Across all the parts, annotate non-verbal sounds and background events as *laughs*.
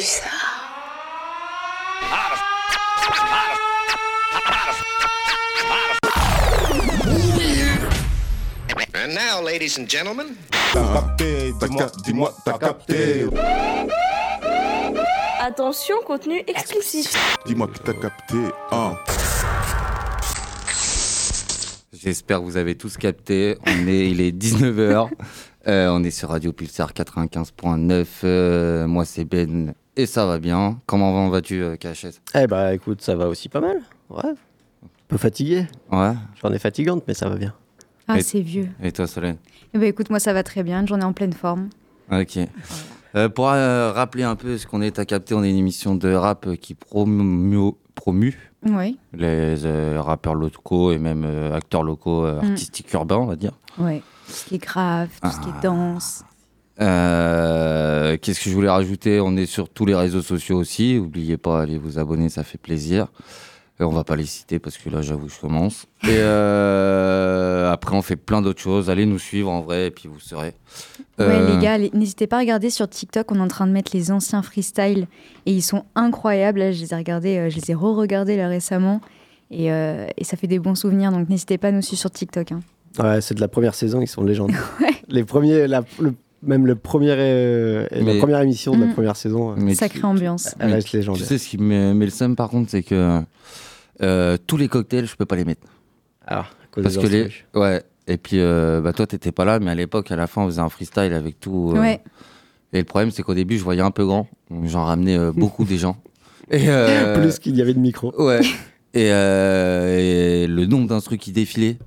ça. And now, ladies and gentlemen, T'as capté, dis-moi, t'as capté. Attention, contenu explicite. Dis-moi que t'as capté. Hein. J'espère que vous avez tous capté. On est, il est 19h. on est sur Radio Pulsar 95.9. Euh, moi, c'est Ben et ça va bien. Comment vas-tu, euh, KHS Eh bah écoute, ça va aussi pas mal. Ouais. Un peu fatigué. Ouais. Journée fatigante, mais ça va bien. Ah, Et- c'est vieux. Et toi, Solène? Eh ben, écoute, moi, ça va très bien. Une journée en pleine forme. Ok. Euh, pour euh, rappeler un peu ce qu'on est à capter, on est une émission de rap euh, qui promue, promue Oui. les euh, rappeurs locaux et même euh, acteurs locaux euh, Mm. artistiques urbains, on va dire. Ouais. Tout ce qui est grave, tout ce qui Ah. est danse. Euh, Qu'est-ce que je voulais rajouter? On est sur tous les réseaux sociaux aussi. N'oubliez pas, allez vous abonner, ça fait plaisir. Et on va pas les citer parce que là, j'avoue, je commence. Et euh, après, on fait plein d'autres choses. Allez nous suivre en vrai et puis vous serez. Ouais, Euh, les gars, n'hésitez pas à regarder sur TikTok. On est en train de mettre les anciens freestyles et ils sont incroyables. Là, je les ai regardés, euh, je les ai re-regardés là récemment et, euh, et ça fait des bons souvenirs. Donc n'hésitez pas à nous suivre sur TikTok. hein. Ouais, c'est de la première saison, ils sont légendaires. *laughs* Les premiers, la- le- même le premier, euh, Mais- la première émission de la Mm. première saison, euh, mais Sacrée tu- ambiance. elle reste Tu légendaire. sais ce qui me met le seum par contre, c'est que euh, tous les cocktails, je peux pas les mettre. Ah, à cause Parce des que les. Ouais. Et puis, euh, bah, toi, t'étais pas là, mais à l'époque, à la fin, on faisait un freestyle avec tout. euh, Ouais. Et le problème, c'est qu'au début, je voyais un peu grand. J'en ramenais euh, beaucoup des gens. *laughs* Et, euh, Plus qu'il y avait de micros. Ouais. *laughs* Et, euh, et le nombre d'instrus qui défilaient.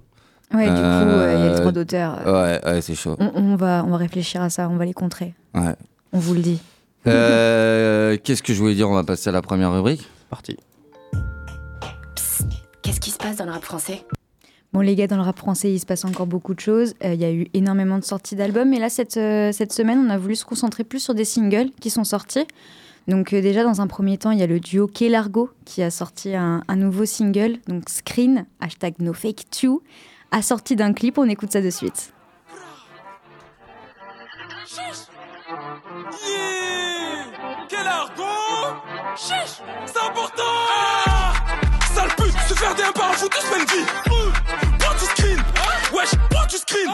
Ouais, du coup, euh, il y a les Euh, droits d'auteur. Ouais, ouais, c'est chaud. On, on va, on va réfléchir à ça. On va les contrer. Ouais. On vous le dit. Euh, *laughs* Qu'est-ce que je voulais dire? On va passer à la première rubrique. Parti. Qu'est-ce qui se passe dans le rap français? Bon, les gars, dans le rap français, il se passe encore beaucoup de choses. Euh, Il y a eu énormément de sorties d'albums. Et là, cette, euh, cette semaine, on a voulu se concentrer plus sur des singles qui sont sortis. Donc, euh, déjà, dans un premier temps, il y a le duo Largo qui a sorti un, un nouveau single. Donc, Screen, hashtag NoFakeToo, a sorti d'un clip. On écoute ça de suite. Quel argot! Chiche! C'est important! Ah! Sale pute Se faire des par un tous semaines vie. Prends tu screen! Wesh, prends tu screen!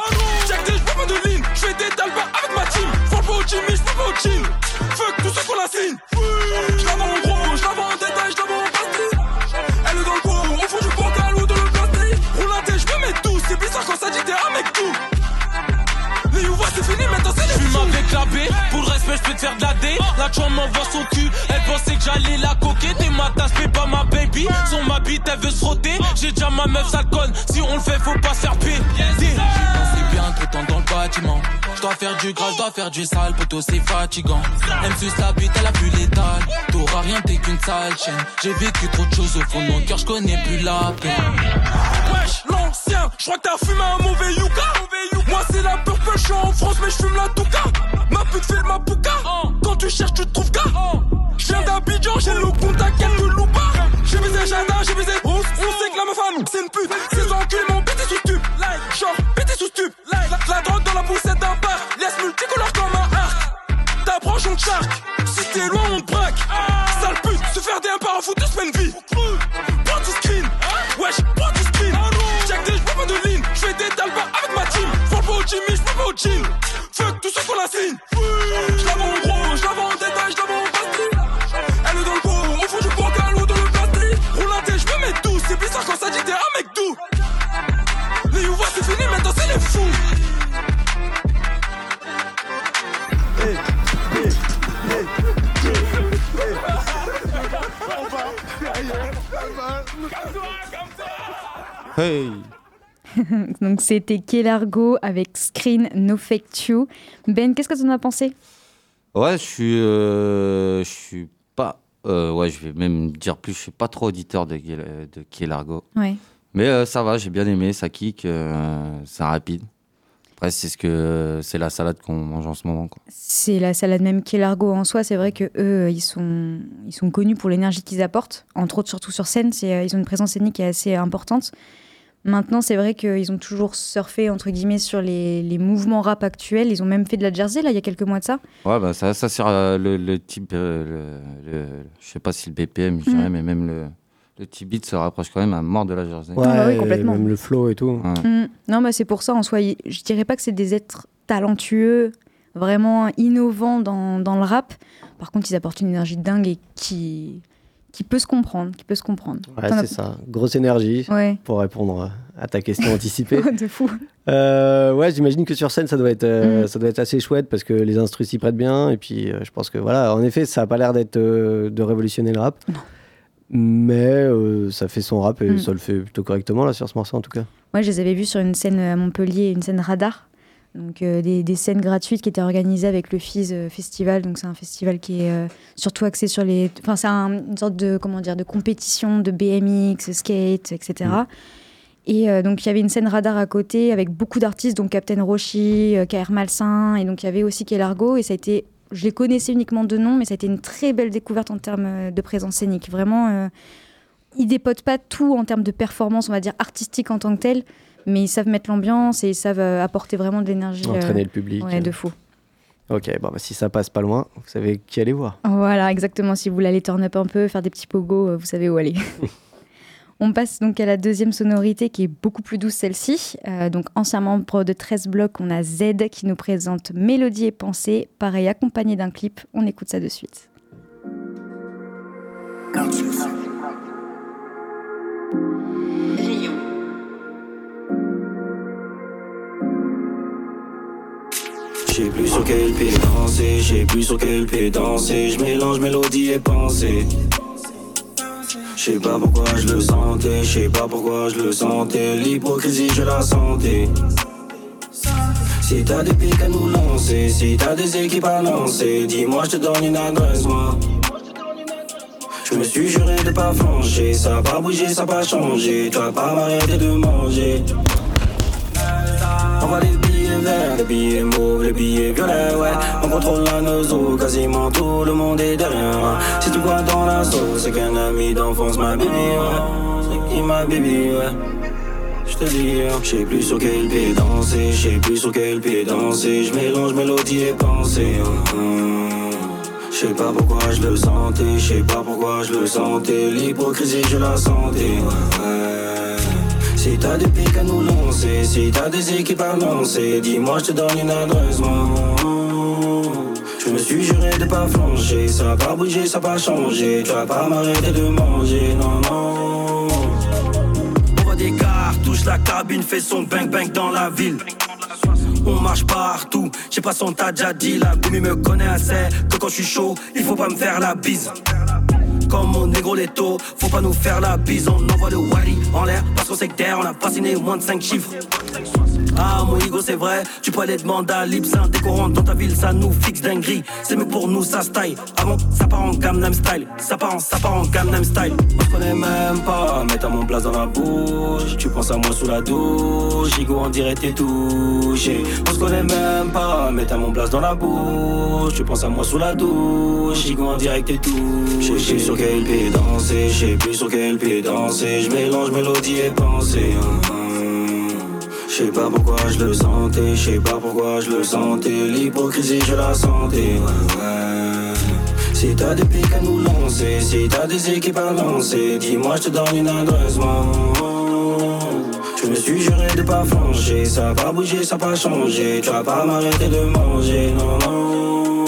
Check des j'prends pas de ligne. J'fais des talbas avec ma team. Faut pas au gym, mais j'peux pas au gym. Fuck tous ceux qu'on la signe mec tout. Les Youva c'est fini maintenant c'est les Fume avec la baie, pour le respect je peux te faire de la dé. La chum m'envoie son cul, elle pensait que j'allais la coquer. T'es ma tasse, fais pas ma baby. Son ma bite, elle veut se frotter. J'ai déjà ma meuf, ça conne. Si on le fait, faut pas se faire bien, temps dans le bâtiment Je dois faire du gras, je dois faire du sale Poto c'est fatigant Elle me suce la bite, elle a plus l'étal T'auras rien, t'es qu'une sale chaîne J'ai vécu trop de choses au fond de mon cœur, je connais plus la peine Wesh, l'ancien, je crois que t'as fumé un mauvais yuka. Moi c'est la purple, je suis en France mais je fume la touka. Ma pute fait le mapouka. Quand tu cherches, tu te trouves gars. Je viens d'Abidjan, j'ai le contact, quelques loupards. J'ai visé Jada, j'ai visé Rose. On sait que la meuf à c'est une pute. Ces enculés m'ont pété sous Laisse multicolore comme un arc. T'approches, on charque. Si t'es loin, on te braque. Sale pute, se faire des par un fou deux semaines vie. Prends tu screen. Wesh, prends tu screen. Check des j'prends pas de ligne. J'fais des talbas avec ma team. Faut pas au mais j'peux pas au gym. Fuck tous ceux qu'on la Hey *laughs* Donc, c'était Kelargo avec Screen No Fake You. Ben, qu'est-ce que tu en as pensé? Ouais, je suis, euh, je suis pas. euh, ouais, je vais même dire plus. Je suis pas trop auditeur de, de Kielargo. Ouais. Mais euh, ça va, j'ai bien aimé. Ça kick, euh, c'est rapide. Après, c'est ce que c'est la salade qu'on mange en ce moment. Quoi. C'est la salade même Kelargo en soi. C'est vrai que eux, ils sont, ils sont connus pour l'énergie qu'ils apportent. Entre autres, surtout sur scène, c'est, ils ont une présence scénique qui est assez importante. Maintenant, c'est vrai qu'ils ont toujours surfé, entre guillemets, sur les, les mouvements rap actuels. Ils ont même fait de la jersey, là, il y a quelques mois de ça. Ouais, bah ça, ça euh, le, le type. euh, le, le- je sais pas si le BPM, je dirais, Mm. mais même le, le petit beat se rapproche quand même à mort de la Jersey. Ouais, bah oui, complètement. Même le flow et tout. Ouais. Mm. Non, mais c'est pour ça, en soi, je dirais pas que c'est des êtres talentueux, vraiment innovants dans, dans le rap. Par contre, ils apportent une énergie dingue et qui, qui peut se comprendre, qui peut se comprendre. Ouais, c'est ça. Grosse énergie Ouais, pour répondre à ta question *laughs* anticipée. de fou. Euh, ouais, j'imagine que sur scène, ça doit être, euh, Mm. ça doit être assez chouette parce que les instrus s'y prêtent bien. Et puis, euh, je pense que voilà, en effet, ça a pas l'air d'être de révolutionner le rap. Non. Mais ça fait son rap et Mm. ça le fait plutôt correctement là sur ce morceau en tout cas. Moi, je les avais vus sur une scène à Montpellier, une scène radar. Donc, euh, des, des scènes gratuites qui étaient organisées avec le FIS euh, Festival. Donc, c'est un festival qui est euh, surtout axé sur les. Enfin, c'est un- une sorte de, comment dire, de compétition de BMX, skate, etc. Et euh, donc, il y avait une scène radar à côté avec beaucoup d'artistes, donc Captain Roshi, KR Malsain, et donc il y avait aussi Kelargo. Et ça a été. Je les connaissais uniquement de nom, mais ça a été une très belle découverte en termes de présence scénique. Vraiment. ils dépotent pas tout en termes de performance, on va dire artistique en tant que tel, mais ils savent mettre l'ambiance et ils savent euh, apporter vraiment de l'énergie. euh, Entraîner le public. ouais, de fou. Ok, bon, bah, si ça passe pas loin, vous savez qui aller voir. Voilà, exactement. Si vous voulez aller turn up un peu, faire des petits pogos, euh, vous savez où aller. *laughs* On passe donc à la deuxième sonorité qui est beaucoup plus douce celle-ci. Euh, donc ancien membre de 13 blocs, on a Z qui nous présente Mélodie et Pensée, pareil accompagné d'un clip. On écoute ça de suite. Sais plus sur quel pied danser, je sais plus sur quel pied danser, je mélange mélodie et pensée. Je sais pas pourquoi je le sentais, je sais pas pourquoi je le sentais, l'hypocrisie je la sentais. Si t'as des pics à nous lancer, si t'as des équipes à lancer, dis-moi je te donne une adresse moi. Je me suis juré de pas flancher, ça pas bougé, ça a pas changé, tu vas pas m'arrêter de manger. On les billets verts, les billets mauves, les billets violets, ouais. On contrôle la nozo, quasiment tout le monde est derrière. Si tu vois dans la sauce, c'est qu'un ami d'enfance m'a baby, ouais. C'est qui m'a baby, ouais. Dis, je sais plus sur quel pied danser, je sais plus sur quel pied danser. Je mélange mélodie et pensée. hein. Je sais pas pourquoi je le sentais, je sais pas pourquoi je le sentais. L'hypocrisie, je la sentais. ouais. Si t'as des pics à nous lancer, si t'as des équipes à lancer, dis-moi, je te donne une adresse. Je me suis juré de pas flancher, ça a pas bougé, ça a pas changé. Tu vas pas m'arrêter de manger, non, non. On voit des cartouches, la cabine fait son bang bang dans la ville. On marche partout, je sais pas si on t'a déjà dit, la goumie me connaît assez, que quand je suis chaud, il faut pas me faire la bise. Comme mon négro Leto, faut pas nous faire la bise, on envoie le wally en l'air, parce qu'on sait que terre, on a fasciné moins de 5 chiffres. Ah mon ego c'est vrai, tu peux aller demander à Lipsin qu'on rentre dans ta ville ça nous fixe dinguerie C'est mieux pour nous ça style Avant ça part en Gangnam style. Ça part en, ça part en Gangnam style. On se connaît même pas, mais t'as mon place dans la bouche. Tu penses à moi sous la douche. Ego en direct t'es touché. On se connaît même pas, mais t'as mon place dans la bouche. Tu penses à moi sous la douche. Ego en direct t'es touché. Je sais sur quel pied danser? Je sais plus sur quel pied danser. Je mélange mélodie et pensée hein. Je sais pas pourquoi je le sentais, je sais pas pourquoi je le sentais. L'hypocrisie, je la sentais. Si t'as des pics à nous lancer, si t'as des équipes à lancer, dis-moi, je te donne une adresse, moi. Je me suis juré de pas flancher, ça a pas ça a pas changé. Tu vas pas m'arrêter de manger, non, non.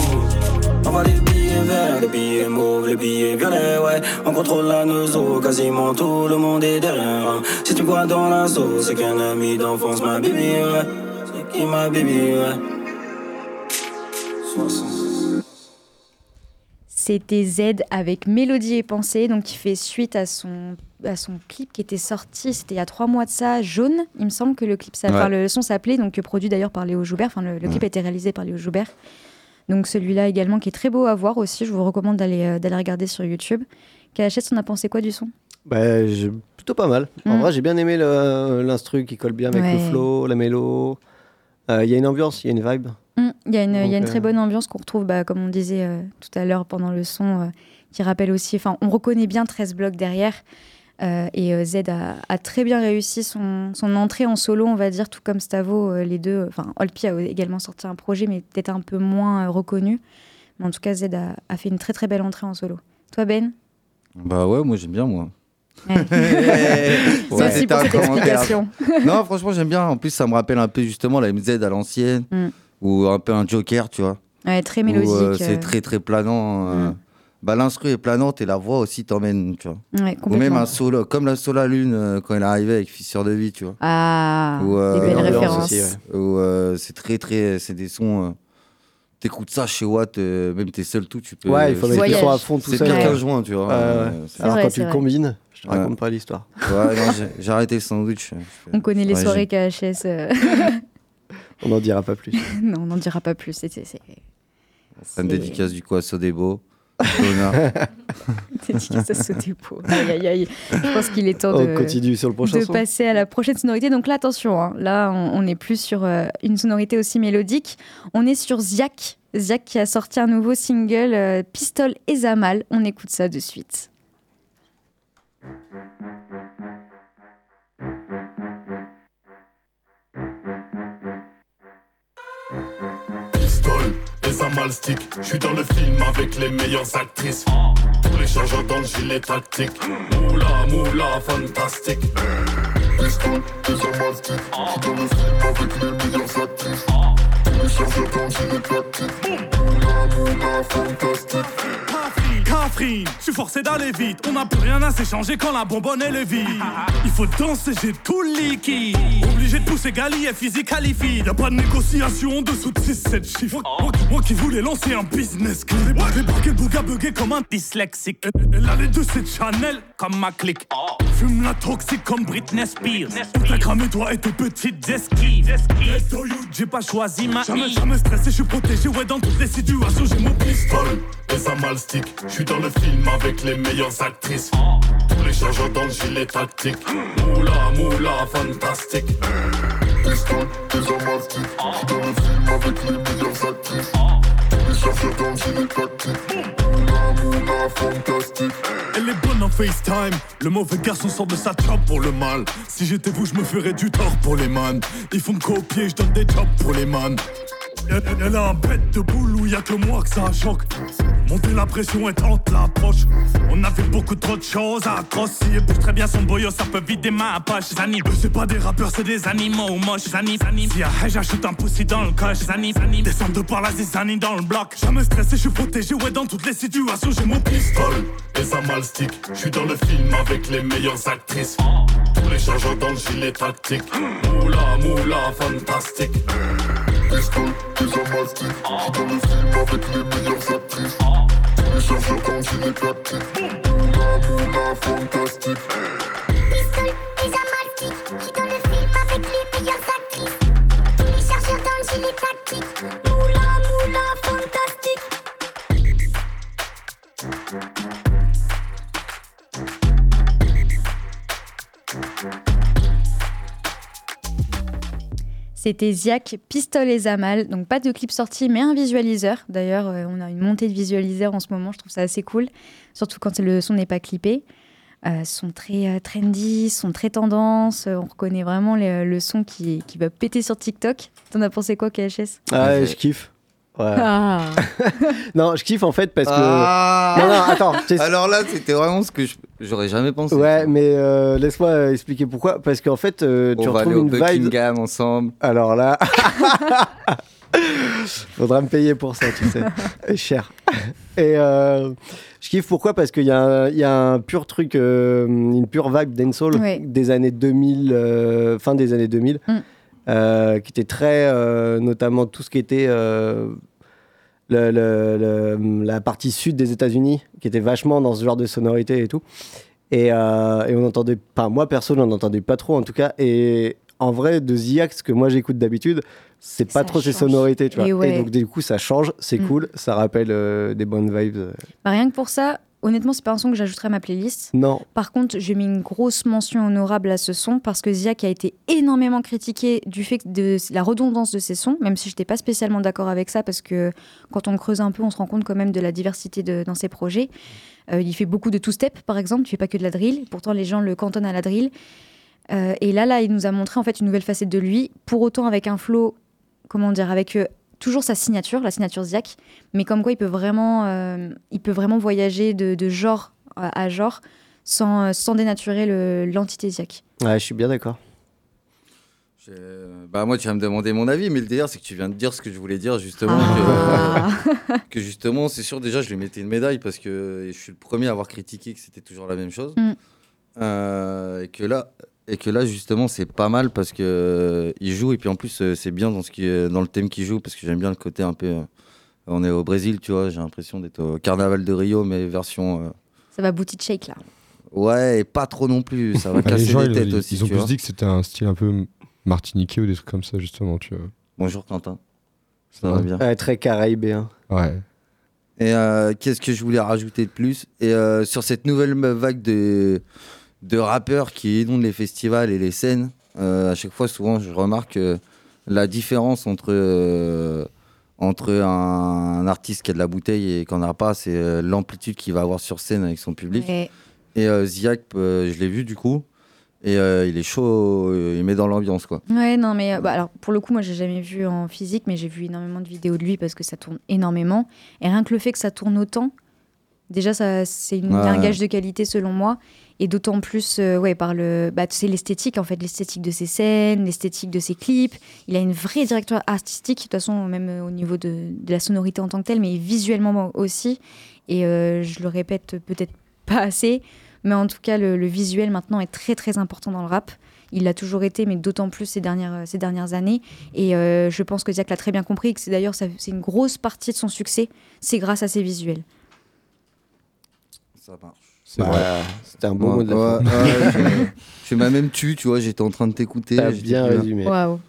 On va les verts, les billets mauves, les billets violets, ouais. On contrôle la nozo, quasiment tout le monde est derrière. Si tu vois dans la sauce, c'est qu'un ami d'enfance m'a baby, ouais. C'est qui m'a baby, ouais. 60. C'était Z avec Mélodie et Pensée, donc qui fait suite à son, à son clip qui était sorti, c'était il y a trois mois de ça, Jaune. Il me semble que le clip, ça, Ouais. enfin, le son s'appelait, donc produit d'ailleurs par Léo Joubert. Enfin, le, le clip a été réalisé par Léo Joubert. Donc celui-là également qui est très beau à voir aussi. Je vous recommande d'aller euh, d'aller regarder sur YouTube. KHS, on a pensé quoi du son? Bah, je- plutôt pas mal. En Mm. vrai, j'ai bien aimé l'instru qui colle bien avec Ouais. le flow, la mélo. Euh, Il y a une ambiance, il y a une vibe. Hum, Il y a une, il y a une euh, très bonne ambiance qu'on retrouve, bah, comme on disait euh, tout à l'heure pendant le son, euh, qui rappelle aussi, enfin, on reconnaît bien 13 blocs derrière. Euh, et euh, Z a, a très bien réussi son, son entrée en solo, on va dire, tout comme Stavo, euh, les deux. Enfin, Olpi a également sorti un projet, mais peut-être un peu moins reconnu. Mais en tout cas, Z a, a fait une très très belle entrée en solo. Toi, Ben? Bah ouais, moi j'aime bien, moi. Ouais. *laughs* Ouais, Merci c'était pour cette explication. non, franchement, j'aime bien. En plus, ça me rappelle un peu justement la MZ à l'ancienne, Mm. ou un peu un Joker, tu vois. Ouais, très mélodique. euh, euh, c'est très très planant. Mm. Bah, l'instru est planante et la voix aussi t'emmène, tu vois. ouais, Ou même un solo, comme la Sola Lune euh, quand elle est arrivée avec Fissure de vie, tu vois. Ah, Ou, euh, des belles références. ouais. Euh, c'est très très. C'est des sons. euh, T'écoutes ça chez Watt, euh, même t'es seul tout, tu peux. Ouais, il faut mettre le Voyage. son à fond tout C'est seul. pire qu'un joint, tu vois. Euh, c'est- Alors vrai, quand c'est tu le vrai. combines, je te Ouais. raconte pas l'histoire. Ouais, j'ai- arrêté le sandwich. On connaît les soirées KHS. euh, On n'en dira pas plus. *laughs* non, on n'en dira pas plus. C'est c'est- c'est- Une c'est- dédicace du coup à Sodebo. Dédicace à ce dépôt. Aïe, aïe, aïe. Je pense qu'il est temps On de, continue sur le prochain de son. passer à la prochaine sonorité. Donc là, attention, hein. là, on n'est plus sur euh, une sonorité aussi mélodique. On est sur Ziak. Ziak qui a sorti un nouveau single, euh, Pistole et Zamal. On écoute ça de suite. Stick. Je dans le film avec les meilleures actrices. Tous les dans le gilet tactique. Moula, moula, fantastique. Pistole mal stick. Je dans le film avec les meilleures actrices. Tous les dans le gilet tactique. Moula, moula, fantastique. Catherine, Catherine, je suis forcé d'aller vite. On n'a plus rien à s'échanger quand la bonbonne elle est vide. *laughs* Il faut danser, j'ai tout le liquide. Obligé de pousser Gali et physique qualifie. Y'a pas de négociation en dessous de 6-7 chiffres. Moi, moi qui voulais lancer un business. J'ai débarqué le bouga bugué comme un dyslexique. Et là, les deux, c'est Chanel comme ma clique. Fume la toxique comme Britney Spears. On t'a cramé toi et tes petites esquives. J'ai pas choisi ma Jamais, jamais stressé, je suis protégé. Ouais, dans toutes les situations, j'ai mon Pistole et un mal stick. Je suis dans le film avec les meilleures actrices. Tous les chargeurs dans le gilet tactique. Moula, moula, fantastique. Pistole mal stick. Je suis dans le film avec les meilleures actrices. Tous les chargeurs dans le gilet tactique. Moula, moula, fantastique. Elle est bonne en FaceTime. Le mauvais garçon sort de sa job pour le mal. Si j'étais vous, je me ferais du tort pour les man. Ils font me copier, je donne des jobs pour les man. Elle, a un bête de boule où y a que moi que ça choque. Monter la pression et tente l'approche. On a fait beaucoup trop de choses à cross. Si elle bouge très bien son boyo, ça peut vider ma poche. Zani, eux, c'est pas des rappeurs, c'est des animaux moches. Zani, Zani, si hey, j'ajoute un poussi dans le coche. Zani, Zani, descends de par la zizanie dans le bloc. Jamais stressé, je suis protégé, ouais, dans toutes les situations, j'ai mon Pistole et un mal stick. Je suis dans le film avec les meilleures actrices. Tous les chargeurs dans le gilet tactique. Moula, moula, fantastique. Pistole et un mal stick. Je dans le film avec les meilleures actrices. Chargeurs dans le gilet tactique. Moula, moula, fantastique. Pistole et un C'était Ziak, Pistole et Zamal. Donc pas de clip sorti, mais un visualiseur. D'ailleurs, euh, on a une montée de visualiseurs en ce moment. Je trouve ça assez cool. Surtout quand le son n'est pas clippé. Euh, sont très euh, trendy, sont très tendance. Euh, on reconnaît vraiment les- le son qui, qui va péter sur TikTok. T'en as pensé quoi, KHS Ah, ouais, je kiffe. Ouais. Ah. *laughs* non, je kiffe en fait parce que. Ah Non, non, attends. je t'explique. Alors là, c'était vraiment ce que je- j'aurais jamais pensé. Ouais, mais euh, laisse-moi expliquer pourquoi. Parce qu'en fait, euh, tu On va aller au une vibe. Buckingham ensemble. Alors là. *laughs* Faudra me payer pour ça, tu sais. Et *laughs* cher. Et euh, je kiffe pourquoi? Parce qu'il y, a un- il y a un pur truc, euh, une pure vague dancehall Ouais. des années 2000, euh, fin des années 2000, Mm. Euh, qui était très, euh, notamment tout ce qui était euh, le- le- le- la partie sud des États-Unis, qui était vachement dans ce genre de sonorité et tout. Et, et on entendait, pas moi perso, j'en entendais pas trop en tout cas. Et en vrai, de Ziak, ce que moi j'écoute d'habitude, c'est pas Ça trop ces sonorités, tu vois. Et donc du coup, ça change, c'est Mm. cool, ça rappelle des bonnes vibes. Bah, rien que pour ça, honnêtement, c'est pas un son que j'ajouterais à ma playlist. Non, Par contre, j'ai mis une grosse mention honorable à ce son parce que Ziak a été énormément critiqué du fait de la redondance de ses sons, même si je n'étais pas spécialement d'accord avec ça parce que quand on creuse un peu, on se rend compte quand même de la diversité de- dans ses projets. Euh, il fait beaucoup de two-step, par exemple. Il fait pas que de la drill. Pourtant, les gens le cantonnent à la drill. Euh, et là, là, il nous a montré en fait une nouvelle facette de lui. Pour autant, avec un flow, comment dire, avec euh, toujours sa signature, la signature Ziak, mais comme quoi il peut vraiment, euh, il peut vraiment voyager de, de genre à, genre sans, euh, sans dénaturer le- l'entité Ziak. Ouais, je suis bien d'accord. Euh, Bah moi tu vas me demander mon avis, mais le délire c'est que tu viens de dire ce que je voulais dire justement. Ah. Que, *laughs* que justement c'est sûr déjà je lui mettais une médaille parce que je suis le premier à avoir critiqué que c'était toujours la même chose. Mm. Euh, et que là et que là justement c'est pas mal parce que euh, il joue et puis en plus euh, c'est bien dans ce qui dans le thème qu'il joue parce que j'aime bien le côté un peu. euh, on est au Brésil tu vois j'ai l'impression d'être au Carnaval de Rio mais version. euh, Ça va booty shake là. Ouais, et pas trop non plus. Ça va *laughs* Ah, les casser gens, les ils, têtes ils- aussi. ils ont tu plus vois. dit que c'était un style un peu martiniquais ou des trucs comme ça, justement. Tu vois. Bonjour Quentin. Ça Ça va bien? Ouais, très caraïbéen. Ouais. Et euh, qu'est-ce que je voulais rajouter de plus? Et euh, sur cette nouvelle vague de, de rappeurs qui inondent les festivals et les scènes, euh, à chaque fois, souvent, je remarque euh, la différence entre, euh, entre un, artiste qui a de la bouteille et qui n'en a pas, c'est euh, l'amplitude qu'il va avoir sur scène avec son public. Ouais. Et euh, Ziak, euh, je l'ai vu du coup, et il est chaud, il met dans l'ambiance quoi. Ouais, non, mais bah, alors pour le coup, moi, j'ai jamais vu en physique, mais j'ai vu énormément de vidéos de lui parce que ça tourne énormément. Et rien que le fait que ça tourne autant, déjà, ça, c'est une- Ouais. un gage de qualité selon moi. Et d'autant plus, euh, ouais, par le, bah, l'esthétique en fait, l'esthétique de ses scènes, l'esthétique de ses clips. Il a une vraie direction artistique, de toute façon, même euh, au niveau de, la sonorité en tant que telle, mais visuellement aussi. Et euh, je le répète peut-être pas assez, mais en tout cas, le, visuel maintenant est très très important dans le rap. Il l'a toujours été, mais d'autant plus ces dernières, ces dernières années. Et euh, je pense que Ziak l'a très bien compris, et que c'est d'ailleurs c'est une grosse partie de son succès, c'est grâce à ses visuels. Ça marche. C'est Bah, vrai. C'était un beau Ouais, mot de la ouais, fin. ouais, *laughs* je- tu m'as même tué, tu vois, j'étais en train de t'écouter. T'as bien résumé. Waouh.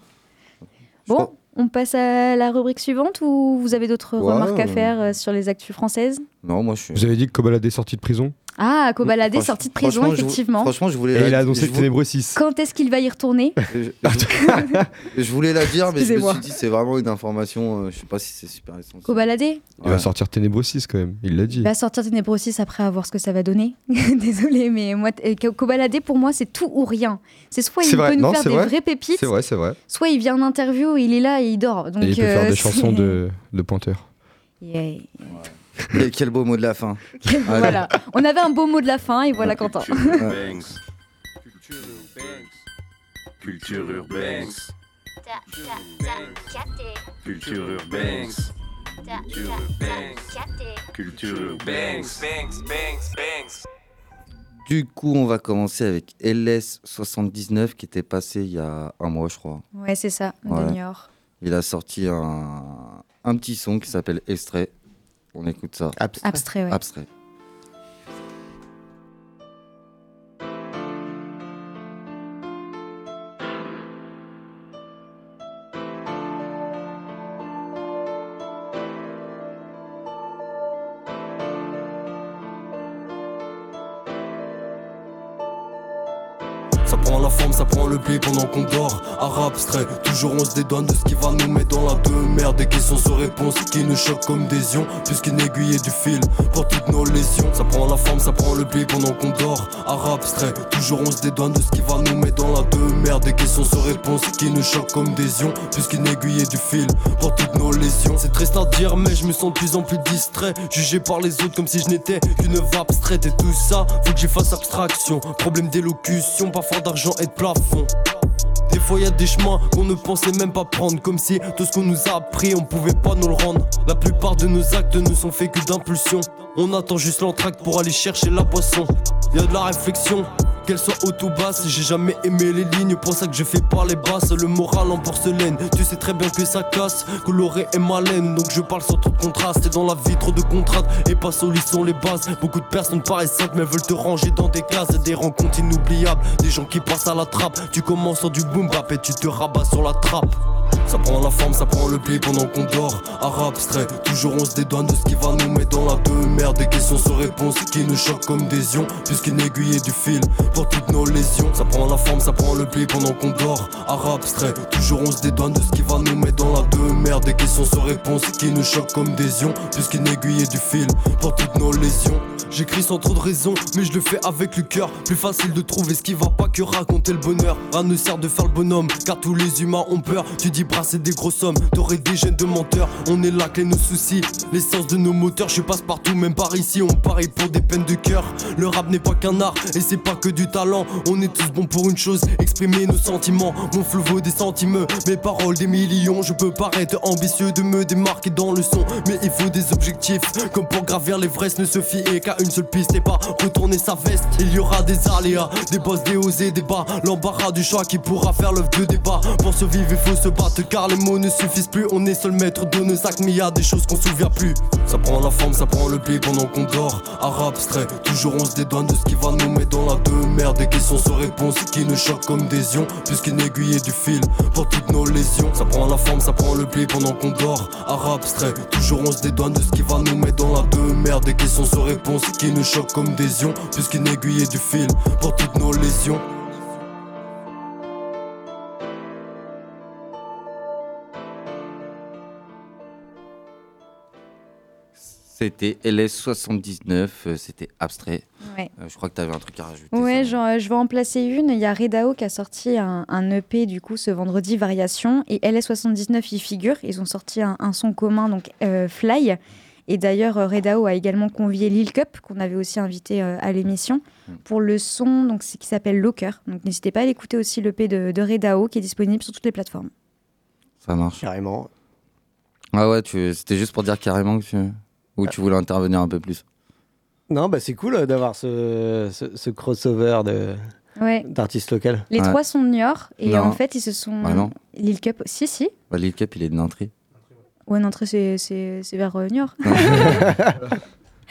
Bon, on passe à la rubrique suivante ou vous avez d'autres Ouais, remarques à faire euh, sur les actus françaises? Non, moi je suis. Vous avez dit que Kobalade est sorti de prison? Ah, Kobalade sorti de prison, franchement, je vou- effectivement. franchement, je voulais. Et il a annoncé Ténébreux 6. Quand est-ce qu'il va y retourner? Je, *laughs* je- je voulais la dire, mais je me suis dit, c'est vraiment une information. euh, je sais pas si c'est super essentiel. Kobalade Il va sortir Ténébreux 6 quand même, il l'a dit. Il va sortir Ténébreux 6 après à voir ce que ça va donner. *laughs* Désolée, mais moi, Ko- Kobalade, pour moi, c'est tout ou rien. C'est soit il peut nous non, faire c'est des vrai. vraies pépites, C'est vrai, c'est vrai. soit il vient en interview, il est là et il dort. Donc, Et il peut euh, faire des *laughs* chansons de, de pointeur. Yeah. *laughs* Quel, quel beau mot de la fin. *laughs* Voilà. On avait un beau mot de la fin et voilà Quentin. Culture urbaine. Culture urbaine. Culture urbaine. Du coup, on va commencer avec LS79 qui était passé il y a un mois, je crois. Ouais, c'est ça, Ouais. Il a sorti un, un petit son qui s'appelle Extrait. On écoute ça. Abstrait, ouais. Abstrait. Pendant qu'on dort. Arabe abstrait, toujours on se dédouane de ce qui va nous mettre dans la demeure. Des questions sans réponse qui nous choquent comme des ions. Puisqu'une aiguille du fil pour toutes nos lésions. Ça prend la forme, ça prend le pli pendant qu'on dort. Arabe abstrait, toujours on se dédouane de ce qui va nous mettre dans la demeure. Des questions sans réponse qui nous choquent comme des ions. Puisqu'une aiguille du fil pour toutes nos lésions. C'est triste à dire, mais je me sens de plus en plus distrait. Jugé par les autres comme si je n'étais qu'une vape abstraite. Et tout ça, faut que j'y fasse abstraction. Problème d'élocution, parfois d'argent et de plafond. Des fois y a des chemins qu'on ne pensait même pas prendre. Comme si tout ce qu'on nous a appris on pouvait pas nous le rendre. La plupart de nos actes ne sont faits que d'impulsion. On attend juste l'entracte pour aller chercher la poisson Y a de la réflexion qu'elle soit haute ou basse, j'ai jamais aimé les lignes, pour ça que je fais pas les basses. Le moral en porcelaine, tu sais très bien que ça casse. Coloré et malène, donc je parle sans trop de contraste. Et dans la vie, trop de contraintes, et pas solides sont les bases. Beaucoup de personnes paraissent simples, mais veulent te ranger dans des cases. Des rencontres inoubliables, des gens qui passent à la trappe. Tu commences sur du boom bap et tu te rabats sur la trappe. Ça prend la forme, ça prend le pli pendant qu'on dort. Arabe abstrait, toujours on se dédouane de ce qui va nous mettre dans la demeure. Des questions sans réponse qui nous choquent comme des ions. Puisqu'une aiguille du fil pour toutes nos lésions. Ça prend la forme, ça prend le pli pendant qu'on dort. Arabe abstrait, toujours on se dédouane de ce qui va nous mettre dans la demeure. Des questions sans réponse qui nous choquent comme des ions. Puisqu'une aiguille du fil pour toutes nos lésions. J'écris sans trop de raison, mais je le fais avec le cœur. Plus facile de trouver ce qui va pas que raconter le bonheur. Rien ne sert de faire le bonhomme, car tous les humains ont peur. Tu dis brasser des grosses sommes, t'aurais des gènes de menteurs. On est là, clé nos soucis. L'essence de nos moteurs, je passe partout, même par ici. On parie pour des peines de cœur. Le rap n'est pas qu'un art, et c'est pas que du On est tous bons pour une chose, exprimer nos sentiments. Mon flow vaut des centimes, mes paroles des millions. Je peux paraître ambitieux de me démarquer dans le son, mais il faut des objectifs. Comme pour gravir l'Everest, ne se fier qu'à une seule piste et pas retourner sa veste. Il y aura des aléas, des bosses, des hauts et des bas. L'embarras du choix qui pourra faire l'œuvre de débat. Pour survivre, il faut se battre car les mots ne suffisent plus. On est seul maître de nos actes, mais y a des choses qu'on se souvient plus. Ça prend la forme, ça prend le pli pendant qu'on dort. Arabe abstrait, toujours on se dédouane de ce qui va nous mettre dans la demeure. Des questions sans réponse qui nous choquent comme des ions. Puisqu'une aiguille est du fil pour toutes nos lésions. Ça prend la forme, ça prend le pli pendant qu'on dort. Arabe abstrait, toujours on se dédouane de ce qui va nous mettre dans la demeure. Des questions sans réponse qui nous choquent comme des ions. Puisqu'une aiguille est du fil pour toutes nos lésions. C'était LS79, euh, c'était abstrait. Ouais. Euh, je crois que tu avais un truc à rajouter. Ouais, genre, euh, je vais en placer une. Il y a Redao qui a sorti un, un EP du coup ce vendredi, Variation, et LS79 y figure. Ils ont sorti un, un son commun, donc euh, Fly. Et d'ailleurs, Redao a également convié Lil Cup, qu'on avait aussi invité euh, à l'émission, pour le son donc, c'est- qui s'appelle Locker. Donc n'hésitez pas à l'écouter aussi l'EP de, de Redao qui est disponible sur toutes les plateformes. Ça marche. Carrément. Ah ouais, tu... c'était juste pour dire carrément que tu... Ou tu voulais intervenir un peu plus Non, bah c'est cool euh, d'avoir ce, ce, ce crossover de Ouais. d'artistes locaux. Les trois sont de Niort et Non. en fait ils se sont. Bah non. Lil Cup, si, si. bah, Lil Cap, il est de Nantry. Ouais, l'entrée, c'est, vers euh, Niort. *laughs*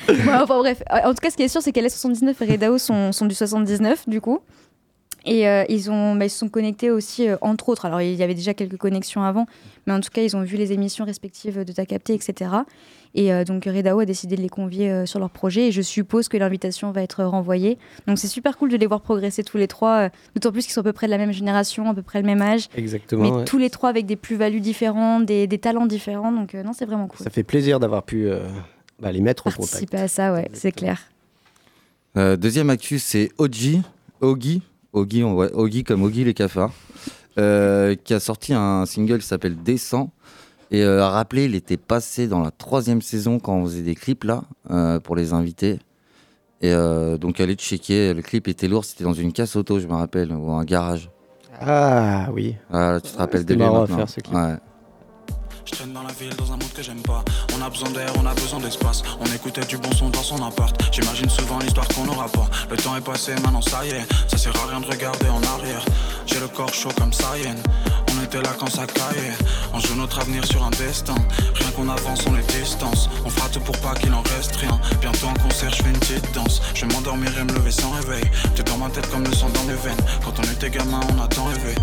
Ouais, enfin bref, en tout cas, ce qui est sûr, c'est qu'LS79 et Redao sont, sont du 79, du coup. Et euh, ils, ont, bah, ils se sont connectés aussi, euh, entre autres. Alors, il y avait déjà quelques connexions avant, mais en tout cas, ils ont vu les émissions respectives de Ta Capté, etc. Et euh, donc, Redao a décidé de les convier euh, sur leur projet. Et je suppose que l'invitation va être renvoyée. Donc, c'est super cool de les voir progresser tous les trois, euh, d'autant plus qu'ils sont à peu près de la même génération, à peu près le même âge. Exactement, Mais ouais. tous les trois avec des plus-values différentes, des, des talents différents. Donc, euh, non, c'est vraiment cool. Ça fait plaisir d'avoir pu euh, bah, les mettre en contact. Participer à ça, ouais, c'est clair. Euh, deuxième actu, c'est Oji, Ogi, Ogi, on voit Ogi comme Ogi les cafards, euh, qui a sorti un single qui s'appelle Descend. Et euh, à rappeler, il était passé dans la troisième saison quand on faisait des clips là euh, pour les invités. Et euh, donc allez checker, le clip était lourd, c'était dans une casse auto, je me rappelle, ou un garage. Ah oui. Voilà, tu te rappelles de lui maintenant. faire, ce clip. Ouais. Je traîne dans la ville dans un monde que j'aime pas. On a besoin d'air, on a besoin d'espace. On écoutait du bon son dans son appart. J'imagine souvent l'histoire qu'on n'aura pas. Le temps est passé, maintenant ça y est. Ça sert à rien de regarder en arrière. J'ai le corps chaud comme Saiyan. On était là quand ça caillait. On joue notre avenir sur un destin. Rien qu'on avance, on les distance. On fera tout pour pas qu'il en reste rien. Bientôt en concert, je fais une petite danse. Je vais m'endormir et me lever sans réveil. T'es dans ma tête comme le sang dans les veines. Quand on était gamin, on a tant rêvé.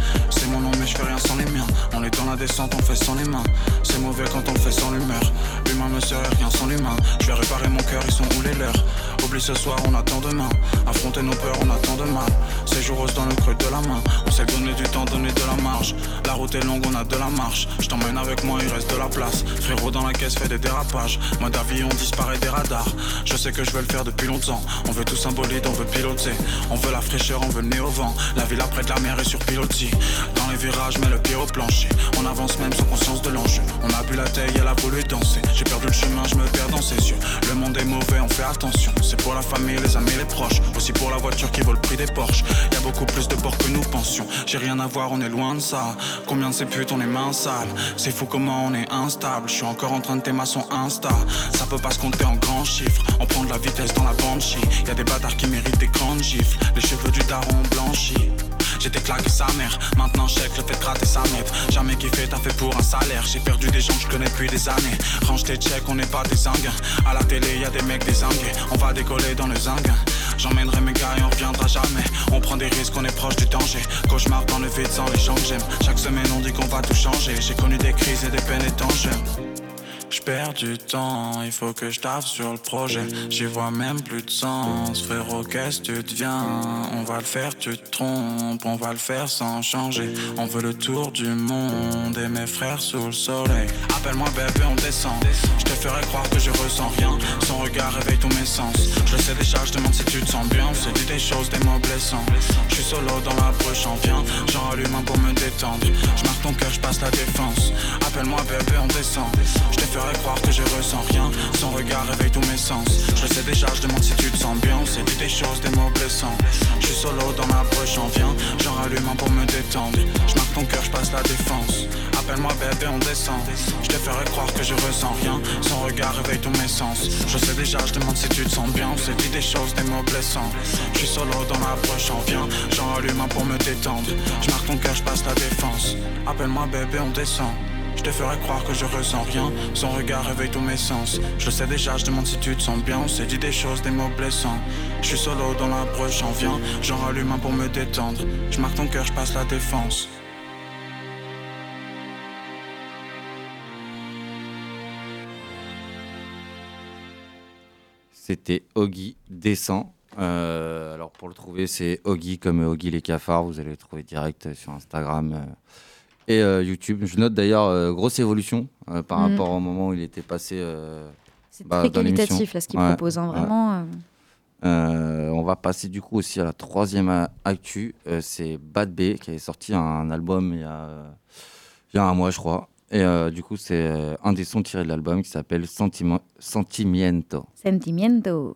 Je fais rien sans les miens. On est dans la descente, on fait sans les mains. C'est mauvais quand on fait sans l'humeur. L'humain me serait rien sans l'humain. Je vais réparer mon cœur, ils sont où les leurs Oublie ce soir, on attend demain. Affronter nos peurs, on attend de mal. Ces jours roses dans le creux de la main. On s'est donné du temps, donné de la marge. La route est longue, on a de la marche. Je t'emmène avec moi, il reste de la place. Frérot dans la caisse fait des dérapages. Mode avion disparaît des radars. Je sais que je veux le faire depuis longtemps. On veut tout symbolique, on veut piloter. On veut la fraîcheur, on veut le nez au vent. La ville après de la mer est sur pilotis. Dans les virages, mets le pied au plancher. On avance même sans conscience de l'enjeu. On a bu la taille, elle a voulu danser. J'ai perdu le chemin, je me perds dans ses yeux. Le monde est mauvais, on fait attention. Pour la famille, les amis, les proches. Aussi pour la voiture qui vaut le prix des Porsche. Y a beaucoup plus de porcs que nous pensions. J'ai rien à voir, on est loin de ça. Combien de ces putes, on est mains sales. C'est fou comment on est instable. Je suis encore en train de t'aimer son Insta. Ça peut pas se compter en grands chiffres. On prend de la vitesse dans la banshee. Y a des bâtards qui méritent des grandes gifles. Les cheveux du daron blanchis. J'étais claqué sa mère, maintenant chèque le fait de gratter sa mètre. Jamais kiffé, t'as fait pour un salaire. J'ai perdu des gens que je connais depuis des années. Range tes checks, on n'est pas des zingues. À la télé, y a des mecs désingués. On va décoller dans le zingue. J'emmènerai mes gars et on reviendra jamais. On prend des risques, on est proche du danger. Cauchemar dans le vide sans les gens que j'aime. Chaque semaine on dit qu'on va tout changer. J'ai connu des crises et des peines étant. Je perds du temps, il faut que je taffe sur le projet. J'y vois même plus de sens. Frérot, qu'est-ce que tu deviens? On va le faire, tu te trompes. On va le faire sans changer. On veut le tour du monde et mes frères sous le soleil. Appelle-moi bébé, on descend. Je te ferai croire que je ressens rien. Son regard réveille tous mes sens. Je sais déjà, je demande si tu te sens bien. C'est dit des choses, des mots blessants. Je suis solo dans la bruche, j'en viens. J'en allume un pour me détendre. Je marque ton cœur, je passe la défense. Appelle-moi bébé, on descend. Croire que je ressens rien. Son regard réveille tous mes sens. Je sais déjà, je demande si tu te sens bien. C'est dit des choses, des mots blessants. Je suis solo dans la bruche, j'en viens. J'en rallume un pour me détendre. Je marque ton cœur, je passe la défense. Appelle-moi bébé, on descend. Je te ferai croire que je ressens rien. Son regard réveille tous mes sens. Je sais déjà, je demande si tu te sens bien. C'est dit des choses, des mots blessants. Je suis solo dans la bruche, j'en viens. J'en rallume un pour me détendre. Je marque ton cœur, je passe la défense. Appelle-moi bébé, on descend. Je te ferai croire que je ressens rien. Son regard réveille tous mes sens. Je sais déjà, je demande si tu te sens bien. On s'est dit des choses, des mots blessants. Je suis solo dans la bruche, j'en viens. J'en rallume un pour me détendre. Je marque ton cœur, je passe la défense. C'était Oggy Descend. Euh, alors pour le trouver, c'est Oggy comme Oggy les cafards. Vous allez le trouver direct sur Instagram euh, et euh, YouTube. Je note d'ailleurs euh, grosse évolution euh, par Mhm. rapport au moment où il était passé. C'est bah, très qualitatif là ce qu'il Ouais, propose, hein, vraiment. euh, on va passer du coup aussi à la troisième actu. Euh, c'est Bad B qui avait sorti un album il y a, il y a un mois, je crois. Et euh, du coup, c'est un des sons tirés de l'album qui s'appelle Sentimiento. Sentimiento.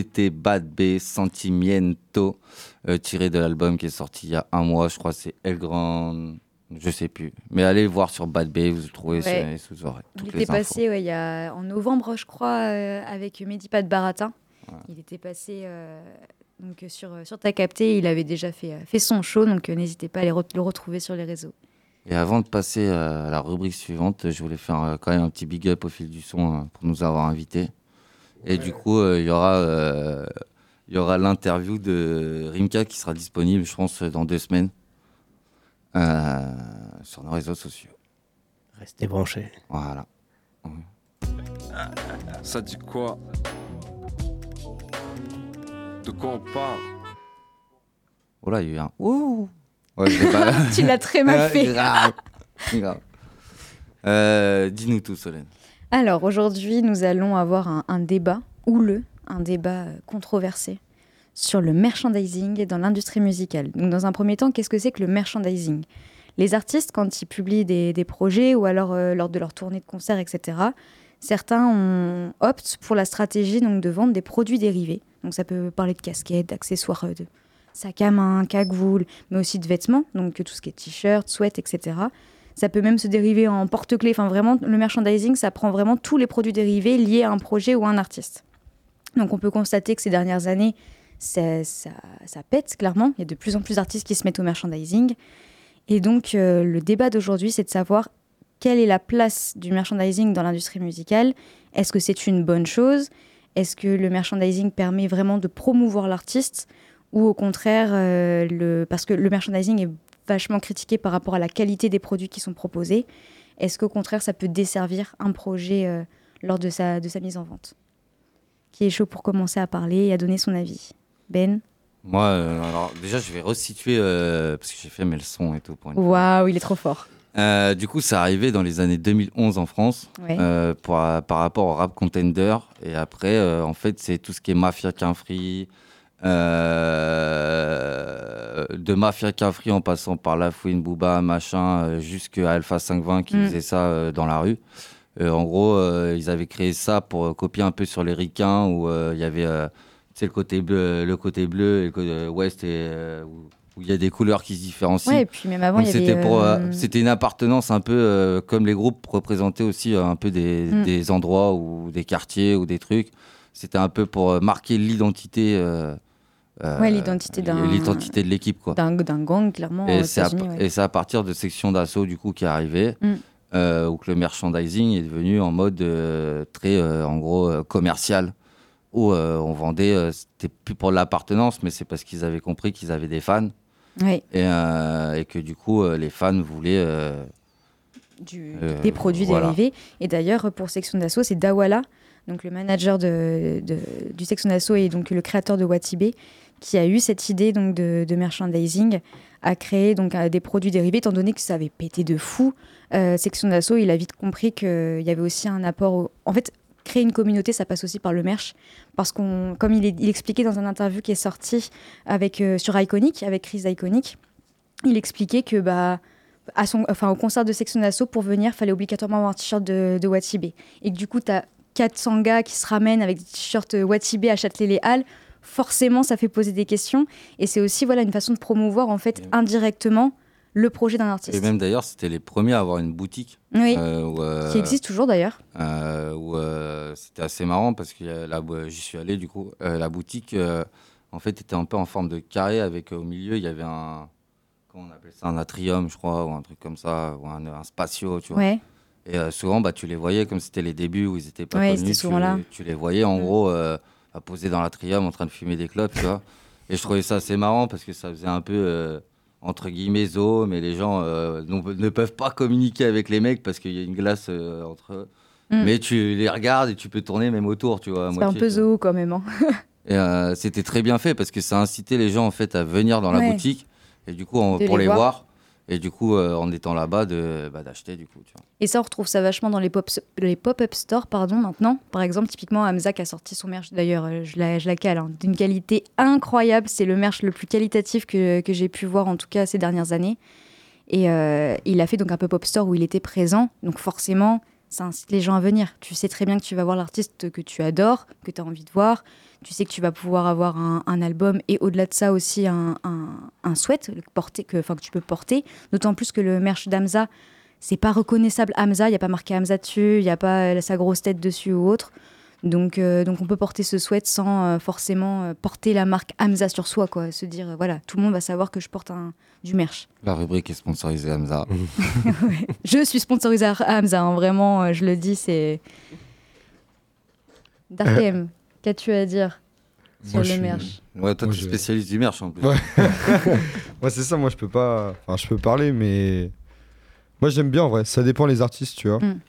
Vete Bad B Sentimiento, euh, tiré de l'album qui est sorti il y a un mois, je crois c'est El Grand, je sais plus. Mais allez le voir sur Bad B, vous le trouvez Ouais. sur, Il était passé ouais, il y a, en novembre, je crois, euh, avec Medipat Baratin. Il était passé euh, donc, sur, sur Ta Capté. Il avait déjà fait, fait son show, donc euh, n'hésitez pas à les re- le retrouver sur les réseaux. Et avant de passer à la rubrique suivante, je voulais faire quand même un petit big up au fil du son pour nous avoir invités. Et du coup, euh, il y aura, euh, il y aura l'interview de Rimka qui sera disponible, je pense, dans deux semaines euh, sur nos réseaux sociaux. Restez branchés. Voilà. Ça dit quoi? De quoi on parle? Oh là, il y a eu un ouh. Ouais, pas- *laughs* Tu l'as très mal *laughs* fait. grave. Grave. Euh, Dis-nous tout, Solène. Alors aujourd'hui, nous allons avoir un, débat houleux, un débat euh, controversé sur le merchandising dans l'industrie musicale. Donc, dans un premier temps, qu'est-ce que c'est que le merchandising? Les artistes, quand ils publient des, projets ou alors euh, lors de leur tournée de concert, etc., certains optent pour la stratégie donc, de vendre des produits dérivés. Donc ça peut parler de casquettes, d'accessoires, euh, de sacs à main, cagoules, mais aussi de vêtements, donc tout ce qui est t-shirt, sweat, etc. Ça peut même se dériver en porte-clés. Enfin, vraiment, le merchandising, ça prend vraiment tous les produits dérivés liés à un projet ou à un artiste. Donc, on peut constater que ces dernières années, ça, pète, clairement. Il y a de plus en plus d'artistes qui se mettent au merchandising. Et donc, euh, le débat d'aujourd'hui, c'est de savoir quelle est la place du merchandising dans l'industrie musicale. Est-ce que c'est une bonne chose? Est-ce que le merchandising permet vraiment de promouvoir l'artiste? Ou au contraire, euh, parce que le merchandising est vachement critiqué par rapport à la qualité des produits qui sont proposés. Est-ce qu'au contraire, ça peut desservir un projet euh, lors de sa, de sa mise en vente? Qui est chaud pour commencer à parler et à donner son avis Ben? Moi, euh, alors déjà, je vais resituer euh, parce que j'ai fait mes leçons et tout. Pour une fois. Waouh, il est trop fort. Euh, du coup, ça arrivé dans les années 2011 en France Ouais. euh, pour- par rapport au rap contender. Et après, euh, en fait, c'est tout ce qui est Mafia Qu'un Free. Euh, de Mafia Free en passant par La Fouine, Booba, machin, euh, jusqu'à Alpha 520 qui Mm. faisait ça euh, dans la rue. Euh, en gros, ils avaient créé ça pour copier un peu sur les ricains où il y avait le côté bleu, le côté bleu et le côté ouest et où il y a des couleurs qui se différencient. Ouais, et puis même avant, c'était euh, une appartenance un peu euh, comme les groupes représentaient aussi euh, un peu des, Mm. des endroits ou des quartiers ou des trucs. C'était un peu pour marquer l'identité. Euh, Ouais, l'identité d'un- l'identité de l'équipe quoi. d'un d'un gang, clairement, Et c'est à, États-Unis. ouais. et c'est à partir de section d'assaut du coup qui est arrivé, Mm. euh, où que le merchandising est devenu en mode euh, très euh, en gros commercial, où on vendait, c'était plus pour l'appartenance, mais c'est parce qu'ils avaient compris qu'ils avaient des fans. Et, et que du coup les fans voulaient du- des produits voilà. dérivés. Et d'ailleurs, pour Section d'Assaut, c'est Dawala, donc le manager de, de- du Section d'Assaut et donc le créateur de Watibé, qui a eu cette idée donc de, merchandising, à créer donc euh, des produits dérivés, étant donné que ça avait pété de fou. Euh, Section d'Assaut, il a vite compris qu'il y avait aussi un apport. En fait, créer une communauté, ça passe aussi par le merch, parce qu'on, comme il, expliquait dans un interview qui est sorti avec euh, sur Iconic, avec Chris Iconic, il expliquait que bah à son, enfin, au concert de Section d'Assaut, pour venir, fallait obligatoirement avoir un t-shirt de, de Watibé. Et que du coup, tu as 400 gars qui se ramènent avec des t-shirts Watibé à Châtelet-les-Halles. Forcément, ça fait poser des questions. Et c'est aussi voilà, une façon de promouvoir, en fait, indirectement, le projet d'un artiste. Et même d'ailleurs, c'était les premiers à avoir une boutique. Oui. euh, où, euh, Qui existe toujours, d'ailleurs. euh, c'était assez marrant parce que j'y suis allé du coup. la boutique, en fait, était un peu en forme de carré avec au milieu, il y avait un. Comment on appelle ça Un atrium, je crois, ou un truc comme ça, ou un, un spatio, tu vois. Ouais. Et souvent, bah, tu les voyais comme c'était les débuts où ils étaient pas Ouais, connus. tu, là. tu les voyais en gros euh, à poser dans l'atrium en train de fumer des clopes, tu vois. Et je trouvais ça assez marrant parce que ça faisait un peu euh, entre guillemets zoo, mais les gens euh, ne peuvent pas communiquer avec les mecs parce qu'il y a une glace euh, entre eux. Mm. Mais tu les regardes et tu peux tourner même autour, tu vois. C'est un peu zoo, quand même. hein. Et c'était très bien fait parce que ça incitait les gens en fait à venir dans la boutique et du coup pour les les voir. voir. Et du coup, euh, en étant là-bas, bah, d'acheter du coup. Et ça, on retrouve ça vachement dans les pop- les pop-up stores, pardon, maintenant. Par exemple, typiquement, Hamza a sorti son merch, d'ailleurs, euh, je la, je la cale, hein, d'une qualité incroyable. C'est le merch le plus qualitatif que, que j'ai pu voir, en tout cas, ces dernières années. Et euh, il a fait donc un pop-up store où il était présent. Donc forcément, ça incite les gens à venir. Tu sais très bien que tu vas voir l'artiste que tu adores, que tu as envie de voir. Tu sais que tu vas pouvoir avoir un, album et au-delà de ça aussi un, un, que, que tu peux porter. D'autant plus que le merch d'Amza, c'est pas reconnaissable Hamza, il n'y a pas marqué Hamza dessus, il n'y a pas sa grosse tête dessus ou autre. Donc, euh, donc on peut porter ce sweat sans euh, forcément euh, porter la marque Hamza sur soi, quoi. Se dire, euh, voilà, tout le monde va savoir que je porte un, du merch. La rubrique est sponsorisée Hamza. *laughs* Je suis sponsorisée à Hamza, hein, vraiment, euh, je le dis, c'est. Darkem, qu'as-tu à dire sur Moi, le suis- merch? Ouais, toi, Moi, tu es je- spécialiste du merch en plus. Ouais. *laughs* *laughs* moi, c'est ça, moi, je peux pas. Enfin, je peux parler, mais. Moi, j'aime bien en vrai. Ça dépend les artistes, tu vois. Mm.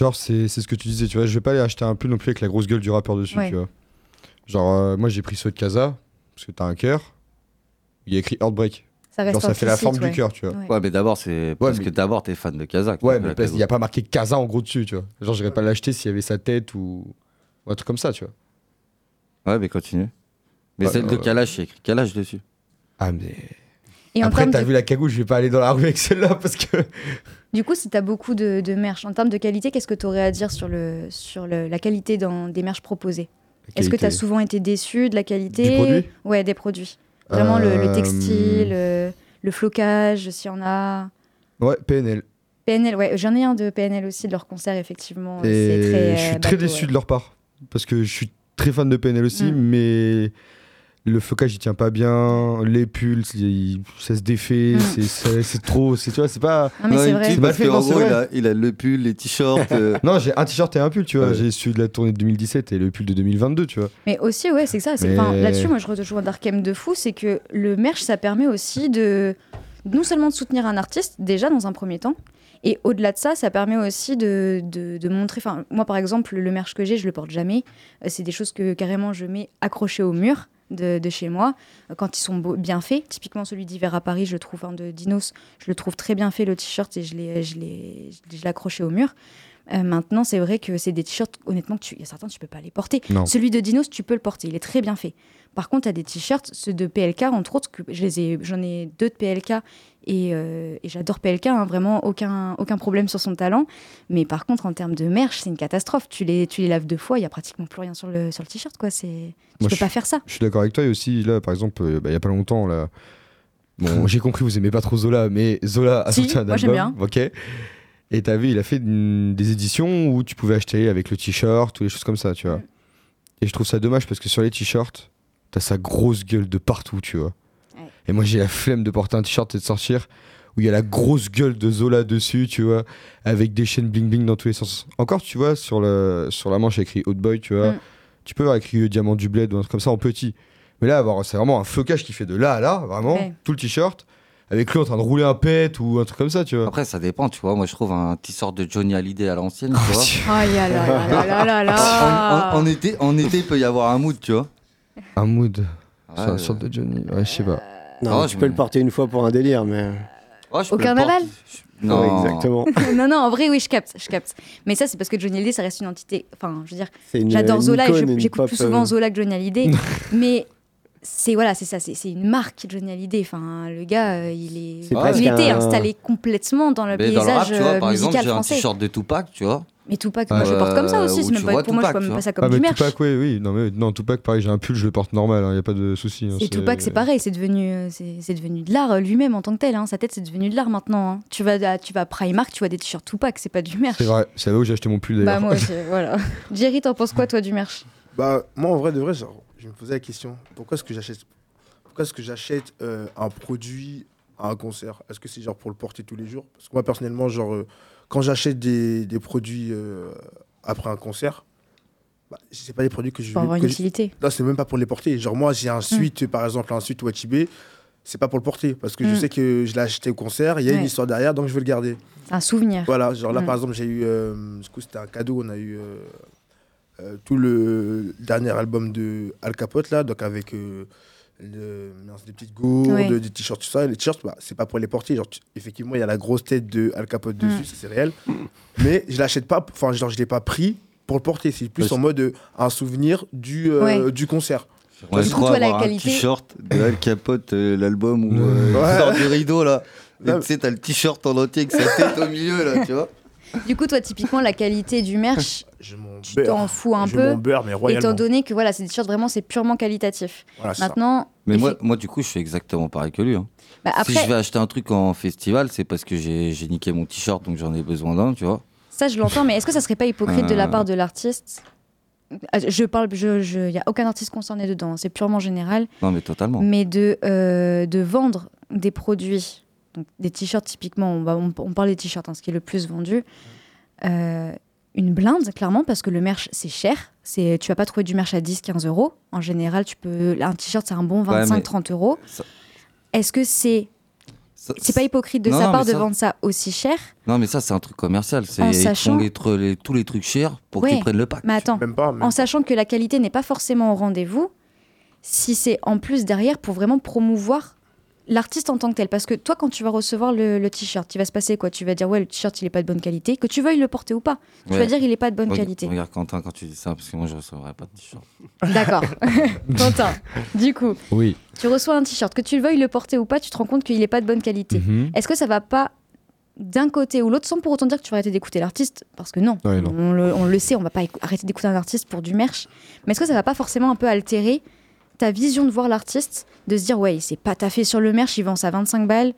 Genre, c'est c'est ce que tu disais, tu vois. Je vais pas aller acheter un pull non plus avec la grosse gueule du rappeur dessus, Ouais. tu vois. Genre, euh, moi, j'ai pris ceux de Casa, parce que t'as un cœur. Il y a écrit Heartbreak. Ça reste Genre, ça fait la forme ouais. du cœur, tu vois. Ouais. Ouais, mais d'abord, c'est parce mais- que d'abord, t'es fan de Kazakh. Ouais, mais parce qu'il n'y a pas marqué Casa en gros dessus, tu vois. Genre, j'irais pas l'acheter s'il y avait sa tête ou... ou un truc comme ça, tu vois. Ouais, mais continue. Mais Ouais, celle de ouais. Kalash, il y a écrit Kalash dessus. Ah, mais. Et Après, t'as de- vu la cagoule, je vais pas aller dans la rue avec celle-là parce que. Du coup, si tu as beaucoup de, de merch, en termes de qualité, qu'est-ce que tu aurais à dire sur, le, sur le- la qualité dans, des merch proposés Est-ce que tu as souvent été déçu de la qualité Du produit Ouais, des produits. Vraiment le, le Euh, textile, le, le flocage, s'il y en a. Ouais, PNL. PNL, ouais, j'en ai un de PNL aussi, de leur concert, effectivement. Et très, je suis euh, très bateau, déçu ouais. de leur part. Parce que je suis très fan de PNL aussi, Mm. mais le flocage il tient pas bien. Les pulls, il- ça se défait. Mm. c'est- C'est c'est trop. c'est- Tu vois, c'est pas. Non, mais c'est vrai. C'est mal Parce fait, non, c'est gros, il a, il a le pull, les t-shirts. euh, Non, j'ai un t-shirt et un pull, tu vois. Ouais. J'ai celui de la tournée de 2017 et le pull de 2022, tu vois. Mais aussi, ouais, c'est ça. c'est- Mais- enfin, Là-dessus, moi, je rejoins Darkem de fou, c'est que le merch, ça permet aussi de non seulement de soutenir un artiste, déjà dans un premier temps, et au-delà de ça, ça permet aussi de, de, de montrer. Enfin, moi, par exemple, le merch que j'ai, je le porte jamais. Euh, C'est des choses que carrément je mets accrochées au mur. De, chez moi, euh, quand ils sont bien faits. Typiquement, celui d'hiver à Paris, je le trouve, hein, de Dinos, je le trouve très bien fait, le t-shirt, et je l'ai accroché au mur. Euh, maintenant, c'est vrai que c'est des t-shirts, honnêtement, tu- il y a certains, tu peux pas les porter. Non. Celui de Dinos, tu peux le porter, il est très bien fait. Par contre, tu as des t-shirts, ceux de PLK, entre autres, que je les ai, j'en ai deux de PLK et, euh, et j'adore PLK, hein, vraiment aucun, aucun problème sur son talent. Mais par contre, en termes de merch, c'est une catastrophe. Tu les, tu les laves deux fois, il y a pratiquement plus rien sur le, sur le t-shirt, quoi. C'est, tu Moi, peux je- pas faire ça. Je suis d'accord avec toi. Et aussi, là, par exemple, euh, bah, il y a pas longtemps, là. Bon, *laughs* j'ai compris, vous aimez pas trop Zola, mais Zola a Si, sorti un moi, j'aime album. Ok. Et t'as vu, il a fait des éditions où tu pouvais acheter avec le t-shirt ou les choses comme ça, tu vois. Mm. Et je trouve ça dommage parce que sur les t-shirts, t'as sa grosse gueule de partout, tu vois. Ouais. Et moi, j'ai la flemme de porter un t-shirt et de sortir où il y a la grosse gueule de Zola dessus, tu vois, avec des chaînes bling bling dans tous les sens. Encore, tu vois, sur, le, sur la manche, écrit Hot Boy, tu vois. Mm. Tu peux avoir écrit euh, Diamant du Bled ou un truc comme ça en petit. Mais là, c'est vraiment un flocage qui fait de là à là, vraiment, Ouais. tout le t-shirt, avec lui en train de rouler un pet ou un truc comme ça, tu vois. Après, ça dépend, tu vois. Moi, je trouve un t-shirt de Johnny Hallyday à l'ancienne, *laughs* tu vois. Oh là là là là là là En, en- en été, en été, il peut y avoir un mood, tu vois. Un mood. C'est Ouais, une sorte de Johnny. Ouais, je sais pas. Non, Oh, tu je peux le porter une fois pour un délire, mais. Ouais, je Au carnaval. Non, exactement. *laughs* non, non, en vrai, oui, je capte, je capte. Mais ça, c'est parce que Johnny Hallyday, ça reste une entité. Enfin, je veux dire, j'adore Zola et j'écoute plus souvent euh, Zola que Johnny Hallyday. *laughs* mais c'est voilà, c'est ça, c'est c'est une marque Johnny Hallyday. Enfin, le gars, euh, il est, C'est il était un- installé complètement dans le Mais dans le rap, paysage tu vois, euh, par exemple, musical j'ai un français. t-shirt de Tupac, tu vois. Mais Tupac, moi, je le porte comme ça Euh, aussi. même pas, vois pour moi, je Tupac, vois tu même pas ça Ah, comme mais du merch. Tupac, oui, oui. Non, mais non, Tupac, pareil, j'ai un pull, je le porte normal, il n'y a pas de souci. hein, Et c'est- Tupac, c'est pareil, c'est devenu, euh, c'est c'est devenu de l'art euh, lui-même en tant que tel. hein. Sa tête, c'est devenu de l'art maintenant. hein. Tu vas, à- tu vas à Primark, tu vois des t-shirts Tupac, c'est pas du merch. C'est vrai, c'est là où j'ai acheté mon pull Bah d'ailleurs. moi *laughs* aussi, voilà. Jerry, t'en penses quoi toi du merch? Bah, moi, en vrai, de vrai, genre, je me posais la question pourquoi est-ce que j'achète pourquoi est-ce que j'achète euh, un produit à un concert? Est-ce que c'est genre pour le porter tous les jours? Parce que moi, personnellement, genre, euh, quand j'achète des, des produits euh, après un concert, bah, c'est pas des produits que je Pour avoir une que je- utilité. Non, c'est même pas pour les porter. Genre, moi, j'ai un suite, par exemple, un suite Wachibé, c'est pas pour le porter. Parce que je Mm. sais que je l'ai acheté au concert, il y a une histoire derrière, donc je veux le garder. C'est un souvenir. Voilà, genre là Mm. par exemple, j'ai eu. du coup, c'était un cadeau. On a eu euh, tout le dernier album de Al Capote, là, donc avec euh, le- des petites gourdes, des t-shirts, tout ça. Et les t-shirts, bah, c'est pas pour les porter. Genre, tu- effectivement, il y a la grosse tête de Al Capote dessus, Mm. ça c'est réel. Mais je l'achète pas, enfin, genre, je l'ai pas pris pour le porter. C'est plus en mode euh, un souvenir du, euh, Ouais. du concert. Ouais, je crois la avoir un t-shirt de Al Capote, euh, l'album où euh, Ouais. il sort du rideau là. Tu sais, t'as le t-shirt en entier avec sa tête au milieu là, tu vois. Du coup, toi, typiquement, la qualité du merch, tu beurre. t'en fous un Je peu. m'en beurre, mais royalement. étant donné que voilà, c'est des t-shirts vraiment, c'est purement qualitatif. Voilà, c'est ça. Maintenant, Mais moi, moi, du coup, je fais exactement pareil que lui. hein. Bah, Si je vais acheter un truc en festival, c'est parce que j'ai j'ai niqué mon t-shirt, donc j'en ai besoin d'un, tu vois. ça, je l'entends, mais est-ce que ça serait pas hypocrite de la Euh. part de l'artiste? Ah, Je parle, je, je, y a aucun artiste concerné dedans, c'est purement général. Non, mais totalement. mais de, euh, de vendre des produits, donc des t-shirts typiquement, on, va- on, on parle des t-shirts, hein, ce qui est le plus vendu, euh, une blinde clairement parce que le merch c'est cher, c'est, tu vas pas trouver du merch à 10-15 euros, en général tu peux, un t-shirt c'est un bon Ouais, mais 25-30 euros. ça- Est-ce que c'est... C'est pas hypocrite de Non, sa non, part de ça- vendre ça aussi cher? Non, mais ça, c'est un truc commercial. C'est En ils sachant- font les tr- les- tous les trucs chers pour Ouais, qu'ils prennent le pack. Mais attends, Même pas, même en sachant que la qualité n'est pas forcément au rendez-vous, si c'est en plus derrière pour vraiment promouvoir l'artiste en tant que tel. Parce que toi, quand tu vas recevoir le, le t-shirt, il va se passer quoi? Tu vas dire, ouais, le t-shirt, il est pas de bonne qualité. Que tu veuilles le porter ou pas, tu Ouais. vas dire, il est pas de bonne Reg- qualité. Regarde Quentin quand tu dis ça, parce que moi, je recevrai pas de t-shirt. D'accord. *laughs* *laughs* Quentin, du coup, Oui. tu reçois un t-shirt, que tu le veuilles le porter ou pas, tu te rends compte qu'il est pas de bonne qualité. Mhm. Est-ce que ça va pas d'un côté ou l'autre sans pour autant dire que tu vas arrêter d'écouter l'artiste Parce que non, Ouais, non. On, le, on le sait, on va pas arrêter d'écouter un artiste pour du merch. Mais est-ce que ça va pas forcément un peu altérer ta vision de voir l'artiste De se dire, ouais, il s'est pas taffé sur le merch, il vend ça 25 balles.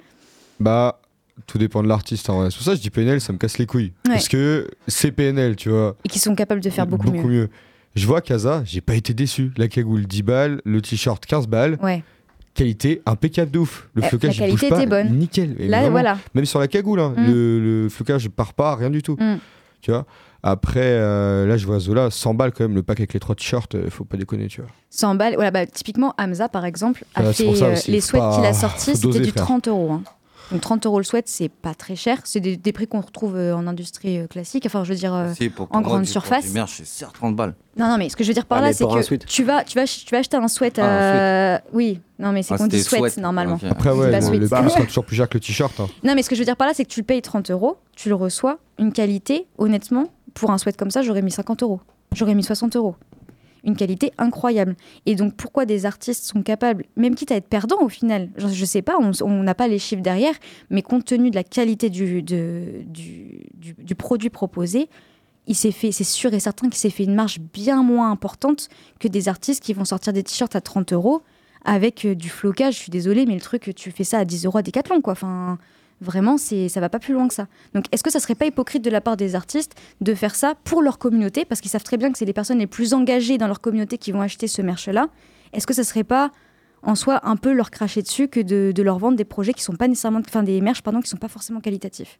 Bah, tout dépend de l'artiste vrai. C'est pour ça que je dis PNL, ça me casse les couilles. Ouais. Parce que c'est PNL, tu vois. Et qui sont capables de faire beaucoup, mieux. Je vois Kaza, j'ai pas été déçu. La cagoule 10 balles, le t-shirt 15 balles. Ouais. Qualité impeccable de ouf. Le Euh, flocage la bouge qualité pas, était bonne. Nickel. Là, voilà. Même sur la cagoule, hein, Mm. le, le flocage part pas, rien du tout. Mm. Tu vois. Après, euh, là, je vois Zola, 100 balles quand même, le pack avec les trois t-shirts, euh, faut pas déconner, tu vois. 100 balles. Voilà, bah, typiquement, Hamza, par exemple, a Ah, fait pour euh, aussi, les sweats pas- qu'il a sortis, c'était du frère. 30 euros. hein. Donc 30 euros le sweat, c'est pas très cher. C'est des, des prix qu'on retrouve en industrie classique. Enfin, je veux dire, euh, Si, pour- pour en grande pour surface. Du merch, c'est certes 30 balles. Non, non, mais ce que je veux dire par Ah, là, c'est pour que sweat. tu vas, tu, vas, tu vas acheter un sweat. Ah, un Oui, non, mais c'est Ah, qu'on dit sweat, sweat. normalement. Ok. Après, C'est ouais, pas le, prix sera *laughs* toujours plus cher que le t-shirt. hein. Non, mais ce que je veux dire par là, c'est que tu le payes 30 euros, tu le reçois, une qualité, honnêtement, pour un sweat comme ça, j'aurais mis 50 euros. J'aurais mis 60 euros. Une qualité incroyable. Et donc, pourquoi des artistes sont capables, même quitte à être perdants au final, je, je sais pas, on n'a pas les chiffres derrière, mais compte tenu de la qualité du, du, du- du produit proposé, il s'est fait, c'est sûr et certain qu'il s'est fait une marge bien moins importante que des artistes qui vont sortir des t-shirts à 30 euros avec euh, du flocage. Je suis désolée, mais le truc, tu fais ça à 10 euros à Decathlon, quoi. Vraiment, c'est, ça va pas plus loin que ça. Donc, est-ce que ça serait pas hypocrite de la part des artistes de faire ça pour leur communauté, parce qu'ils savent très bien que c'est les personnes les plus engagées dans leur communauté qui vont acheter ce merch-là Est-ce que ça serait pas en soi un peu leur cracher dessus que de, de leur vendre des projets qui sont pas nécessairement, enfin des merch pardon, qui sont pas forcément qualitatifs?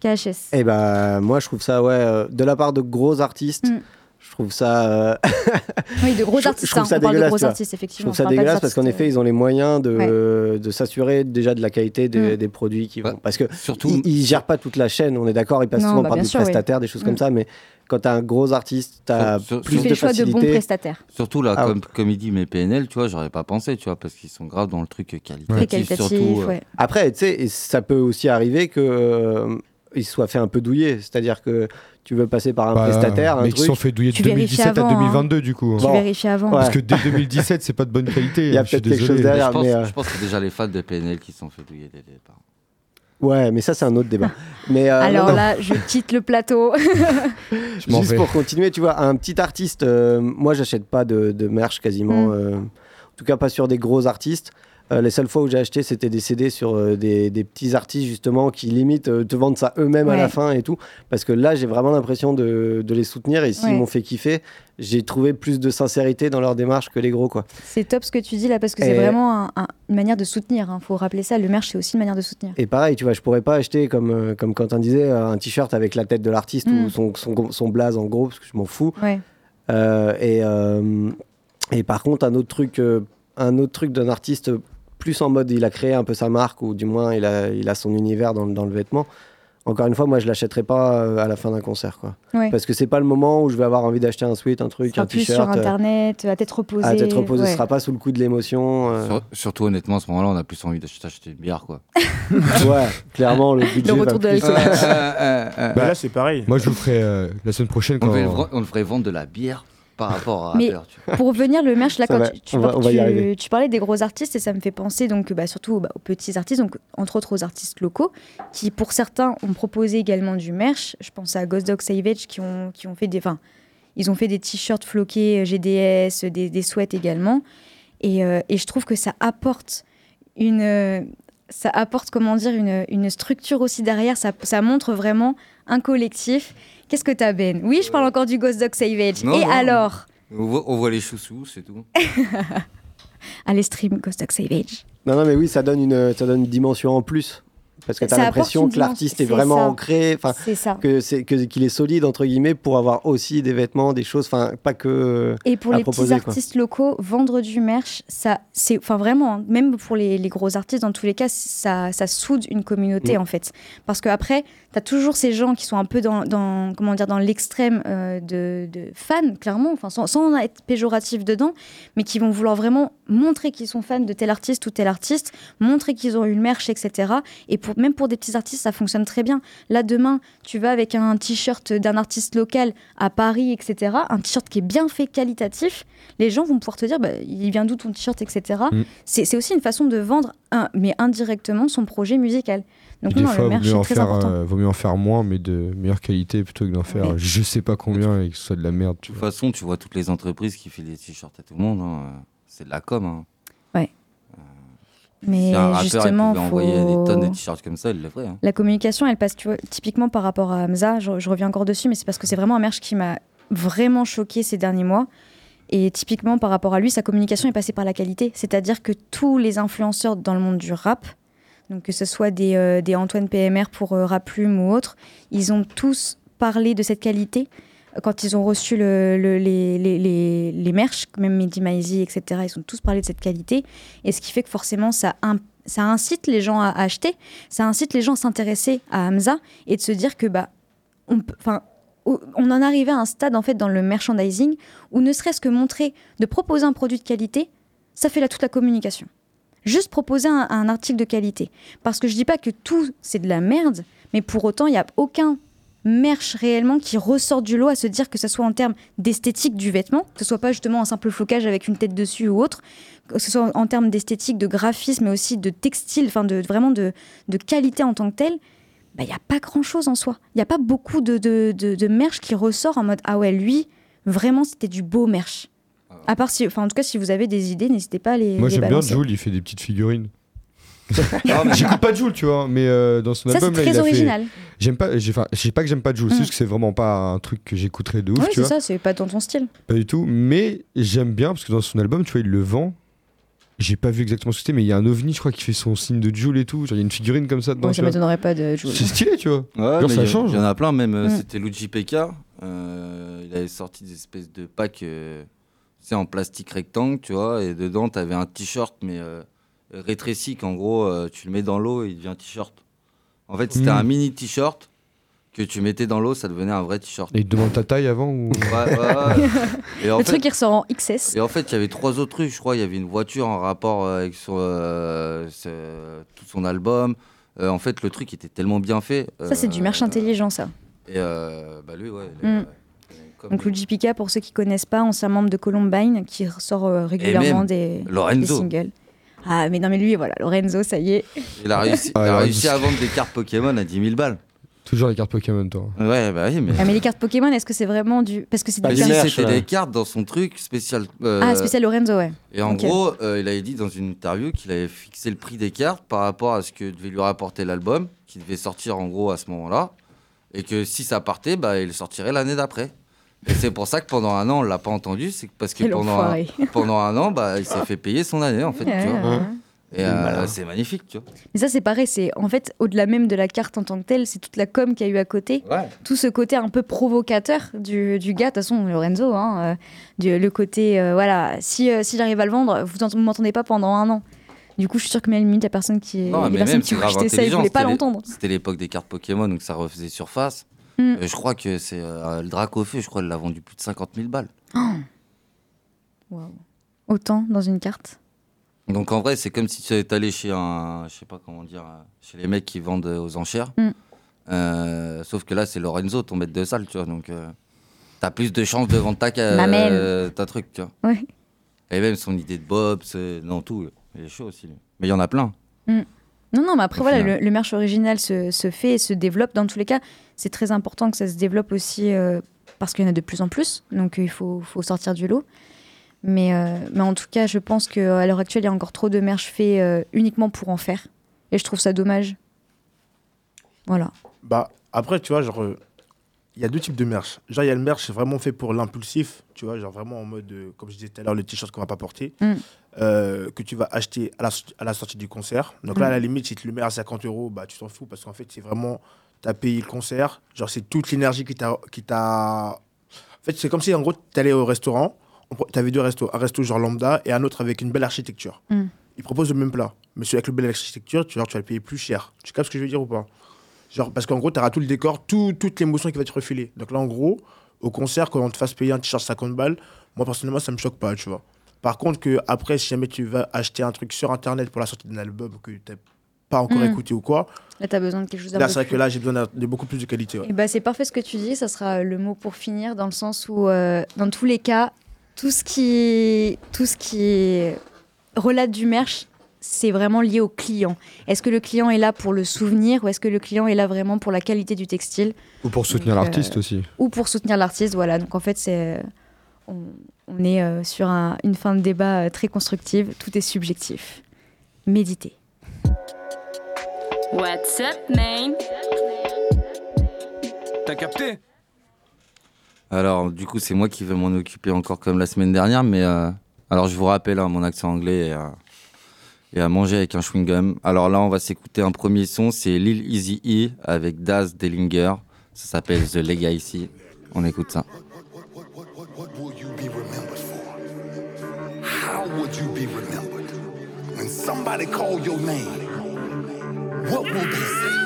KHS. Et bah, moi, je trouve ça, ouais, euh, de la part de gros artistes, je trouve ça. euh, Oui, de gros *laughs* je- artistes. Je trouve hein, ça on parle de dégueulasse. gros artistes, effectivement. Je trouve ça dégueulasse parce qu'en effet, ils ont les moyens de, Ouais. de s'assurer déjà de la qualité des, Mm. des produits qui vont. Parce que surtout- ils, ils gèrent pas toute la chaîne, on est d'accord, ils passent Non, souvent bah, par des sûr, oui. prestataires, des choses comme Mm. ça, mais quand tu as un gros artiste, tu as Sur- sur- plus Tu fais de le choix de bons prestataires. Surtout là, Ah, comme, comme il dit, mes PNL, tu vois, j'aurais pas pensé, tu vois, parce qu'ils sont grave dans le truc qualitatif. Très qualitatif, surtout, euh. Après, tu sais, ça peut aussi arriver que euh, il soit fait un peu douiller, c'est-à-dire que tu veux passer par un Bah, prestataire, un mais truc. sont fait douiller de Tu vérifies 2017 avant, à hein. 2022, du coup. Tu vérifies avant. Parce que dès 2017, c'est pas de bonne qualité. Il y a suis peut-être quelque chose derrière, je, pense, mais, euh, je pense que c'est déjà les fans de PNL qui se sont fait douiller dès le départ. Ouais, mais ça, c'est un autre débat. *laughs* mais, euh, Alors non, là, je quitte le plateau. *laughs* Juste vais. pour continuer, tu vois, un petit artiste, euh, moi j'achète pas de, de merch quasiment, Mm. euh, en tout cas pas sur des gros artistes. Euh, les seules fois où j'ai acheté, c'était des CD sur euh, des, des petits artistes justement qui limite euh, te vendent ça eux-mêmes à la fin et tout. Parce que là, j'ai vraiment l'impression de, de les soutenir et s'ils Ouais. m'ont fait kiffer, j'ai trouvé plus de sincérité dans leur démarche que les gros quoi. C'est top ce que tu dis là parce que c'est vraiment un- un- une manière de soutenir. Il faut rappeler ça. Le merch, c'est aussi une manière de soutenir. Et pareil, tu vois, je pourrais pas acheter, comme, euh, comme Quentin disait, un t-shirt avec la tête de l'artiste Mm. ou son, son, son blaze en gros, parce que je m'en fous. Ouais. Et, et par contre, un autre truc, un autre truc d'un artiste plus en mode il a créé un peu sa marque ou du moins il a, il a son univers dans, le- dans le vêtement. Encore une fois, moi je l'achèterai pas euh, à la fin d'un concert, quoi. Ouais. Parce que c'est pas le moment où je vais avoir envie d'acheter un sweat, un truc, sera un plus sur t-shirt. euh, internet, à tête reposée. à tête reposée, Ouais. ce sera pas sous le coup de l'émotion. euh. Sur- surtout, honnêtement, à ce moment-là, on a plus envie d'acheter acheter une bière, quoi. *laughs* ouais, clairement le budget. retour de plus-. Euh, euh, euh, Bah là, c'est pareil. Moi, je vous le ferai euh, la semaine prochaine on, quand. devrait, vra- on devrait vendre de la bière par rapport à Mais Rapper, tu vois. pour revenir le merch, là, quand va, tu, tu va- parlais des gros artistes, et ça me fait penser donc bah, surtout bah, aux petits artistes, donc entre autres aux artistes locaux, qui pour certains ont proposé également du merch. Je pense à Ghost Dog Savage qui ont, qui ont fait des, enfin, ils ont fait des t-shirts floqués euh, GDS, des, des sweats également, et, euh, et je trouve que ça apporte une, euh, ça apporte comment dire une, une structure aussi derrière. Ça, ça montre vraiment un collectif. Qu'est-ce que t'as Ben? Oui, je parle encore du Ghost Dog Savage. Non, et non, alors? On voit, on voit les chaussous, c'est tout. *laughs* Allez stream Ghost Dog Savage. Non, non, mais oui, ça donne une, ça donne une dimension en plus. Parce que tu as l'impression que l'artiste est vraiment ça. ancré, que c'est que qu'il est solide entre guillemets pour avoir aussi des vêtements, des choses, enfin pas que Et pour à les proposer, petits quoi. artistes locaux, vendre du merch, ça, c'est, enfin vraiment, hein, même pour les, les gros artistes, dans tous les cas, ça, ça soude une communauté Mm. en fait. Parce qu'après, tu as toujours ces gens qui sont un peu dans, dans comment dire, dans l'extrême euh, de, de fans, clairement, enfin, sans, sans être péjoratif dedans, mais qui vont vouloir vraiment montrer qu'ils sont fans de tel artiste ou tel artiste, montrer qu'ils ont eu le merch, etc. Et pour, même pour des petits artistes, ça fonctionne très bien. Là, demain, tu vas avec un t-shirt d'un artiste local à Paris, etc., un t-shirt qui est bien fait, qualitatif, les gens vont pouvoir te dire, bah, il vient d'où ton t-shirt, etc. Mm. C'est aussi une façon de vendre, un, mais indirectement, son projet musical. Donc, des non, fois, le vaut merch mieux, en est très faire, euh, vaut mieux en faire moins, mais de meilleure qualité plutôt que d'en faire Oui. je sais pas combien et que ce soit de la merde. Tu De toute façon, tu vois toutes les entreprises qui filent des t-shirts à tout le monde. hein, euh, C'est de la com. Hein. Mais Si un rappeur il justement, envoyer faut- des tonnes de t-shirts comme ça, il le ferait. hein. La communication, elle passe tu vois, typiquement par rapport à Hamza. Je, je reviens encore dessus, mais c'est parce que c'est vraiment un merch qui m'a vraiment choqué ces derniers mois. Et typiquement par rapport à lui, sa communication est passée par la qualité. C'est-à-dire que tous les influenceurs dans le monde du rap, donc que ce soit des, euh, des Antoine PMR pour euh, Raplume ou autres, ils ont tous parlé de cette qualité quand ils ont reçu le, le- les, les, les, les merch, même Mehdi etc. Ils ont tous parlé de cette qualité. Et ce qui fait que forcément, ça, ça incite les gens à acheter, ça incite les gens à s'intéresser à Hamza et de se dire que, bah, on, on en arrivait à un stade, en fait, dans le merchandising où ne serait-ce que montrer, de proposer un produit de qualité, ça fait là toute la communication. Juste proposer un, un article de qualité. Parce que je dis pas que tout, c'est de la merde, mais pour autant, il n'y a aucun merch réellement qui ressort du lot à se dire que ce soit en termes d'esthétique du vêtement, que ce soit pas justement un simple flocage avec une tête dessus ou autre, que ce soit en termes d'esthétique, de graphisme, mais aussi de textile, enfin de vraiment de, de qualité en tant que telle, bah, il n'y a pas grand-chose en soi. Il n'y a pas beaucoup de, de, de, de merch qui ressort en mode ah ouais, lui, vraiment, c'était du beau merch. À part si, enfin en tout cas, si vous avez des idées, n'hésitez pas à les. Moi j'aime bien. Jules, il fait des petites figurines. *laughs* J'écoute pas Jules, tu vois, mais euh, dans son Ça, album c'est là, il très fait- original. J'aime pas, j'ai- enfin, je sais pas que j'aime pas Jules, c'est Mm. juste que c'est vraiment pas un truc que j'écouterais de ouf, Oui, tu c'est vois. ça, c'est pas dans ton style. Pas du tout, mais j'aime bien parce que dans son album, tu vois, il le vend. J'ai pas vu exactement ce que c'était, mais il y a un ovni, je crois, qui fait son signe de Jules et tout. Genre, il y a une figurine comme ça dedans. Moi, ça m'étonnerait pas de jouer. C'est stylé, tu vois. Ouais, Genre, ça il y a- change. Il y en a plein, même. euh, Mm. C'était Luigi PK. euh, il avait sorti des espèces de packs euh, tu sais, en plastique rectangle, tu vois, et dedans, tu avais un t-shirt, mais euh, rétréci, qu'en gros, euh, tu le mets dans l'eau et il devient t-shirt. En fait, c'était Mm. un mini t-shirt que tu mettais dans l'eau, ça devenait un vrai t-shirt. Et il te demande ta taille avant ou. Ouais, ouais, ouais. *laughs* Et en Le fait- truc, il ressort en XS. et en fait, il y avait trois autres trucs. Je crois il y avait une voiture en rapport euh, avec son, euh, ce- tout son album. Euh, en fait, le truc était tellement bien fait. Ça, c'est du euh, merch intelligent, ça. Et euh, bah lui, ouais. Mm. comme Donc lui. Luigi Pica, pour ceux qui connaissent pas, ancien membre de Columbine, qui ressort euh, régulièrement des, des Lorenzo. singles. Ah, mais non, mais lui, voilà, Lorenzo, ça y est. Il a réussi, Ah, il a alors, réussi il- à vendre des cartes Pokémon à 10 000 balles. Toujours les cartes Pokémon, toi. Ouais, bah oui, mais. Ah, mais les cartes Pokémon, est-ce que c'est vraiment du. Parce que c'est Bah, du si, merch. c'était des cartes dans son truc spécial. euh, Ah, spécial Lorenzo, ouais. Et en gros, euh, il avait dit dans une interview qu'il avait fixé le prix des cartes par rapport à ce que devait lui rapporter l'album, qui devait sortir en gros à ce moment-là, et que si ça partait, bah, il sortirait l'année d'après. Et c'est pour ça que pendant un an, on l'a pas entendu, c'est parce que pendant un, pendant un an, bah, il s'est fait payer son année en fait. Ouais, tu vois. ouais, ouais. Et euh, c'est magnifique, tu vois. Mais ça, c'est pareil, c'est en fait, au-delà même de la carte en tant que telle, c'est toute la com qu'il y a eu à côté. Ouais. Tout ce côté un peu provocateur du, du gars, de toute façon, Lorenzo, hein, euh, du- le côté, euh, voilà, si, euh, si j'arrive à le vendre, vous ne m'entendez pas pendant un an. Du coup, je suis sûre que même limite, la personne qui, Non, les mais personnes même, qui acheté ça, ils voulaient pas l'entendre. C'était l'époque des cartes Pokémon, donc ça refaisait surface. Mm. Euh, je crois que c'est euh, le Dracofeu, je crois, il l'a vendu plus de 50 000 balles. Oh. Waouh. Autant dans une carte? Donc en vrai, c'est comme si tu étais allé chez un, je sais pas comment dire, euh, chez les mecs qui vendent aux enchères. Mm. Euh, sauf que là, c'est Lorenzo, ton maître de salle, tu vois. Donc, euh, t'as plus de chances de vendre ta, euh, ta truc, tu vois. Ouais. Et même son idée de Bob, c'est- non, tout. Il est chaud aussi. lui. Mais il y en a plein. Mm. Non, non, mais après, Au voilà, le, le merch original se, se fait et se développe. Dans tous les cas, c'est très important que ça se développe aussi euh, parce qu'il y en a de plus en plus. Donc, euh, il faut, faut sortir du lot. Mais, euh, mais en tout cas, je pense qu'à l'heure actuelle, il y a encore trop de merch fait euh, uniquement pour en faire. Et je trouve ça dommage. Voilà. Bah, après, tu vois, genre, il y a deux types de merch. Genre, il y a le merch vraiment fait pour l'impulsif, tu vois, genre vraiment en mode, euh, comme je disais tout à l'heure, le t-shirt qu'on va pas porter, Mm. euh, que tu vas acheter à la, à la sortie du concert. Donc là, à Mm. la limite, si tu le mets à 50 euros, bah, tu t'en fous parce qu'en fait, c'est vraiment, tu as payé le concert. Genre, c'est toute l'énergie qui t'a. qui t'a- En fait, c'est comme si, en gros, tu allais au restaurant, tu avais deux restos, un resto genre lambda et un autre avec une belle architecture. Mm. Ils proposent le même plat. Mais celui avec le belle architecture, tu, genre, tu vas le payer plus cher. Tu captes ce que je veux dire ou pas? Genre, parce qu'en gros, tu auras tout le décor, tout- toute l'émotion qui va te refiler. Donc là, en gros, au concert, quand on te fasse payer un t-shirt 50 balles, moi, personnellement, ça me choque pas, tu vois. Par contre, que après, si jamais tu vas acheter un truc sur Internet pour la sortie d'un album que tu n'as pas encore Mm. écouté ou quoi, Là, tu as besoin de quelque chose d'un là, c'est vrai plus- que là, j'ai besoin de beaucoup plus de qualité. ouais. Et bah, c'est parfait ce que tu dis, ça sera le mot pour finir, dans le sens où, euh, dans tous les cas, tout ce qui, tout ce qui relate du merch, c'est vraiment lié au client. Est-ce que le client est là pour le souvenir ou est-ce que le client est là vraiment pour la qualité du textile Ou pour soutenir Donc, l'artiste euh, aussi. Ou pour soutenir l'artiste, voilà. Donc en fait, c'est, on, on est euh, sur un- une fin de débat euh, très constructive, tout est subjectif. Méditez. What's up, man? T'as capté? Alors, du coup, c'est moi qui vais m'en occuper encore comme la semaine dernière. Mais euh, alors, je vous rappelle hein, mon accent anglais et, euh, et à manger avec un chewing-gum. Alors là, on va s'écouter un premier son. C'est Lil Easy E avec Daz Dellinger. Ça s'appelle The Legacy. On écoute ça. Somebody call your name? What will they say?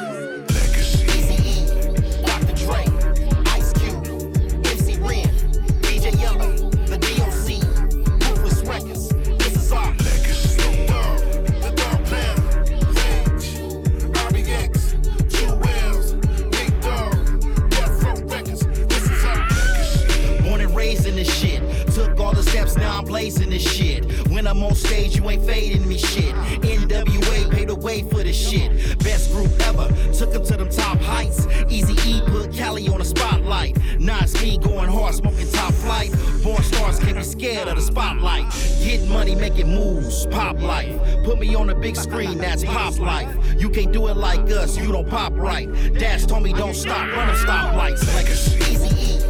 Now I'm blazing this shit. When I'm on stage, you ain't fading me shit. NWA paid the way for this shit. Best group ever, took them to them top heights. Easy E put Cali on the spotlight. Now it's me going hard, smoking top flight. Born stars can't be scared of the spotlight. Get money, making moves, pop life. Put me on the big screen, that's pop life. You can't do it like us, you don't pop right. Dash told me don't stop, run them stoplights. Legacy. Easy E,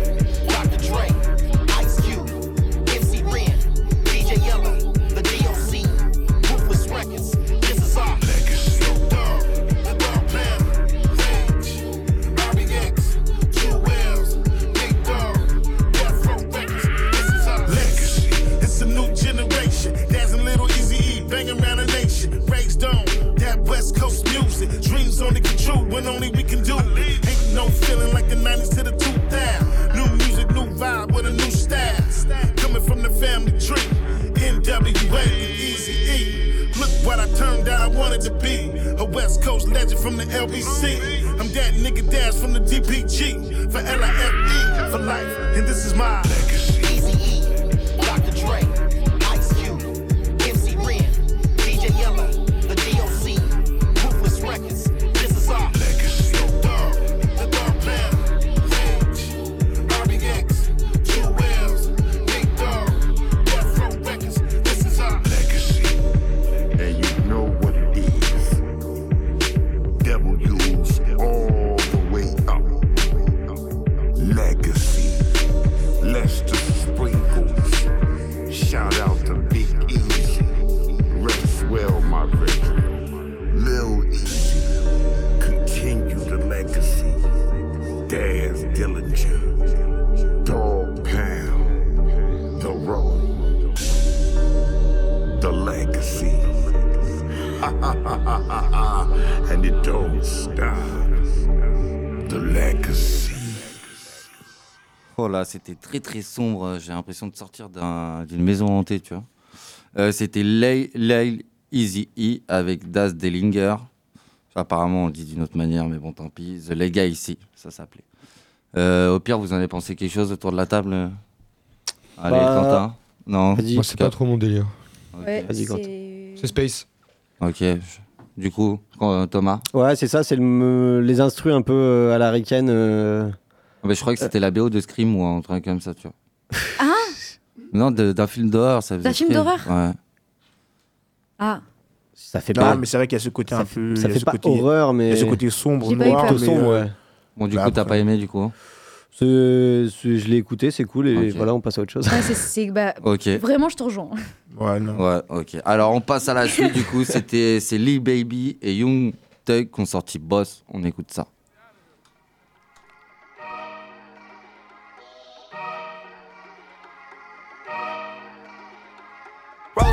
to be. A West Coast legend from the LBC. I'm that nigga Dash from the DPG. For LIFE, for life. And this is my legacy. Là, c'était très très sombre. J'ai l'impression de sortir d'un- d'une maison hantée, tu vois. Euh, c'était Lay Lay Easy E avec Daz Dellinger. Apparemment, on le dit d'une autre manière, mais bon, tant pis. The Legacy, ça s'appelait. Euh, au pire, vous en avez pensé quelque chose autour de la table? Allez, Bah, Quentin Non Moi, c'est pas trop mon délire. Ouais, Vas-y, Quentin. c'est- Space. Ok. Du coup, Thomas Ouais, c'est ça, c'est le les instrus un peu euh, à la ricaine. euh. Ah bah, Je crois que c'était la BO de Scream ou un truc comme ça, tu vois. Ah *laughs* Non, de- d'un film d'horreur, ça faisait D'un film Scream. d'horreur Ouais. Ah, Ça fait Non, pas. mais c'est vrai qu'il y a ce côté ça un peu. ça il y a fait ce pas côté- horreur, Il mais. y a ce côté sombre, J'ai pas eu noir. peur. Plutôt mais, sombre, euh, ouais. Bon, du Bah, coup, t'as après- pas aimé, du coup C'est- c'est- je l'ai écouté, c'est cool, et Ok. voilà, on passe à autre chose. ouais, c'est- c'est bah, Ok. vraiment je te rejoins. Ouais, non. Ouais, ok. Alors, on passe à la suite, du coup. C'était c'est Lil Baby et Young Thug qui ont sorti Boss. On écoute ça.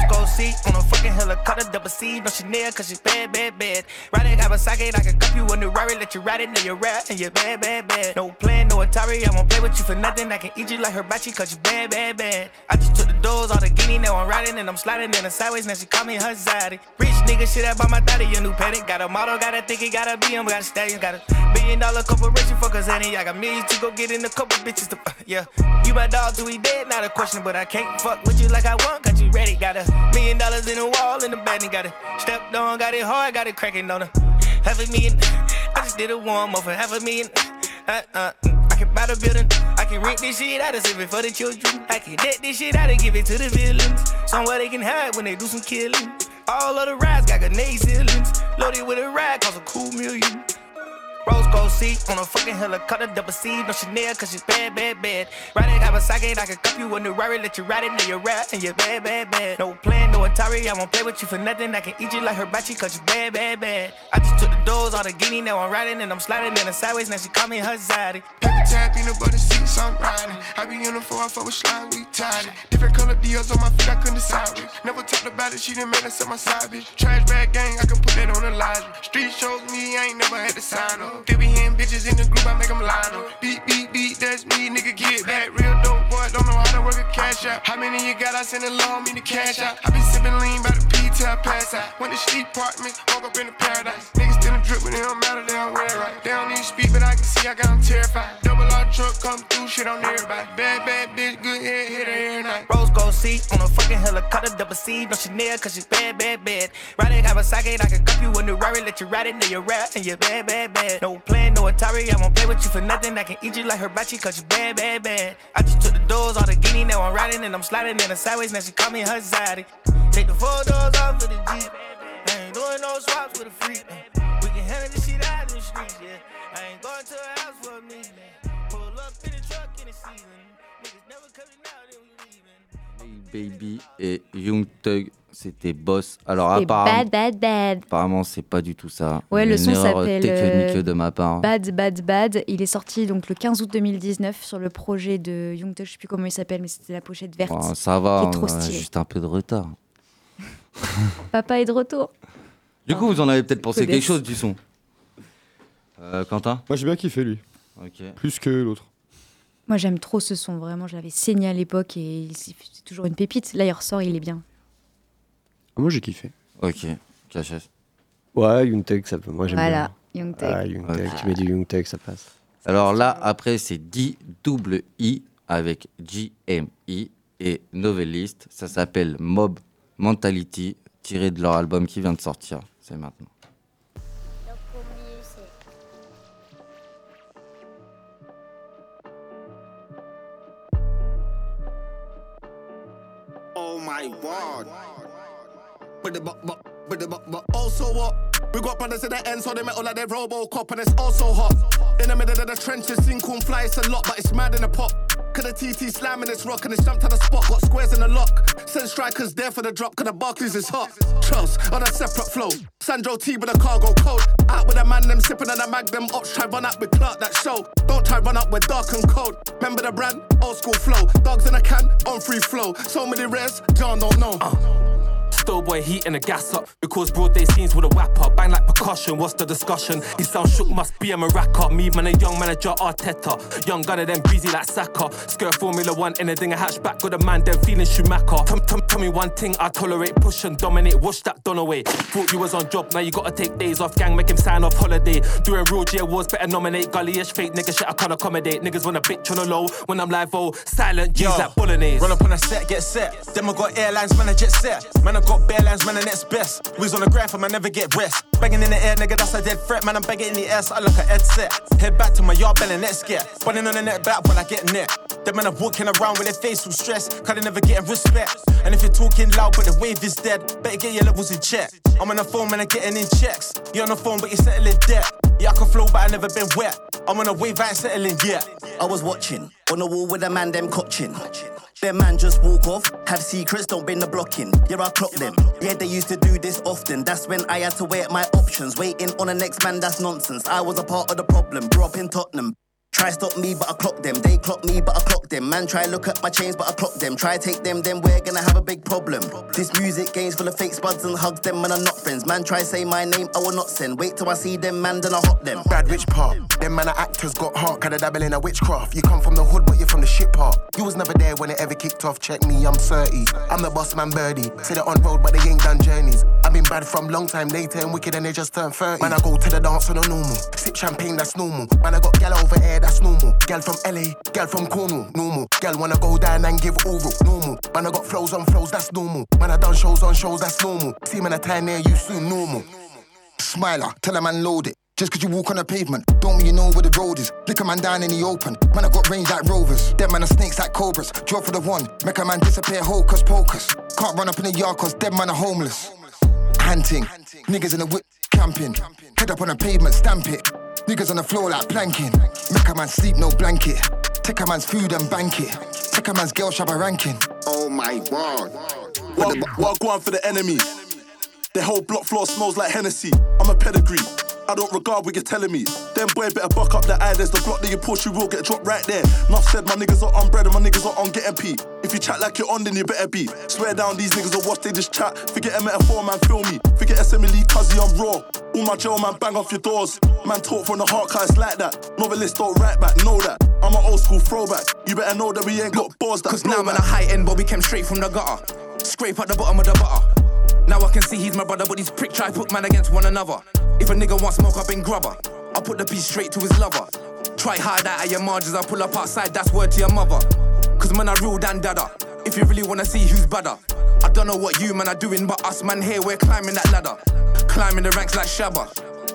disco seat on a fucking helicopter, double C, no Chanel, cause she's bad, bad, bad. Ride it, Kawasaki, I can cup you a new Rari, let you ride it, know you're rap, and you're bad, bad, bad. No plan, no Atari, I won't play with you for nothing, I can eat you like hibachi, cause you bad, bad, bad. I just took the doors, all the guinea, now I'm riding, and I'm sliding in the sideways, now she call me her zaddy. Rich nigga, shit, I bought my daddy a new paddock, got a model, got a thinking, got a BM, got a stallion, got a billion dollar corporation, fuck us, I got millions to go get in a couple bitches to, yeah. You my dog, do we dead? Not a question, but I can't fuck with you like I want, got you ready, got a million dollars in the wall in the bed and got it stepped on, got it hard, got it cracking on her. Half a million, I just did a warm up for half a million. Uh, uh, I can buy the building, I can rent this shit out and save it for the children. I can debt this shit out and give it to the villains. Somewhere they can hide when they do some killing. All of the rides got grenade ceilings. Loaded with a ride, cost a cool million. Rose gold seat on a fucking helicopter, double C, no Chanel, cause she's bad, bad, bad. Ride it, Kawasaki, I can cup you a new Rari, let you ride it, know you're rap, and you're bad, bad, bad. No plan, no Atari, I won't play with you for nothing, I can eat you like hibachi, cause you bad, bad, bad. I just took the doors, all the guinea, now I'm riding, and I'm sliding in the sideways, now she call me her zaddy. Paper tag, peanut butter seats, I'm riding. I be in the four, I fuck with slime, we tied it. Different color deals on my feet, I couldn't decide with. Never talked about it, she done made us up my side, bitch. Trash bag gang, I can put that on the line. Street shows me, I ain't never had to sign up. They be hitting bitches in the group, I make them line up. Beat, beat, beat, that's me, nigga, get back. Real dope boy, don't know how to work a cash out. How many you got? I send a law, me the cash out. I been sipping lean by the till I pass out. Went to sleep apartment, woke up in the paradise. Niggas still drip, but it don't matter, they don't wear right. They don't even speak, but I can see I got them terrified. Double R truck come through, shit on everybody. Bad, bad bitch, good head, hit her every night. Rose gold seat on a fucking helicopter, double C, no Chanel, cause she's bad, bad, bad. Ride it, Kawasaki, I can cup you a new Rari, let you ride it, know you're rap, and you're bad, bad, bad. No plan, no Atari, I won't play with you for nothing, I can eat you like hibachi, cause you bad, bad, bad. I just took the doors, all the guinea, now I'm riding, and I'm sliding in the sideways, now she call me her zaddy. Take the four doors off of the Jeep, I ain't doing no swaps with a freak. We can handle this shit out in the streets, yeah. I ain't going to a house for a meeting. Pull up in the truck in the season. Niggas never coming out, then we leaving. Lil Baby et Young Thug, c'était Boss. Alors, apparemment, bad, bad, bad. apparemment c'est pas du tout ça. Ouais, Une le son s'appelle technique euh, de ma part. Bad Bad Bad. Il est sorti donc le 15 août 2019 sur le projet de Young Thug. Je sais plus comment il s'appelle, mais c'était la pochette verte. Bon, ça va, qui est trop on a stylé. juste un peu de retard. *laughs* Papa est de retour. Du coup, vous en avez peut-être pensé quelque chose du son. Euh, Quentin? Moi, j'ai bien kiffé, lui. Plus que l'autre. Moi, j'aime trop ce son. Vraiment, je l'avais saigné à l'époque et c'est toujours une pépite. Là, il ressort, il est bien. Moi, j'ai kiffé. Ok, KHS. Ouais, Young Thug, ça peut. Moi, j'aime Voilà, bien. Young. Ah, Young Ok. tu mets du Young Thug, ça passe. Alors là, après, c'est D-double-I avec GMI et Novelist. Ça s'appelle Mob Mentality, tiré de leur album qui vient de sortir. C'est maintenant. Oh my word. But the but but but the but but also what? We got brothers at the end, so they metal like they're Robocop, and it's also hot. In the middle of the trenches, sing cool fly, it's a lot, but it's mad in the pop. Cause the TT slamming its rock and it's jumped to the spot, got squares in the lock. Send strikers there for the drop, cause the Barclays is hot. Trust on a separate flow. Sandro T with a cargo code. Out with a man, them sipping on a magnum. Ops try run up with Clark that show. Don't try run up with dark and cold. Remember the brand? Old school flow. Dogs in a can, on free flow. So many rares, John don't know. Doughboy heating the gas up. Because broad day scenes with a whap up. Bang like percussion, what's the discussion? He sound shook, must be a maraca. Me, man, a young manager, Arteta. Young gunner, then breezy like Saka. Skirt Formula One in a ding, a hatchback. Got a man, then feeling Schumacher. Tell, tell, tell me one thing, I tolerate. Push and dominate, wash that done away. Thought you was on job, now you gotta take days off. Gang, make him sign off holiday. Doing real G awards, better nominate. Gullyish, fake nigga shit, I can't accommodate. Niggas wanna bitch on the low. When I'm live, oh, silent G's like bolognese. Run up on a set, get set. Then I got airlines, man, I jet set. Man, I got barelines, man, I next best. We's on the graph, I never get rest. Banging in the air, nigga, that's a dead threat. Man, I'm begging in the so I look at Ed set. Head back to my yard, belly net get. Bunning on the net back when I get net. Them man, I'm walking around with their face full stressed. Cause they never getting respect. And if you're talking loud, but the wave is dead, better get your levels in check. I'm on the phone, man, I'm getting in checks. You're on the phone, but you're settling debt. Yeah, I can flow, but I never been wet. I'm on a wave, I ain't settling yet. I was watching on the wall with a man them coaching. Them man just walk off, have secrets, don't bend the blocking. Yeah, I clock them. Yeah, they used to do this often. That's when I had to weigh my options. Waiting on the next man, that's nonsense. I was a part of the problem. Grew up in Tottenham. Try stop me, but I clock them. They clock me, but I clock them. Man, try look at my chains, but I clock them. Try take them, then we're gonna have a big problem. This music game's full of fake spuds and hugs them, man, I'm not friends. Man, try say my name, I will not send. Wait till I see them, man, then I hop them. Bad rich part. Them man are actors got heart, kinda dabble in a witchcraft. You come from the hood, but you're from the shit part. You was never there when it ever kicked off. Check me, I'm 30. I'm the boss man, birdie. Say they're on road, but they ain't done journeys. I've been bad from long time. They turn wicked and they just turn 30. Man, I go to the dance on a normal. Sip champagne, that's normal. Man, I got gal over here, that's normal. Gal from LA, gal from Cornwall, normal. Gal wanna go down and give oral, normal. Man, I got flows on flows, that's normal. Man, I done shows on shows, that's normal. See, man, I time near you soon, normal. Smiler, tell a man load it. Just cause you walk on the pavement, don't mean you know where the road is. Lick a man down in the open. Man, I got range like rovers. Dead man are snakes like cobras. Draw for the one, make a man disappear hocus pocus. Can't run up in the yard cause them man are homeless. Hunting, niggas in the whip camping. Head up on the pavement, stamp it. Niggas on the floor like planking. Make a man sleep, no blanket. Take a man's food and bank it. Take a man's girl, shabba ranking. Oh my word. What, what go on for the enemy? The whole block floor smells like Hennessy. I'm a pedigree. I don't regard what you're telling me. Them boy better buck up the eye. There's the block that you push, you will get dropped right there. Enough said, my niggas are on bread and my niggas are on getting pee. If you chat like you're on, then you better be. Swear down, these niggas will watch, they just chat. Forget a metaphor, man, feel me. Forget SMLE, cuzzy, I'm raw. All my jail, man, bang off your doors. Man, talk from the heart, cause it's like that. Novelist don't write back, know that. I'm an old school throwback. You better know that we ain't got balls that Cause now man a high end, but we came straight from the gutter. Scrape at the bottom of the butter. Now I can see he's my brother, but these prick try put man against one another. If a nigga wants smoke, I've been grubber. I'll put the piece straight to his lover. Try hard out at your margins, I'll pull up outside, that's word to your mother. Cause man, I real dan dada. If you really wanna see who's better. I don't know what you man are doing, but us man here, we're climbing that ladder. Climbing the ranks like Shabba.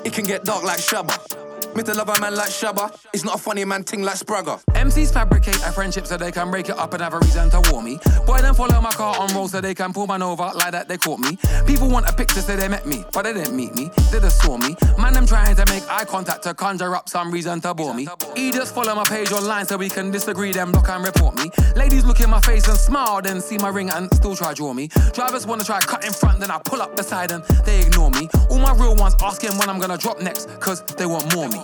It can get dark like Shabba. Mr. Lover man like Shabba. It's not a funny man ting like Spragger. MCs fabricate a friendship so they can break it up and have a reason to war me. Boy, then follow my car on roll so they can pull man over like that they caught me. People want a picture so they met me, but they didn't meet me. They just saw me. Man, them trying to make eye contact to conjure up some reason to bore me. E just follow my page online so we can disagree, them block and report me. Ladies look in my face and smile, then see my ring and still try draw me. Drivers wanna try cut in front, then I pull up beside and they ignore me. All my real ones asking when I'm gonna drop next, cause they want more me.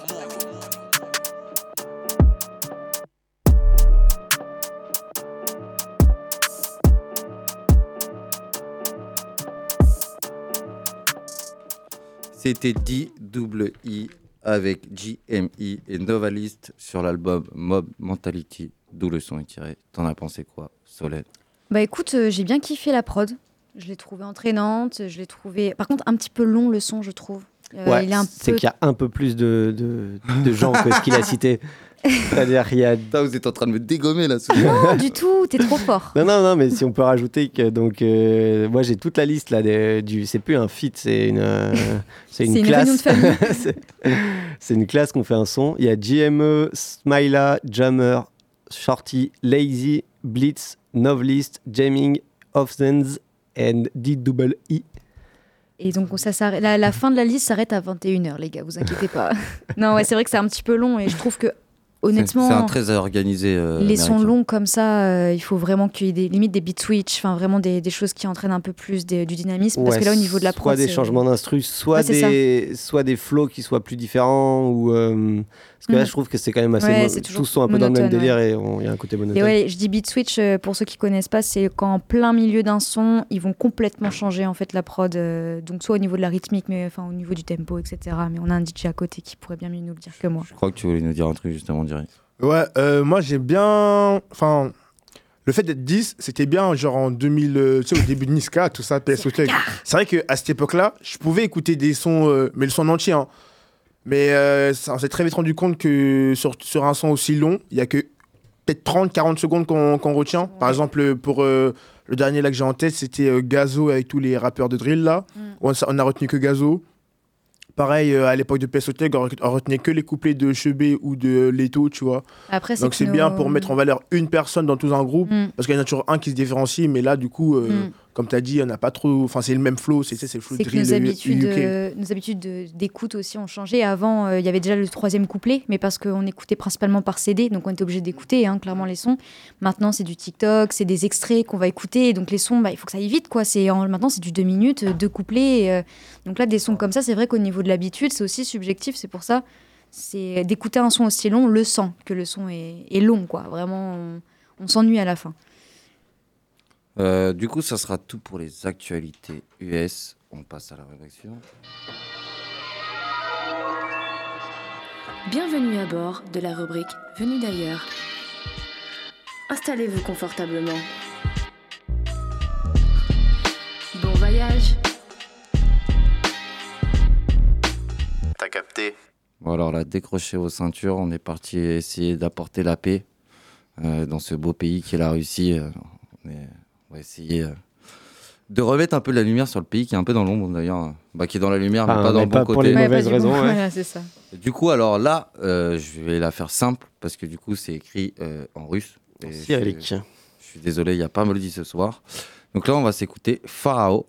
C'était D-double-I avec GME et Novalist sur l'album Mob Mentality, d'où le son est tiré. T'en as pensé quoi, Solène? Bah écoute, euh, j'ai bien kiffé la prod. Je l'ai trouvée entraînante, je l'ai trouvée... Par contre, un petit peu long le son, je trouve. Euh, Ouais, il est un c'est peu... qu'il y a un peu plus de, de, de gens que ce qu'il a cité. *laughs* C'est-à-dire qu'il y a... vous êtes en train de me dégommer là. Non, du tout, t'es trop fort. Non, non, non, mais si on peut rajouter que donc euh, moi j'ai toute la liste là des- du. C'est plus un feat, c'est une. euh, c'est une C'est classe. *laughs* c'est c'est une classe qu'on fait un son. Il y a GME, Smila, Jammer, Shorty, Lazy, Blitz, Novelist, Jamming, Offsends and D double E. Et donc, ça s'arrête- la, la fin de la liste s'arrête à 21h, les gars, vous inquiétez pas. *laughs* non, ouais, c'est vrai que c'est un petit peu long et je trouve que honnêtement. C'est un très organisé. euh, Les sons longs comme ça, euh, il faut vraiment qu'il y ait des limites des beat switch, enfin vraiment des, des choses qui entraînent un peu plus des- du dynamisme. parce que là, au niveau de la soit prod, des c'est- changements d'instru, soit Ouais, des soit des flows qui soient plus différents ou euh, parce que là Mhm. je trouve que c'est quand même assez Ouais, mo- tous sont un peu dans le même monotone, délire ouais. et on- il y a un côté monotone. Et ouais, je dis beat switch euh, pour ceux qui connaissent pas, c'est quand en plein milieu d'un son, ils vont complètement changer en fait la prod, euh, donc soit au niveau de la rythmique, mais enfin au niveau du tempo, etc. Mais on a un DJ à côté qui pourrait bien mieux nous le dire que moi. Je crois que tu voulais nous dire un truc justement Ouais, euh, moi j'ai bien. Enfin, le fait d'être 10, c'était bien, genre en 2000, euh, tu sais, au début de Niska, tout ça, PS Hotel. C'est vrai qu'à cette époque-là, je pouvais écouter des sons, euh, mais le son en entier. hein. Mais euh, ça- on s'est très vite rendu compte que sur, sur un son aussi long, il y a que peut-être 30-40 secondes qu'on qu'on retient. Par exemple, pour euh, le dernier là que j'ai en tête, c'était euh, Gazo avec tous les rappeurs de drill là. On, s- on a retenu que Gazo. Pareil, euh, à l'époque de PS Hotel, on re- on retenait que les couplets de Chebet ou de Leto, tu vois. Après, Donc c'est nos- bien pour mettre en valeur une personne dans tout un groupe, Mm. parce qu'il y en a toujours un qui se différencie, mais là, du coup, euh, Mm. Comme tu as dit, on n'a pas trop. Enfin, c'est le même flow, c'est le flow drill nos habitudes, euh, nos habitudes de- d'écoute aussi ont changé. Avant, euh, il y avait déjà le troisième couplet, mais parce qu'on écoutait principalement par CD, donc on était obligé d'écouter hein, clairement les sons. Maintenant, c'est du TikTok, c'est des extraits qu'on va écouter, donc les sons, bah, il faut que ça aille vite, quoi. En- maintenant c'est du deux minutes, euh, deux couplets. et, euh, donc là, des sons comme ça, c'est vrai qu'au niveau de l'habitude, c'est aussi subjectif. C'est pour ça, c'est d'écouter un son aussi long, le sent que le son est, est long, quoi. Vraiment, on, on s'ennuie à la fin. Euh, du coup, ça sera tout pour les actualités US. On passe à la rédaction. Bienvenue à bord de la rubrique Venu d'ailleurs. Installez-vous confortablement. Bon voyage T'as capté Bon, alors là, décrochez vos ceintures. On est parti essayer d'apporter la paix euh, dans ce beau pays qui est la Russie. Euh, on, est- on va essayer euh, de remettre un peu de la lumière sur le pays qui est un peu dans l'ombre d'ailleurs. Bah, qui est dans la lumière, mais pas dans mais le pas bon pour côté. les mauvaises *laughs* Ouais, raisons, bon- ouais. Voilà, c'est ça. Du coup, alors là, euh, je vais la faire simple parce que du coup, c'est écrit euh, en russe. Je- Cyrillique. Je, suis désolé, il n'y a pas Melody ce soir. Donc là, on va s'écouter Pharao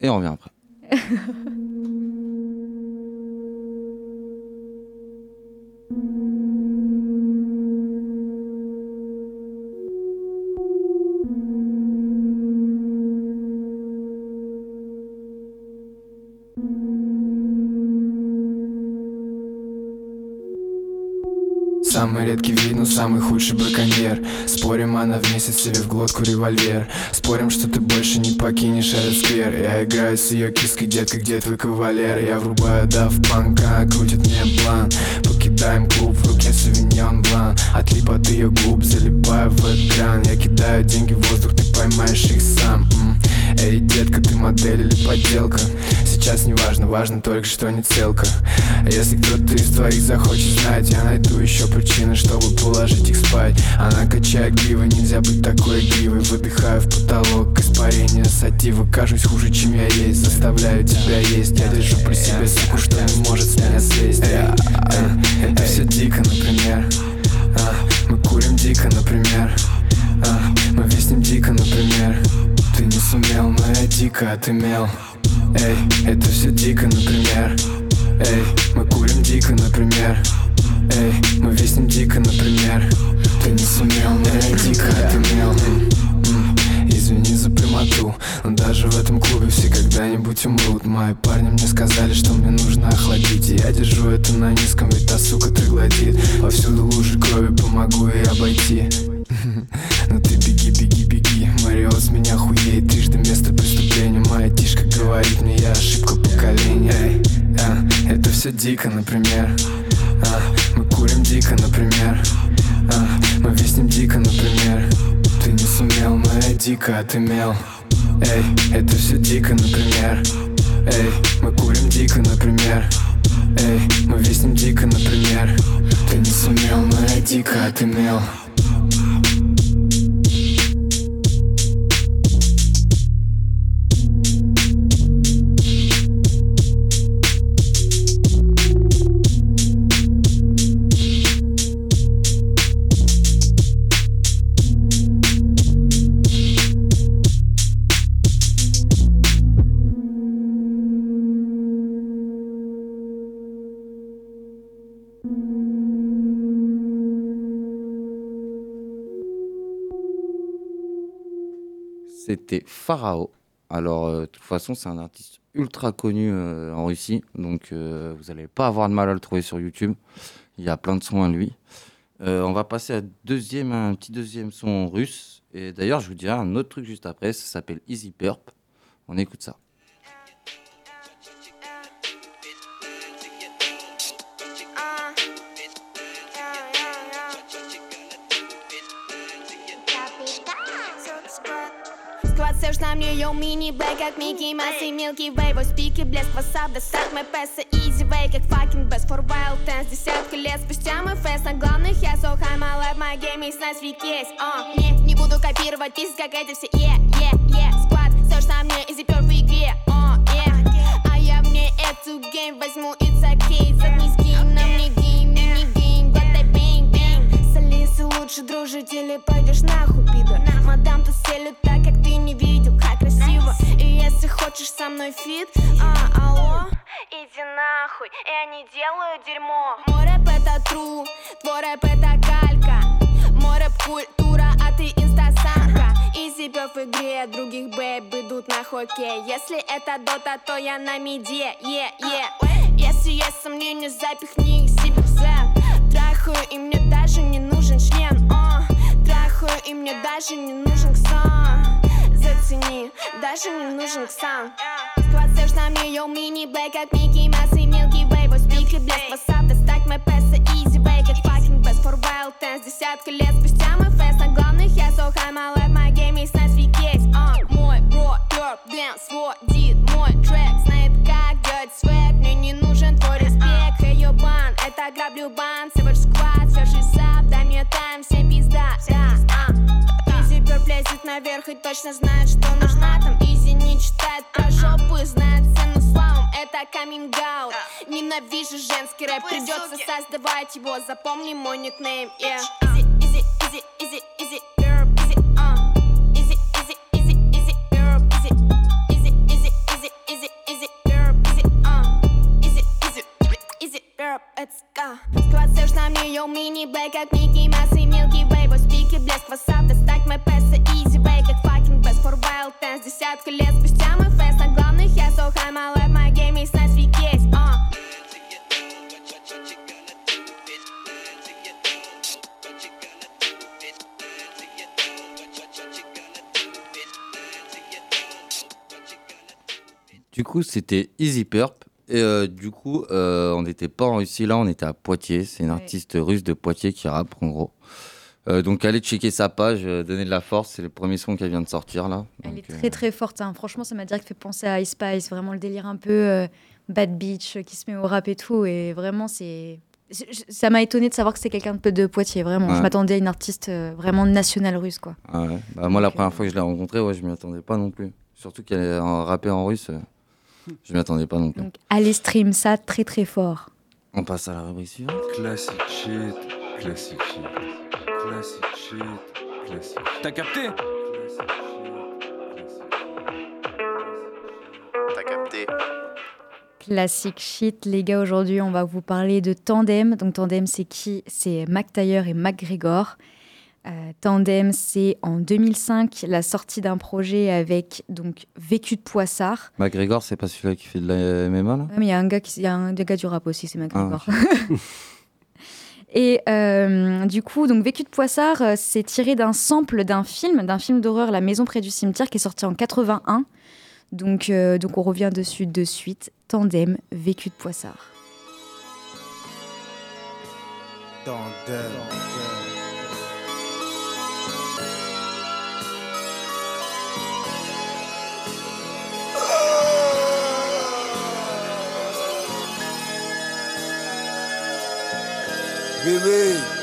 et on revient après. *laughs* самый худший браконьер. Спорим, она вместе себе в глотку револьвер. Спорим, что ты больше не покинешь этот сквер. Я играю с ее киской, детка, где твой кавалер? Я врубаю дав панка, крутит мне план. Покидаем клуб, в руке савиньон блан Отлип от ее губ, залипаю в экран. Я кидаю деньги в воздух, ты поймаешь их сам М. Эй, детка, ты модель или подделка? Сейчас не важно, важно только, что не целка. Если кто-то из твоих захочет знать Я найду еще причины, чтобы положить их спать. Она качает гривы, нельзя быть такой игривой Выдыхаю в потолок, испарение сатива. Кажусь хуже, чем я есть, заставляю тебя есть. Я держу при себе суку, что не может с меня слезть. Э, э, Это все дико, например. А, Мы курим дико, например. А, Мы виснем дико, например Ты не сумел, но я дико отымел Эй, это все дико, например. Эй, мы курим дико, например. Эй, мы виснем дико, например. Ты не сумел, но я дико отымел Извини за прямоту Но даже в этом клубе все когда-нибудь умрут. Мои парни мне сказали, что мне нужно охладить И я держу это на низком, ведь та сука троглодит Повсюду лужи крови, помогу ей обойти. *laughs* Ну ты беги, беги, с меня хуеет Трижды место преступления. Моя тишка говорит мне, я ошибка поколения. Эй, а, Это все дико, например. А, Мы курим дико, например. А, Мы виснем дико, например. Ты не сумел, но я дико отымел. Эй, это все дико, например. Эй, мы курим дико, например. Эй, мы виснем дико, например. Ты не сумел, но я дико отымел c'était Pharao. Alors, euh, de toute façon, c'est un artiste ultra connu euh, en Russie, donc euh, vous n'allez pas avoir de mal à le trouver sur YouTube. Il y a plein de sons à lui. On va passer à un petit deuxième son russe. Et d'ailleurs, je vous dirai un autre truc juste après. Ça s'appelle Easy Purp. On écoute ça. Все ж на мне, йоу, мини-бэй, как Микки Масс и Милки Вей Вой спики, блеск, васап, достать мой песо, изи вей, как fucking best for wild dance. Десятка лет спустя мы фест на главных, я so high, my life, my game, есть на свой кейс, uh. Не, не буду копировать песни, как эти все, yeah, yeah, yeah. Склад, все ж на мне, изи пёр в игре, uh, yeah. А я мне эту гейм возьму, it's okay Задний лучше дружить или пойдешь нахуй, пидор? Мадам, тут селю так, как ты не видел, как красиво. И если хочешь со мной фит, а, алло? Иди нахуй, я не делаю дерьмо. Мой рэп это true, твой рэп это калька. Мой рэп культура, а ты инстасамка. Изи пёр в игре, других бэйб идут на хоккей. Если это дота, то я на миде, е, е. Если есть сомнения, запихни их себе в зэк Трахаю, и мне даже не Трахаю, и мне даже не нужен ксан. Зацени, даже не нужен все ж на мне, йоу, мини-бэй, как Микки Масс и Милки Вей Вой спик и блеск, васап, достать мой песо, изи вей, как fucking best for wild dance. Десятка лет спустя мы фест на главных, я so high, my life, my game, есть на свой кейс, а Пёр, блин, сводит мой трек Знает, как делать свек, мне не нужен твой респект Хей, ёбан, это граблю бан, Savage Squad, свежий сап, дай мне тайм, всем пизда, да, а Изи пёр лезет наверх и точно знает, что нужна там Изи не читает про жопу и знает цену словам Это каминг аут Ненавижу женский рэп Придется создавать его Запомни мой никнейм yeah. Изи, изи, изи, изи, изи пёр, йоу, мини-бэй, как Микки Масс и Милки Вей Вой спик и блеск, васап, достать мой песо, изи вей, как fucking best for wild dance. Десятка лет спустя мы фест на главных, я so high, my life, my game, есть на свой кейс, а Du coup, c'était Easy Purp. Et euh, du coup, euh, on n'était pas en Russie là, on était à Poitiers. C'est une artiste russe de Poitiers qui rappe en gros. Euh, donc allez checker sa page, donner de la force. C'est le premier son qu'elle vient de sortir là. Elle Donc, est très très forte. hein. Franchement, ça m'a direct fait penser à Ice Spice. Vraiment le délire un peu bad bitch qui se met au rap et tout. Et vraiment, c'est. c'est- Ça m'a étonné de savoir que c'était quelqu'un de Poitiers. Vraiment, je m'attendais à une artiste vraiment nationale russe, quoi. ah ouais. Bah, moi, la première fois que je l'ai rencontrée, ouais, je m'y attendais pas non plus. Surtout qu'elle est en rappée en russe, *laughs* je m'y attendais pas non plus. Donc allez stream ça très très fort. On passe à la rubrique suivante. Classic shit, classic shit, classic shit, classic shit. T'as capté? T'as capté Classic shit, les gars. Aujourd'hui, on va vous parler de Tandem. Donc, Tandem, c'est qui? C'est Mac Taylor et McGregor. Euh, Tandem, c'est en 2005 la sortie d'un projet avec donc Vécu de Poissard. McGregor, c'est pas celui-là qui fait de la MMA là? Ouais, mais il y a un gars qui, y a un gars du rap aussi, c'est McGregor. *laughs* Et euh, du coup, donc Vécu de Poissard, euh, c'est tiré d'un sample d'un film, d'un film d'horreur, La Maison près du cimetière, qui est sorti en 81. Donc, euh, donc on revient dessus de suite. Tandem, Vécu de Poissard. Oui, oui.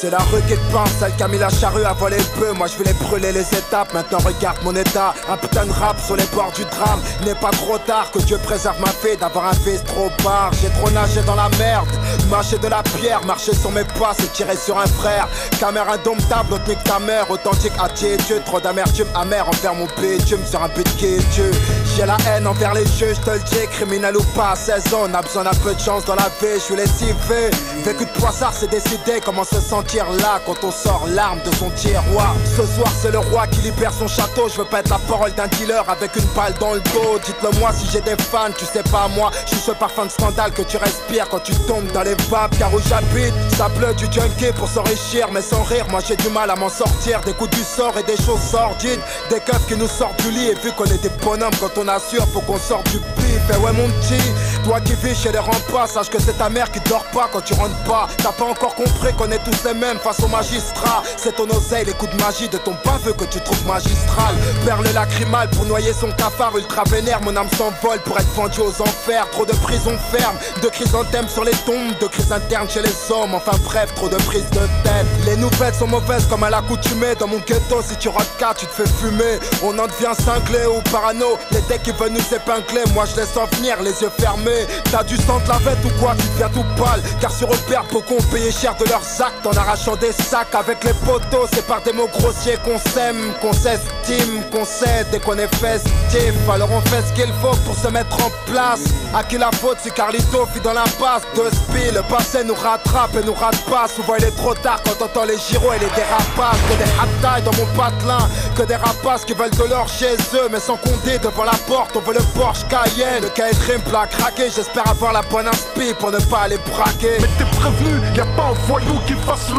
C'est la rue qui te pense, celle qui a mis la charrue à voler le peu. Moi je voulais brûler les étapes, maintenant regarde mon état. Un putain de rap sur les bords du drame. N'est pas trop tard que Dieu préserve ma fille d'avoir un fils trop barre. J'ai trop nagé dans la merde, mâché de la pierre, marché sur mes pas, c'est tirer sur un frère. Caméra indomptable, autre que ta mère, authentique à Dieu. Trop d'amertume amère envers mon bitume sur un but qui est Dieu. J'ai la haine envers les juges, je te le dis, criminel ou pas, à 16 ans, on a besoin d'un peu de chance dans la vie, je suis lessivé. Vécu de poissard, c'est décidé, comment se sentir là quand on sort l'arme de son tiroir. Ce soir, c'est le roi qui libère son château, je veux pas être la parole d'un dealer avec une balle dans le dos. Dites-le moi si j'ai des fans, tu sais pas moi, je suis ce parfum de scandale que tu respires quand tu tombes dans les vapes, car où j'habite, ça pleut du junkie pour s'enrichir, mais sans rire, moi j'ai du mal à m'en sortir. Des coups du sort et des choses sordides, des keufs qui nous sortent du lit, et vu qu'on est des bonhommes quand on assure, faut qu'on sorte du pif. Et ouais, mon petit, toi qui vis chez les remparts, sache que c'est ta mère qui dort pas quand tu rentres pas. T'as pas encore compris qu'on est tous les mêmes face au magistrat. C'est ton oseille, les coups de magie de ton baveux que tu trouves magistral. Perle lacrymale pour noyer son cafard ultra vénère. Mon âme s'envole pour être vendue aux enfers. Trop de prisons fermes, de chrysanthèmes sur les tombes, de crises internes chez les hommes. Enfin bref, trop de prises de tête. Les nouvelles sont mauvaises comme à l'accoutumée. Dans mon ghetto, si tu rates cas, tu te fais fumer. On en devient cinglé ou parano. Les decks qui veulent nous épingler, moi je laisse en venir, les yeux fermés. T'as du sang de la vête ou quoi Tu deviens tout pâle. Car sur repère, beaucoup ont payé cher de leurs actes en arrachant des sacs avec les poteaux. C'est par des mots grossiers qu'on s'aime, qu'on s'estime, qu'on cède et qu'on est festif. Alors on fait ce qu'il faut pour se mettre en place. À qui la faute si Carlito fit dans l'impasse? De spi Le passé nous rattrape et nous rate pas. Souvent il est trop tard quand on entend les gyros et les dérapages. Que des haptailles dans mon patelin, que des rapaces qui veulent de l'or chez eux. Mais sans compter devant la porte, on veut le Porsche Cayenne. Le cahier de plat craqué, j'espère avoir la bonne inspi pour ne pas aller braquer. Mais t'es prévenu, y a pas un voyou qui fasse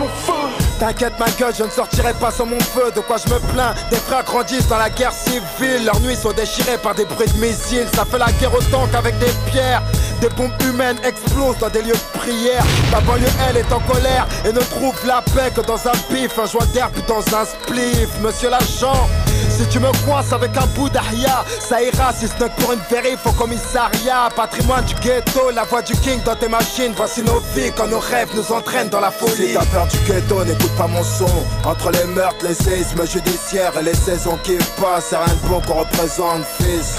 T'inquiète ma gueule, je ne sortirai pas sans mon feu. De quoi je me plains? Des frères grandissent dans la guerre civile. Leurs nuits sont déchirées par des bruits de missiles. Ça fait la guerre autant qu'avec des pierres. Des bombes humaines explosent dans des lieux de prière. La banlieue elle est en colère Et ne trouve la paix que dans un pif. Un joint puis dans un spliff. Monsieur l'agent si tu me coinces avec un bout d'ahia, ça ira si ce n'est pour une vérif au commissariat. Patrimoine du ghetto, la voix du king dans tes machines. Voici nos vies quand nos rêves nous entraînent dans la folie. Si t'as peur du ghetto, n'écoute pas mon son. Entre les meurtres, les séismes judiciaires et les saisons qui passent, c'est rien de bon qu'on représente, fils.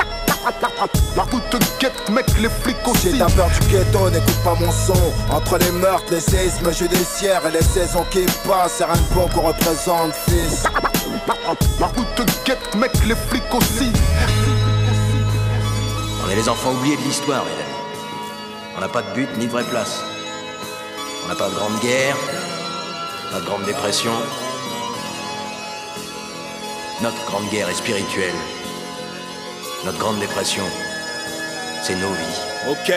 La route te guette, mec, les flics aussi. Si t'as peur du ghetto, n'écoute pas mon son. Entre les meurtres, les séismes judiciaires et les saisons qui passent, c'est rien de bon qu'on représente, fils. La route te guette, mec, les flics aussi. On est les enfants oubliés de l'histoire, mes amis. On n'a pas de but ni de vraie place. On n'a pas de grande guerre, pas de grande dépression. Notre grande guerre est spirituelle. Notre grande dépression, c'est nos vies. Ok.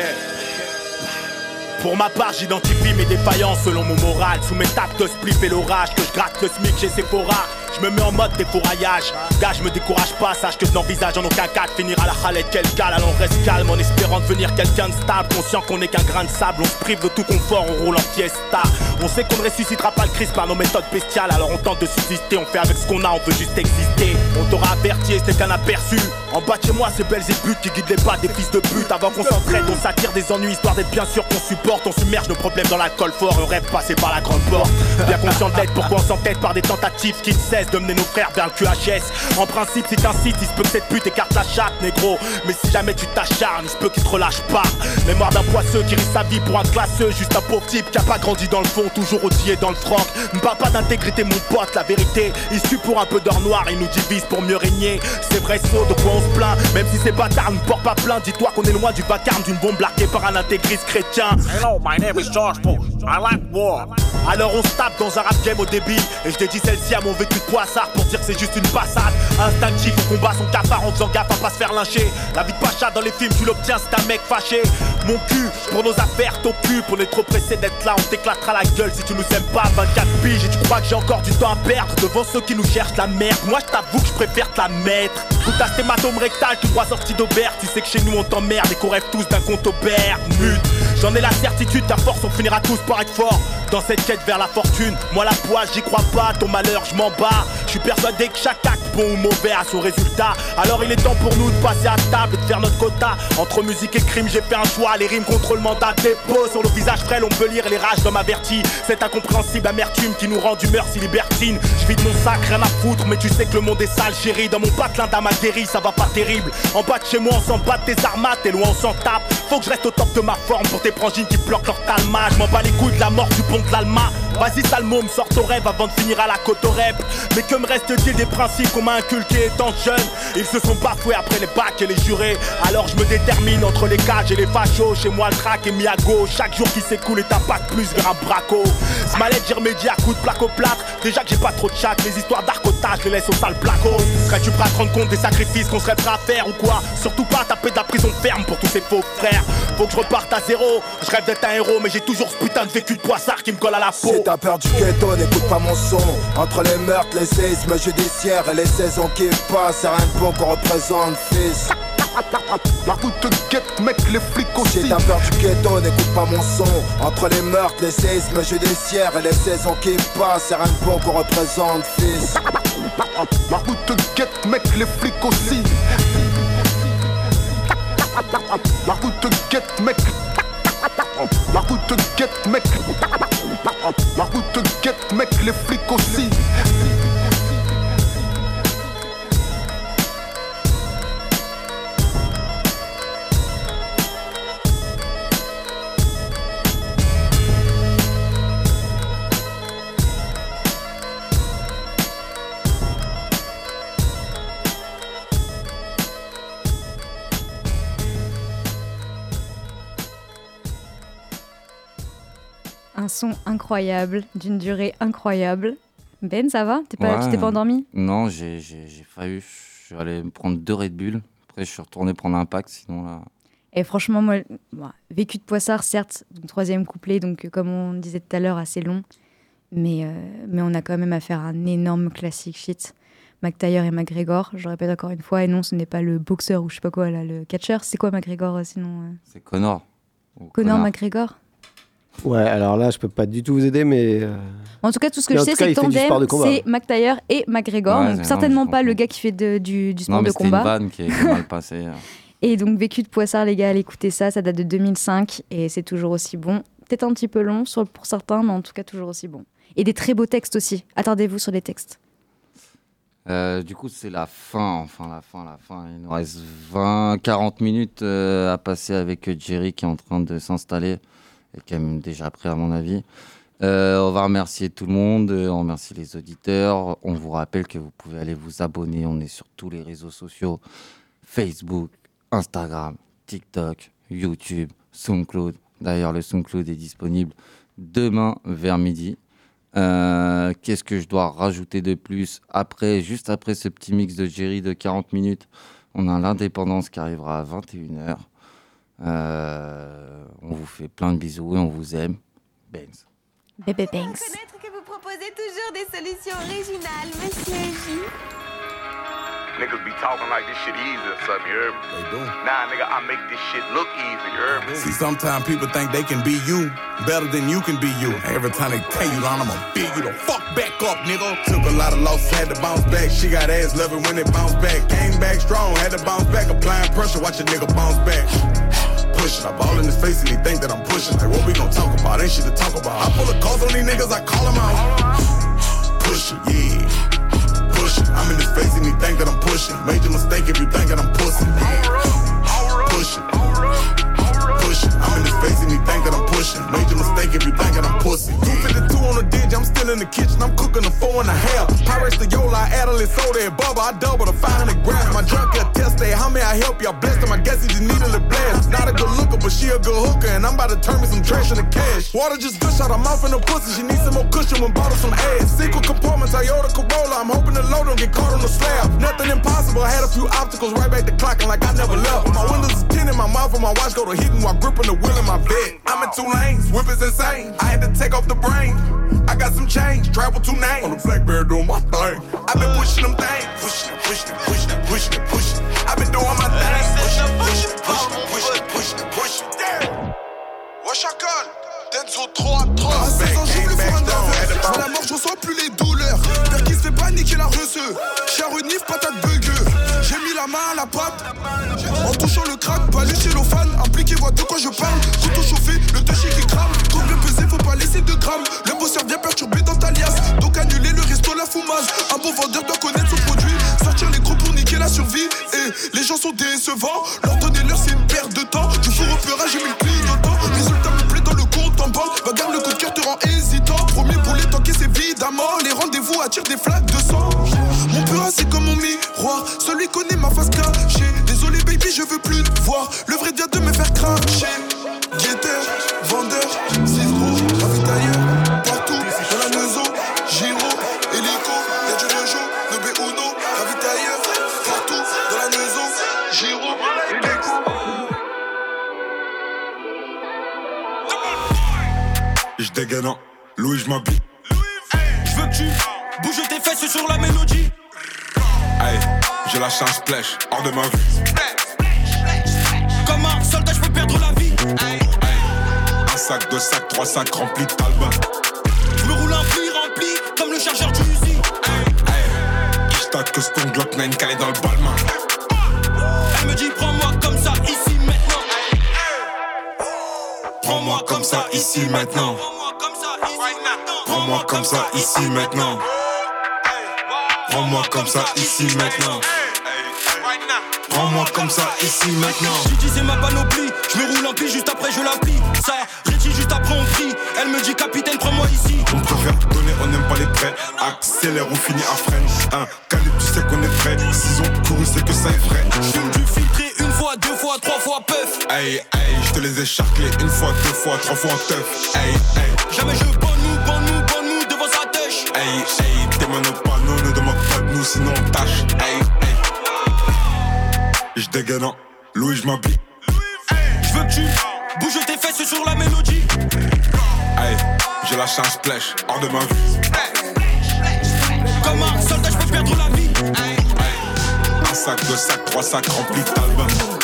Pour ma part, j'identifie mes défaillances selon mon moral. Sous mes tapes de spliff et l'orage, que je gratte le smic chez Sephora. Je me mets en mode découraillage. Gars, je me décourage pas, sache que je n'envisage en aucun cas de finir à la halette quel cal. Alors on reste calme en espérant devenir quelqu'un de stable. Conscient qu'on n'est qu'un grain de sable, on se prive de tout confort, on roule en fiesta. On sait qu'on ne ressuscitera pas le Christ par nos méthodes bestiales. Alors on tente de subsister, on fait avec ce qu'on a, on veut juste exister. On t'aura averti et c'était qu'un aperçu. En bas de chez moi, c'est Belzébuth qui guide les pas des fils de pute. Avant qu'on s'entraide, on s'attire des ennuis histoire d'être bien sûr qu'on supporte. On submerge nos problèmes dans l'alcool fort et on rêve passer par la grande porte. Bien conscient d'être pourquoi on s'entête par des tentatives qui ne cessent de mener nos frères vers le QHS. En principe, si t'insistes, il se peut que cette pute écarte la chatte, négro. Mais si jamais tu t'acharnes, il se peut qu'il te relâche pas. Mémoire d'un poisseux qui risque sa vie pour un classeux. Juste un pauvre type qui a pas grandi dans le fond, toujours outillé dans le franc. Ne parle pas d'intégrité, mon pote, la vérité. Issu pour un peu d'or noir, il nous divise pour mieux régner. C'est vrai, saut, de quoi on se plaint. Même si ces bâtards ne portent pas plainte, dis-toi qu'on est loin du vacarme d'une bombe larguée par un intégriste chrétien. Hello, my name is George Bush. I like war. Alors on se tape dans un rap game au débit Et je dédie celle-ci à mon vécu de Pour dire c'est juste une passade. Instinctif, on combat son cafard en faisant gaffe à pas se faire lyncher. La vie de Pacha dans les films, tu l'obtiens, c'est un mec fâché. Mon cul, pour nos affaires, t'occupes On est trop pressé d'être là, on t'éclatera la gueule Si tu nous aimes pas, 24 piges Et tu crois que j'ai encore du temps à perdre Devant ceux qui nous cherchent la merde. Moi je t'avoue que je préfère te la mettre. Tout à cet hématome rectal, tu crois sorti d'Aubert Tu sais que chez nous on t'emmerde et qu'on rêve tous d'un compte Aubert Mute, j'en ai la certitude, ta force on finira tous par être fort. Dans cette quête vers la fortune, moi la poisse j'y crois pas. Ton malheur je m'en bats, je suis persuadé que chaque acte bon ou mauvais a son résultat. Alors il est temps pour nous de passer à table et de faire notre quota. Entre musique et crime j'ai fait un choix, les rimes contre le mandat dépôt Sur nos visages frêles. On peut lire les rages d'hommes avertis Cette incompréhensible amertume qui nous rend d'humeur si libertine. Je vis de mon sac, rien à foutre mais tu sais que le monde est sale chérie Dans mon patelin guéri ça va pas terrible. En bas de chez moi on s'en bat tes armates. Et loin on s'en tape. Faut que je reste au top de ma forme pour tes frangines qui bloquent leur talma. Je m'en bats les couilles de la mort du pont de l'Alma. Vas-y, Salmôme, sors ton rêve avant de finir à la côte au rep. Mais que me reste-t-il des principes qu'on m'a inculqués étant jeune? Ils se sont bafoués après les bacs et les jurés. Alors je me détermine entre les cages et les fachos. Chez moi, le track est mis à gauche. Chaque jour qui s'écoule est un de plus un braco. Smalet, j'y remédie à coups de plaque au plâtre. Déjà que j'ai pas trop de chat, les histoires d'arcotage, les laisse au sale placo. Serais-tu prêt à te rendre compte des sacrifices qu'on serait prêt à faire ou quoi? Surtout pas taper de la prison ferme pour tous ces faux frères. Faut que je reparte à zéro. Je rêve d'être un héros, mais j'ai toujours ce putain de vécu de poissard qui me colle à la peau. Si t'as peur du ghetto, n'écoute pas mon son. Entre les meurtres, les séismes judiciaires et les saisons qui passent, c'est rien de bon qu'on représente, fils. La route te guette, mec, les flics aussi. Si t'as peur du ghetto, n'écoute pas mon son. Entre les meurtres, les séismes judiciaires et les saisons qui passent, c'est rien de bon qu'on représente, fils. La route te guette, mec, les flics aussi. La route te guette, mec. La route te guette, mec. La route te guette, mec, les flics aussi. Un son incroyable, d'une durée incroyable. Ben, ça va? T'es pas, Tu t'es pas endormi? Non, j'ai failli. Je suis allé me prendre deux Red Bull. Après, je suis retourné prendre un pack. Sinon, là. Et franchement, moi, bon, vécu de poissard, certes, donc troisième couplet, donc euh, comme on disait tout à l'heure, assez long. Mais, euh, mais on a quand même affaire à un énorme classique shit. McTayer et McGregor, je répète encore une fois, et non, ce n'est pas le boxeur ou je sais pas quoi, là, le catcher. C'est quoi McGregor euh, sinon euh? C'est Connor. Ou Connor McGregor? Ouais, alors là, je peux pas du tout vous aider, mais. euh, En tout cas, tout ce que Mais je sais, c'est que tandem, c'est McTayer et McGregor. Ouais, donc c'est- non, certainement pas le gars qui fait de- du, du sport Non, mais de combat. une vanne qui est, qui est mal passée. euh. *laughs* Et donc, Vécu de Poissard, les gars, allez écouter ça. Ça date de 2005 et c'est toujours aussi bon. Peut-être un petit peu long sur- pour certains, mais en tout cas, toujours aussi bon. Et des très beaux textes aussi. Attardez-vous sur les textes. Euh, du coup, c'est la fin, enfin la fin, la fin. Il nous reste 20, 40 minutes euh, à passer avec Jerry qui est en train de s'installer est même déjà prêt à mon avis. Euh, on va remercier tout le monde, euh, on remercie les auditeurs. On vous rappelle que vous pouvez aller vous abonner. On est sur tous les réseaux sociaux Facebook, Instagram, TikTok, YouTube, SoundCloud. D'ailleurs, le SoundCloud est disponible demain vers midi. Euh, Qu'est-ce que je dois rajouter de plus après, juste après ce petit mix de Jerry de 40 minutes, on a l'indépendance qui arrivera à 21h. Euh, on vous fait plein de bisous et on vous aime. Benz. Bébé Banks. Connaître que vous proposez toujours des solutions originales, monsieur J. Niggas be talking like this shit easy or something, you heard me? They do. Nah, nigga, I make this shit look easy, you heard me? See, sometimes people think they can be you better than you can be you. Every time they tell you, I'm gonna beat you the fuck back up, nigga. Took a lot of losses, had to bounce back. She got ass loving when it bounced back. Came back strong, had to bounce back. Applying pressure, watch a nigga bounce back. Pushing, I ball in his face and he think that I'm pushing. Like, what we gonna talk about? Ain't shit to talk about. I pull a calls on these niggas, I call them out. Pushing, yeah. Pushing, I'm in his face and he think that I'm pushing. Made Major mistake if you think that I'm pussy. Pushing. Pushing, I'm in his face and he think that I'm pushing. Major mistake if you think that I'm pussy. 252 on the ditch, I'm still in the kitchen, I'm cooking a four and a half. Pirates the Yola, Adelaide, soda, and bubba. I double the 500 grams. My drunk test tested. How may I help you? I blessed him. I guess he just needed a blast. But she a good hooker. And I'm about to turn me some trash into cash. Water just gush out her mouth and the pussy. She needs some more cushion when bottle some ass. Sequel compartment, Toyota Corolla. I'm hoping the load don't get caught on the slab. Nothing impossible. I had a few obstacles right back to clocking like I never left. My windows is tinted, my mouth and my watch go to hitting while gripping the wheel in my bed. I'm in two lanes, whip is insane. I had to take off the brain. I got some change, travel two names. On the Blackberry doing my thing. I've been pushing them things, pushing pushing pushing pushing pushing. I've been doing my thing, pushing pushing pushing chacal, Denzo 3 à 3. À 16 ans, faire un aveu. Je vois la mort, je ressens plus les douleurs. Père qui se fait paniquer la receux. Cher renif, patate bugueux. J'ai mis la main à la pâte. En touchant le crack, pas les cellophane. Impliqué, voit de quoi je parle. Couteau chauffé, le touchy qui crame. Combien pesé, faut pas laisser de grammes. Le bosseur vient perturber dans ta liasse. Donc annuler le resto, la foumasse. Un bon vendeur doit connaître son produit. Sortir les gros pour niquer la survie. Et les gens sont décevants. Leur donner l'heure, c'est une perte de temps. Du faux repérage, j'ai mis le clignotant. Regarde, le coup de cœur te rend hésitant. Premier boulet, t'encaisses évidemment. Les rendez-vous attirent des flaques de sang. Mon peur, c'est comme mon miroir. Celui connaît ma face cachée. Désolé, baby, je veux plus te voir. Le vrai dia de me faire cracher. Je Louis, je m'habille. Je veux que tu bouges tes fesses sur la mélodie? Hey, j'ai la chance splash, hors de ma vue. Comme un soldat, je peux perdre la vie. Un sac, deux sacs, trois sacs remplis de talbin. Je me roule un pli rempli comme le chargeur du Uzi. J't'attends que ton Glock 9 calé dans le balmain. Elle me dit prends-moi comme ça ici maintenant. Prends-moi comme ça ici maintenant. Prends-moi comme ça ici maintenant. Prends-moi comme ça ici maintenant. Prends-moi comme ça ici maintenant. J'utilise ma panoplie, je me roule un pli juste après je l'applique. Ça, Richie juste après on prie. Elle me dit capitaine prends-moi ici. On préfère donner, on n'aime pas les prêts. Accélère ou finit à freine. Un calibre, tu sais qu'on est prêt. S'ils ont couru, c'est que ça est vrai. J'fume du filtré une fois, deux fois, trois fois puff. Hey, hey, je te les ai charclés une fois, deux fois, trois fois en teuf. Hey, hey. Jamais je bonne nous, Hey, hey, tes nous, ne demande pas de nous, sinon on tâche. Hey, hey. Je dégaine en Louis, je m'habille. Je veux que tu bouges tes fesses sur la mélodie. Hey, j'ai la chance splash, hors de ma vue. Comme un soldat, je peux perdre la vie. Un sac, deux sacs, trois sacs remplis de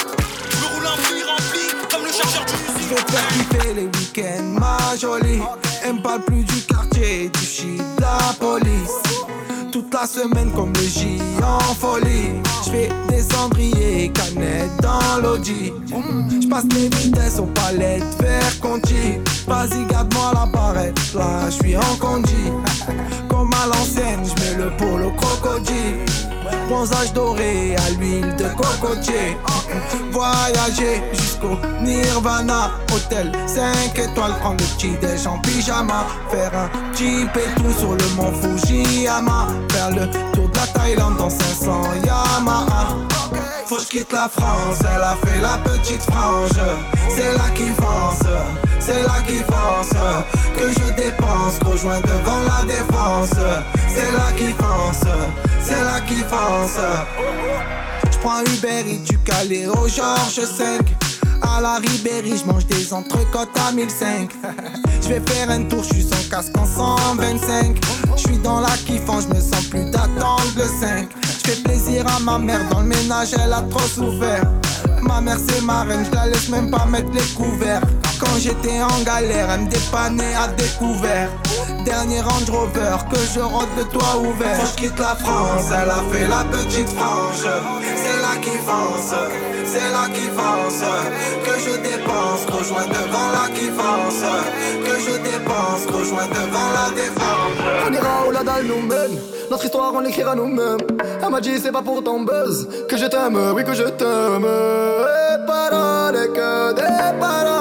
vais te faire les week-ends, ma jolie. Elle me parle plus du quartier, du shit, de la police. Toute la semaine comme le J en folie. Je fais des cendriers, canettes dans l'audi. Je passe les vitesses aux palettes, vers Conti. Vas-y, garde-moi la barrette, là je suis en condi. Comme à l'ancienne, je mets le polo crocodile. Bronzage doré à l'huile de cocotier. Voyager jusqu'au Nirvana. Hôtel 5 étoiles, prendre le petit déj en pyjama. Faire un jeep et tout sur le mont Fujiyama. Faire le tour de la Thaïlande dans 500 Yamaha. Faut que quitte la France, elle a fait la petite frange. C'est là qui pense, c'est là qui pense. Que je dépense, rejoins devant la défense. C'est là qui pense, c'est là qui pense. J'prends Uber et du Calais au Georges 5. À la Ribéry, j'mange des entrecôtes à 1005. *laughs* J'vais faire un tour, j'suis sans casque en 125. J'suis dans la kiffant, j'me sens plus d'attendre le 5. J'fais plaisir à ma mère, dans le ménage elle a trop souffert. Ma mère c'est ma reine, j'la laisse même pas mettre les couverts. Quand j'étais en galère, elle me dépannait à découvert. Dernier Range Rover, que je rentre le toit ouvert. Quand je quitte la France, elle a fait la petite frange. C'est là qui fonce, c'est là qui fonce. Que je dépense, rejoins devant la qui fonce. Que je dépense, rejoins devant la défense. On ira où la dalle nous mène. Notre histoire, on l'écrira nous-mêmes. Elle m'a dit, c'est pas pour ton buzz que je t'aime, oui, que je t'aime. Et paroles, que des paroles.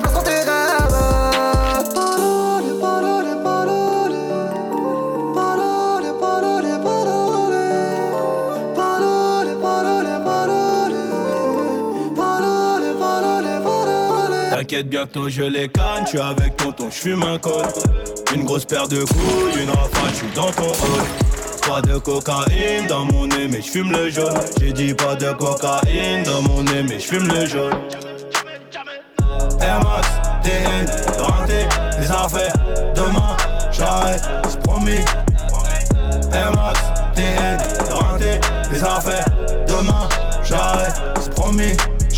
t'inquiète, bientôt je les canne. Tu avec tonton, je fume un col. Une grosse paire de couilles, une rafale, je dans ton hall. Pas de cocaïne dans mon nez, mais je fume le jaune. J'ai dit pas de cocaïne dans mon nez, mais je fume le jaune. Air Max, TN, renté, les affaires. Demain, j'arrête, c'est promis. Air Max, TN, renté, les affaires. Demain, j'arrête, c'est promis.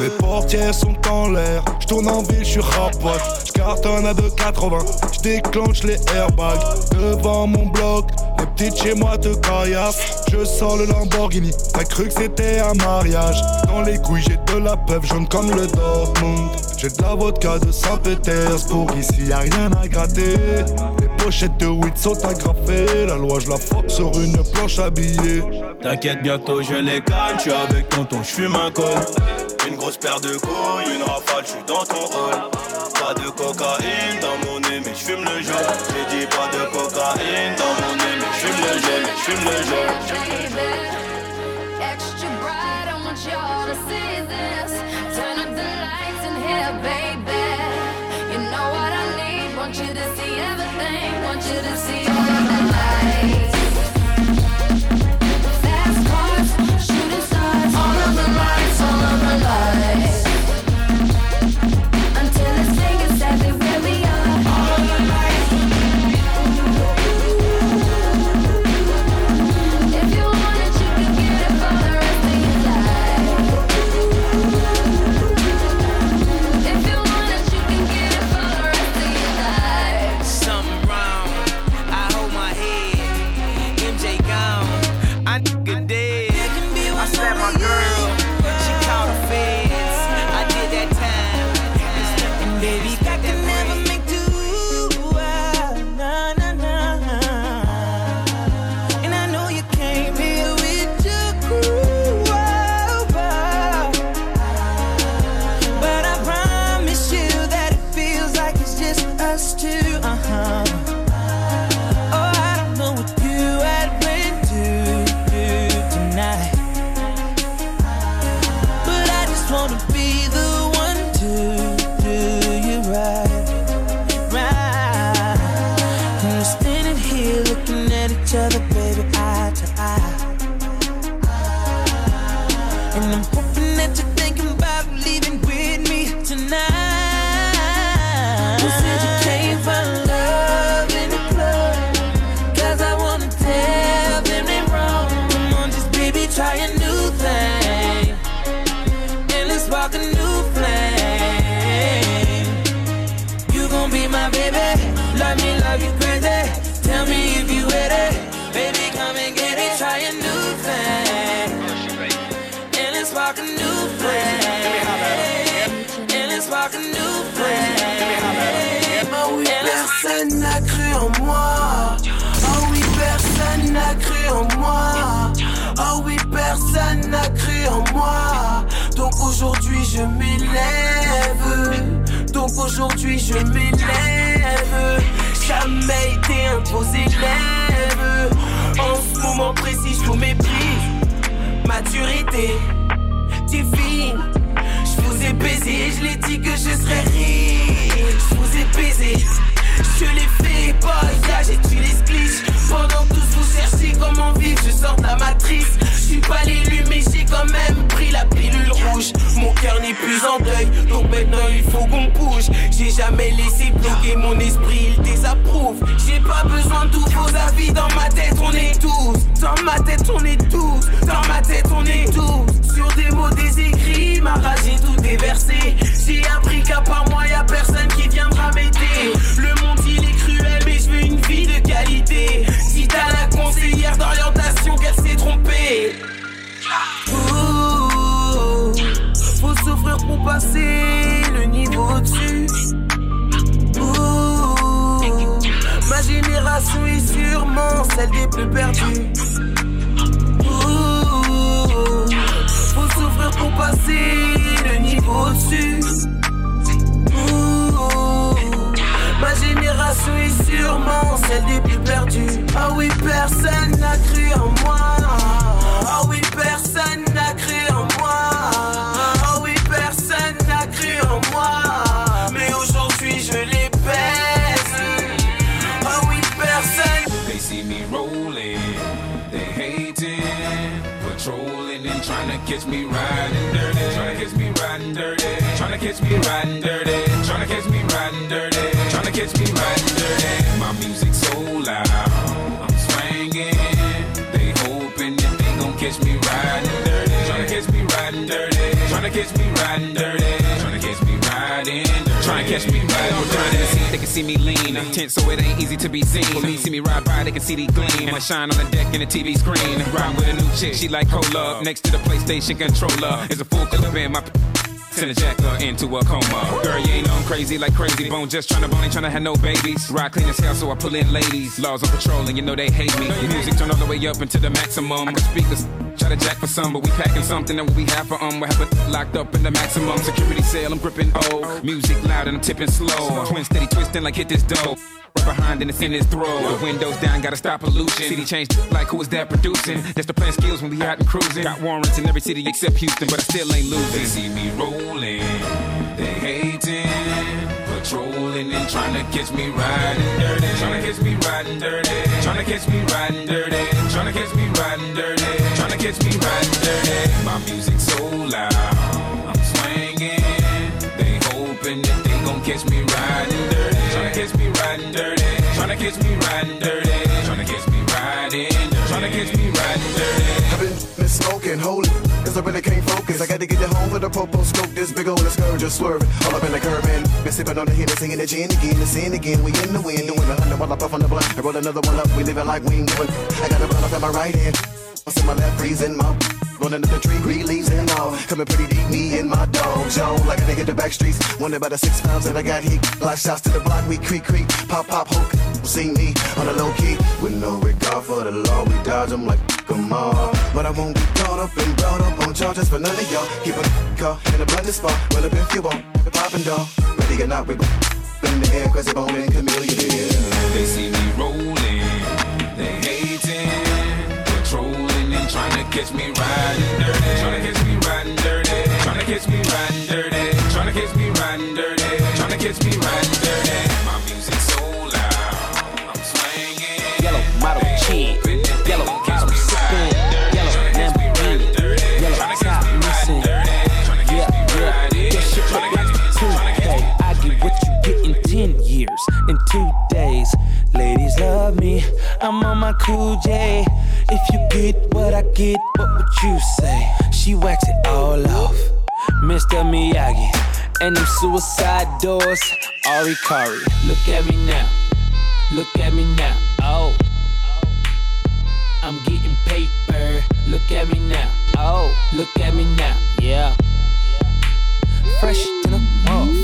Mes portières sont en l'air, je tourne en ville, je suis rapote. Je cartonne à 2,80, je déclenche les airbags. Devant mon bloc, les petites chez moi te caillassent. Je sors le Lamborghini, t'as cru que c'était un mariage. Dans les couilles, j'ai de la peuple jaune comme le Dortmund. J'ai de la vodka de Saint-Pétersbourg, ici y'a rien à gratter. Les pochettes de weed sont agrafées, la loi je la frappe sur une planche habillée. T'inquiète, bientôt je les gagne, tu avec tonton, je fume un col. Une grosse paire de couilles, une rafale, j'suis dans ton rôle. Pas de cocaïne dans mon nez, mais j'fume le jaune. J'ai dit pas de cocaïne dans mon nez, mais j'fume le jaune, mais j'fume le jaune. Extra bright, I want y'all to see this. Turn up the lights in here, baby. You know what I need, want you to see everything, want you to see catch me they can see me lean. Tense, so it ain't easy to be seen. When me see me ride by, they can see the gleam. i shine on the deck and the TV screen. Ride with a new chick, she like cola. Next to the PlayStation controller is a full clip in my. Send a jacker into a coma. Girl, you ain't on crazy like crazy bone. Just tryna bone, ain't tryna have no babies. Ride clean as hell, so I pull in ladies. Laws on patrol, and you know they hate me. Your music turn all the way up into the maximum. I can speak this. Try to jack for some, but we packing something that we have for um. We have it locked up in the maximum security cell. I'm gripping old music loud and I'm tipping slow. Twin steady twisting like hit this dough behind and behind in the throat. throw. The windows down, gotta stop pollution. City change, like who is that producing? That's the plan skills when we out and cruising. Got warrants in every city except Houston, but I still ain't losing. They see me rolling, they hating. Patrolling and trying to catch me riding dirty. Trying to catch me riding dirty. Trying to catch me riding dirty. Trying to catch me riding dirty. Trying to catch me riding dirty. My music so loud. I'm swinging. They hoping that they gon' catch me riding dirty. Tryna catch me riding dirty. Tryna catch me riding dirty. Tryna catch me riding dirty. I've been, been smoking, holy. I really can't focus. I gotta get it home for the popo scope. This big old scourge just swerving. All up in the curb and been sipping on the hit and singing the gin again. and sin again. We in the wind. Doing a hundred while I puff on the blunt. I roll another one up. We living like we ain't giving. I got a blunt up in my right hand. What's in my left freezing my Running up the tree, green leaves and all. Coming pretty deep, me and my dog, Joe. Like a nigga in the back streets. Wonder about the six pounds that I got heat. Block shots to the block, we creak, creak. Pop, pop, hook. See me on a low key. With no regard for the law, we dodge them like come on. But I won't be caught up and brought up on charges for none of y'all. Keep a car in a blended spot. Well, if you want, the poppin' dog. Ready or not, we in the air, cause it bone and chameleon. They see me roll catch me riding dirty. Tryna kiss me riding dirty. Tryna kiss me riding dirty. Tryna kiss me riding dirty. Tryna kiss me riding. ladies love me. I'm on my cool J. If you get what I get, what would you say? She whacks it all off, Mr. Miyagi. And them suicide doors, Ari Kari. Look at me now, look at me now. Oh, I'm getting paper. Look at me now, oh, look at me now. Yeah, fresh to the off.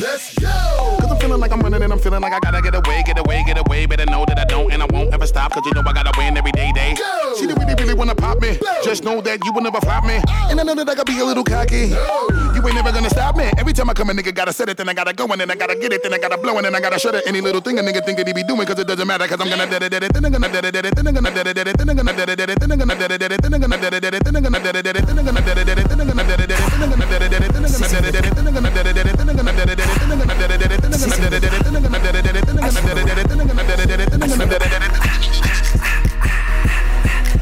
Let's go. Cause I'm feeling like I'm running and I'm feeling like I gotta get away, get away, get away. Better know that I don't and I won't ever stop. Cause you know I gotta win every day, day. Go. She really, really wanna pop me. Just know that you will never flop me. Uh. And I know that I gotta be a little cocky. No you ain't never gonna stop me. Every time I come, a nigga gotta set it, then I gotta go, and then I gotta get it, then I gotta blow, and then I gotta shut it. Any little thing a nigga think that he be doing, cause it doesn't matter, cause I'm gonna dead it, then I'm gonna dead it, then I'm gonna dead it, then I'm gonna dead it, then I'm gonna dead it, then I'm gonna dead it, then I'm gonna dead it, then I'm gonna dead it, then I'm gonna dead it, then I'm gonna dead it, then I'm gonna dead it, then I'm gonna dead it, then I'm gonna dead it, then I'm gonna dead it, then I'm gonna dead it, then I'm gonna dead it, then I'm gonna dead it, then I'm gonna dead it, then I'm gonna dead it.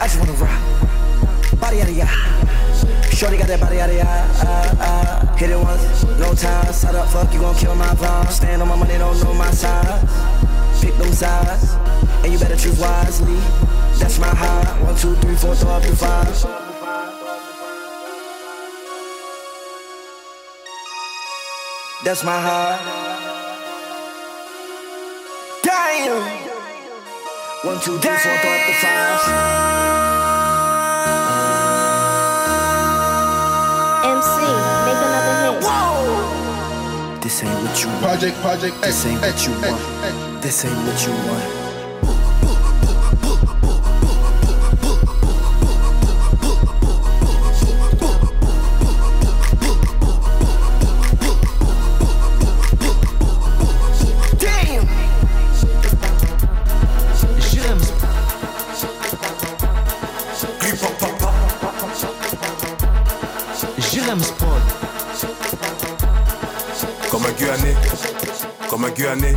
I just wanna rock, body out of ya. Shorty got that body out of ya. Hit it once, no time. Side up, fuck, you gon' kill my vibe. Stand on my money, don't know my size. Pick them sides, and you better choose wisely. That's my high. One, two, three, four, throw up to five. That's my heart. Damn. One, two, three, four, up the fives. This ain't what you want. Project, project, This ain't what you want. This ain't what you want. Guyanais, comme un Guyanais.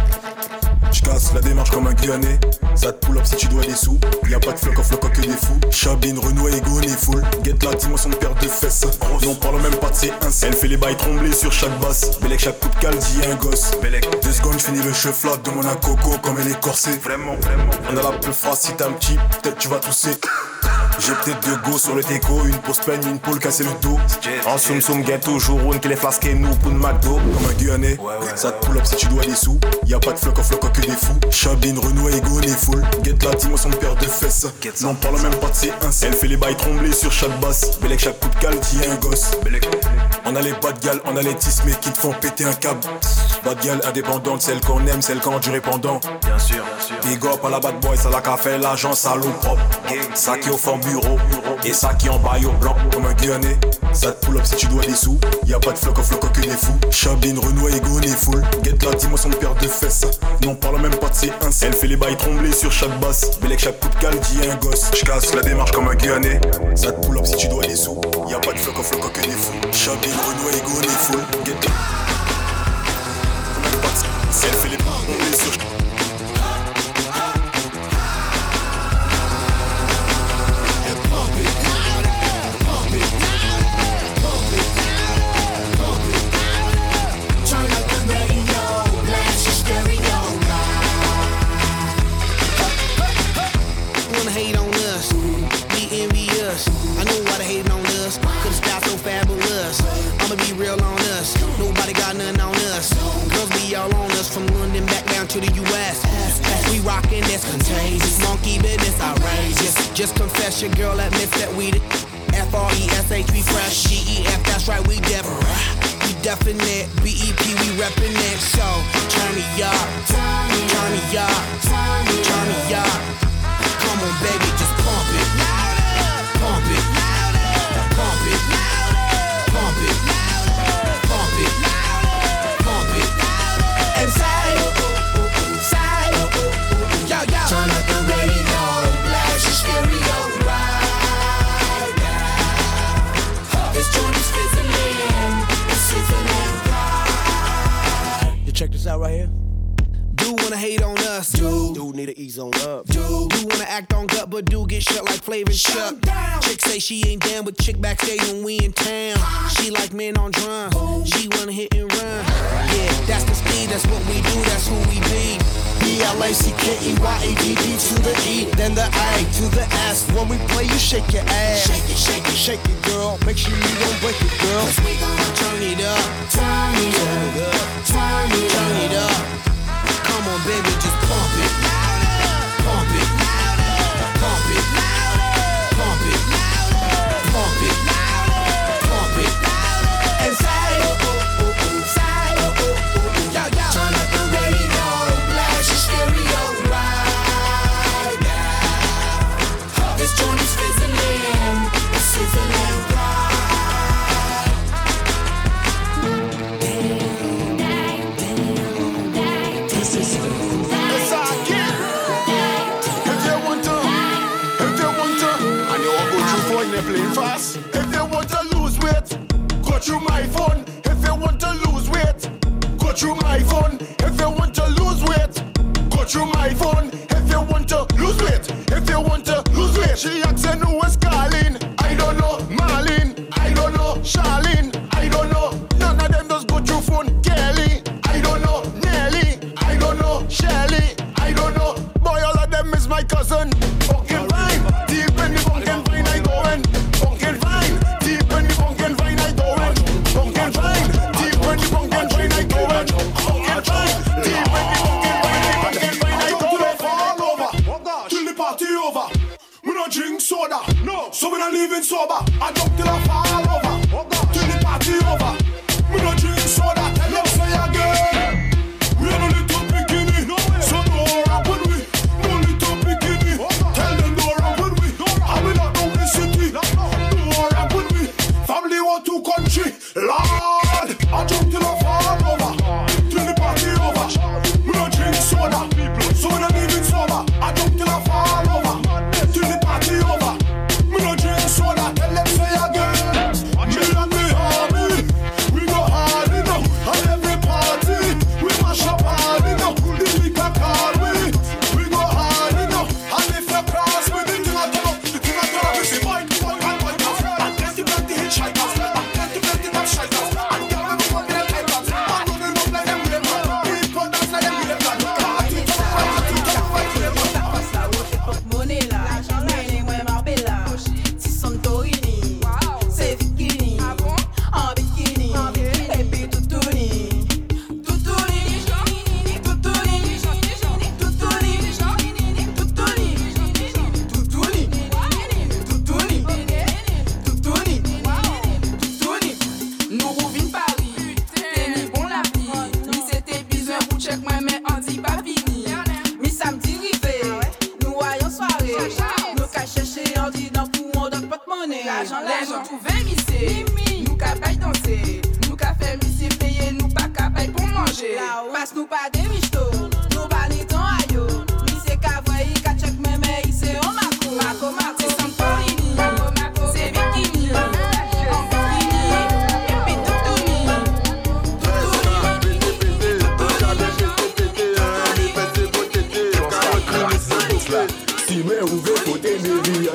J'casse la démarche comme un Guyanais. Ça te pull up si tu dois des sous. Y'a pas de floc off, floc que des fous. Chabine, Renoir, Ego, les full. Get la dimension de paire de fesses. Et on parle même pas de ses. Elle fait les bails trembler sur chaque basse. Bélec, chaque coup de cale dit un gosse. Bélec, deux secondes, j'finis le chef là. Demande à Coco comme elle est corsée. Vraiment, vraiment. On a la peu phrase si t'as un petit, peut-être tu vas tousser. J'ai peut-être deux go sur le déco, une pause peine, une poule casser le dos. En soum soum, gain toujours une qui les flasque nous pour une McDo. Comme un Guyanais, ça te pull up si tu dois des sous. Y'a pas de floc off, floc que des fous. Chabine, Renault, Ego, les full. Get la dimension de paire de fesses. N'en parle même pas de ses. Elle fait les bails trembler sur chaque basse. Bélec, chaque coup de cale, dit un gosse. On a les bad gal, on a les tismes qui te font péter un câble. Bad gal indépendante, celle qu'on aime, celle qu'on du répondant. Bien sûr, bien sûr. Big up à la bad boy, ça la café, l'agent salaud propre. Ça qui au fond bureau, et ça qui en bail au blanc, comme un Guyanais. Ça te pull up si tu dois des sous. Y'a pas de floc off, floc que des fous. Chabine, Renault, Ego, les full. Get la dimension de paire de fesses. Non, parle même pas de ses ins. Elle fait les bails trembler sur chaque basse. Bélec, chaque coup de cale, dit un gosse. J'casse la démarche comme un Guyanais. Ça te pull up si tu dois des sous. Y'a pas de floc off, floc que des fous. Chabine, Renault, Ego, les full. Get on us, be envious. I know why they hating on us, it's got so fabulous. I'ma be real on down to the US. We rockin' this contagious, monkey business outrageous. Just confess your girl admits that we the F-R-E-S-H, we fresh. G-E-F, that's right, we def. We definite, B-E-P, we reppin' it. So, turn me up, turn me up, turn me up. Come on, baby, just check this out right here. Do wanna hate on us. Do. Do need to ease on up. Do. Do wanna act on gut, but do get shut like Flavor Shut. Down. Chick say she ain't down with chick backstage when we in town. She like men on drums. She wanna hit and run. Yeah, that's the speed, that's what we do, that's who we be. B-L-A-C-K-E-Y-A-D-D to the E, then the A to the S. When we play, you shake your ass. Shake it, shake it, shake it, girl. Make sure you don't break it, girl. Cause we gon' turn it up. Turn it up, turn it up, Turn it up. Come on, baby, just through my phone. If you want to lose weight, go through my phone. If you want to lose weight, if you want to lose weight, she asking who is calling. over. I know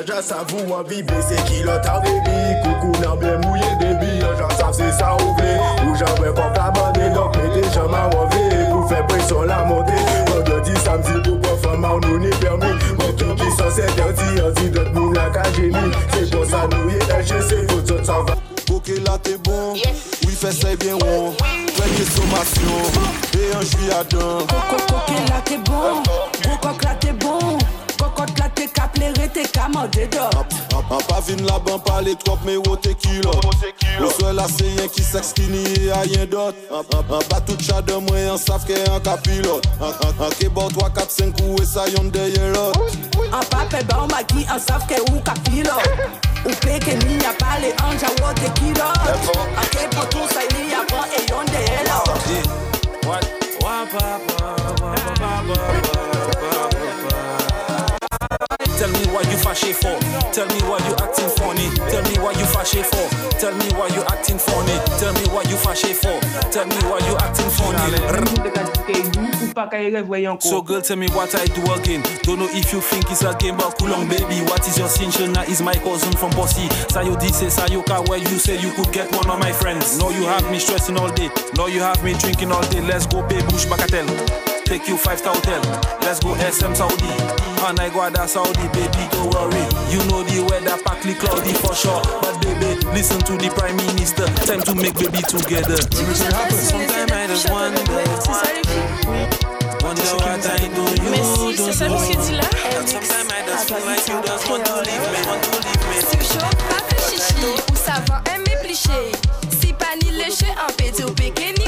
Jaja savou an bi bese kilot an bebi Koukou nan ble mouye debi Jaja sav se sa ou vle Ou jan wè konk la bande Donk mette jaman wove Pou fè presyon la monte Vendredi, samdi pou pou fèman ou nou ni permi Mwen ki ki san se terdi An di dot moun la ka jeni Se pon sa nou ye LGC Fout sot san va. Bokè la te bon. Oui fè se bien won Fè ke somasyon E an jwi adan Bokè la te bon? Bokè la te bon? Cocotte là t'es qu'à plairer, t'es qu'à manger d'or. En pas vin la ban pas les trop mais au tequila Au sol là c'est rien qui s'exkini et a rien d'autre En bas tout chat de moi en savent qu'est un capilote En kebab 3, 4, 5 coups et ça y'en derrière l'autre En pape ba on maki, en savent que ou ka filo. Ou pe que ni a pas les anges à wote kilo. En ke pour tout ça il y a pas et y'en de hello. What? Wa pa pa pa pa pa pa pa pa. Tell me why you flashy for. Tell me why you acting funny. Tell me why you flashy for. Tell me why you acting funny. Tell me why you flashy for. Tell me why you acting funny. So girl, tell me what I do again. Don't know if you think it's a game, but cool on baby. What is your sin? Shana is my cousin from Bossy. Sayo say Sayoka, where you say you could get one of my friends. No, you have me stressing all day. No, you have me drinking all day. Let's go pay Bush Bacatel. Take you five star hotel. Let's go SM Saudi. And I go to Saudi, baby, don't worry. You know the weather partly cloudy for sure. But baby, listen to the prime minister. Time to make baby together. Sometimes I just wonder. Wonder what I do you. Mais si, c'est ça ce qu'il dit là. Ah, Sometimes I just feel like you just want to leave me, want to leave me. Si chaud, pas fait chichi, ou savant aimer plicher. Si pas ni léché, en pété ou péké ni coquet. Nous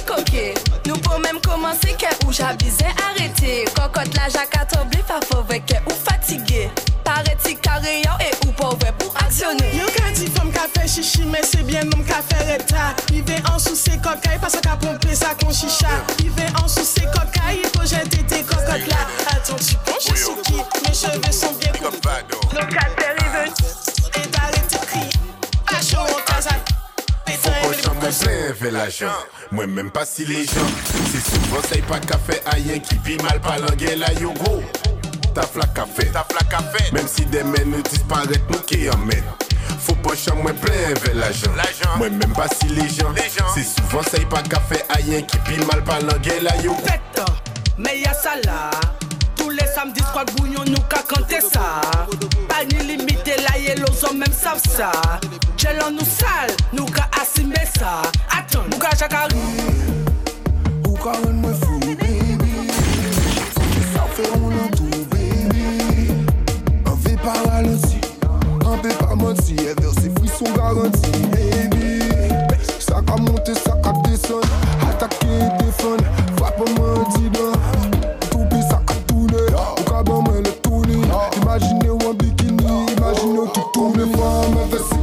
commencé que ou j'abisais arrêté. Cocotte la jacque à t'oublier, pas fauve que ou fatigué. Paré-ti carréant et ou pauvre pour actionner. Yo ka dit femme ka fait chichi mais c'est bien nom ka fait retard. Il veut en sous ses cocailles parce qu'a pompé sa con chicha Il veut en sous ses cocailles, il faut jeter tes cocottes là. Attends tu penches sur qui, mes cheveux sont bien coupés. Locataire il veut, et d'arrêter de crier. Pas chaud en casa, faut pas chamer plein les l'argent moi même pas si les gens. C'est souvent ça y est pas qu'à faire aïe qui vit mal par langue la yo Ta flaque à café, ta flaque à. Même si des mains nous disparaissent, nous qui en met. Faut pas chamer plein les gens, moi même pas si les gens. C'est souvent ça y est pas qu'à faire aïe qui vit mal par langue et la yu. Fête, meilleur là les samedis squad bouillon nous qu'à canter ça. Pas ni limité la et les hommes même savent ça. Gelon nous sale, nous qu'à assimiler ça. Attends, nous qu'à chakari Ou qu'à un me fou baby. Ça fait on a tout baby. Un V par la un V par menti Et vers ses frissons garantis baby. Ça qu'a monté, ça qu'a descendre Attaquer, défendre Frappe, mentir Combien de fois ma veste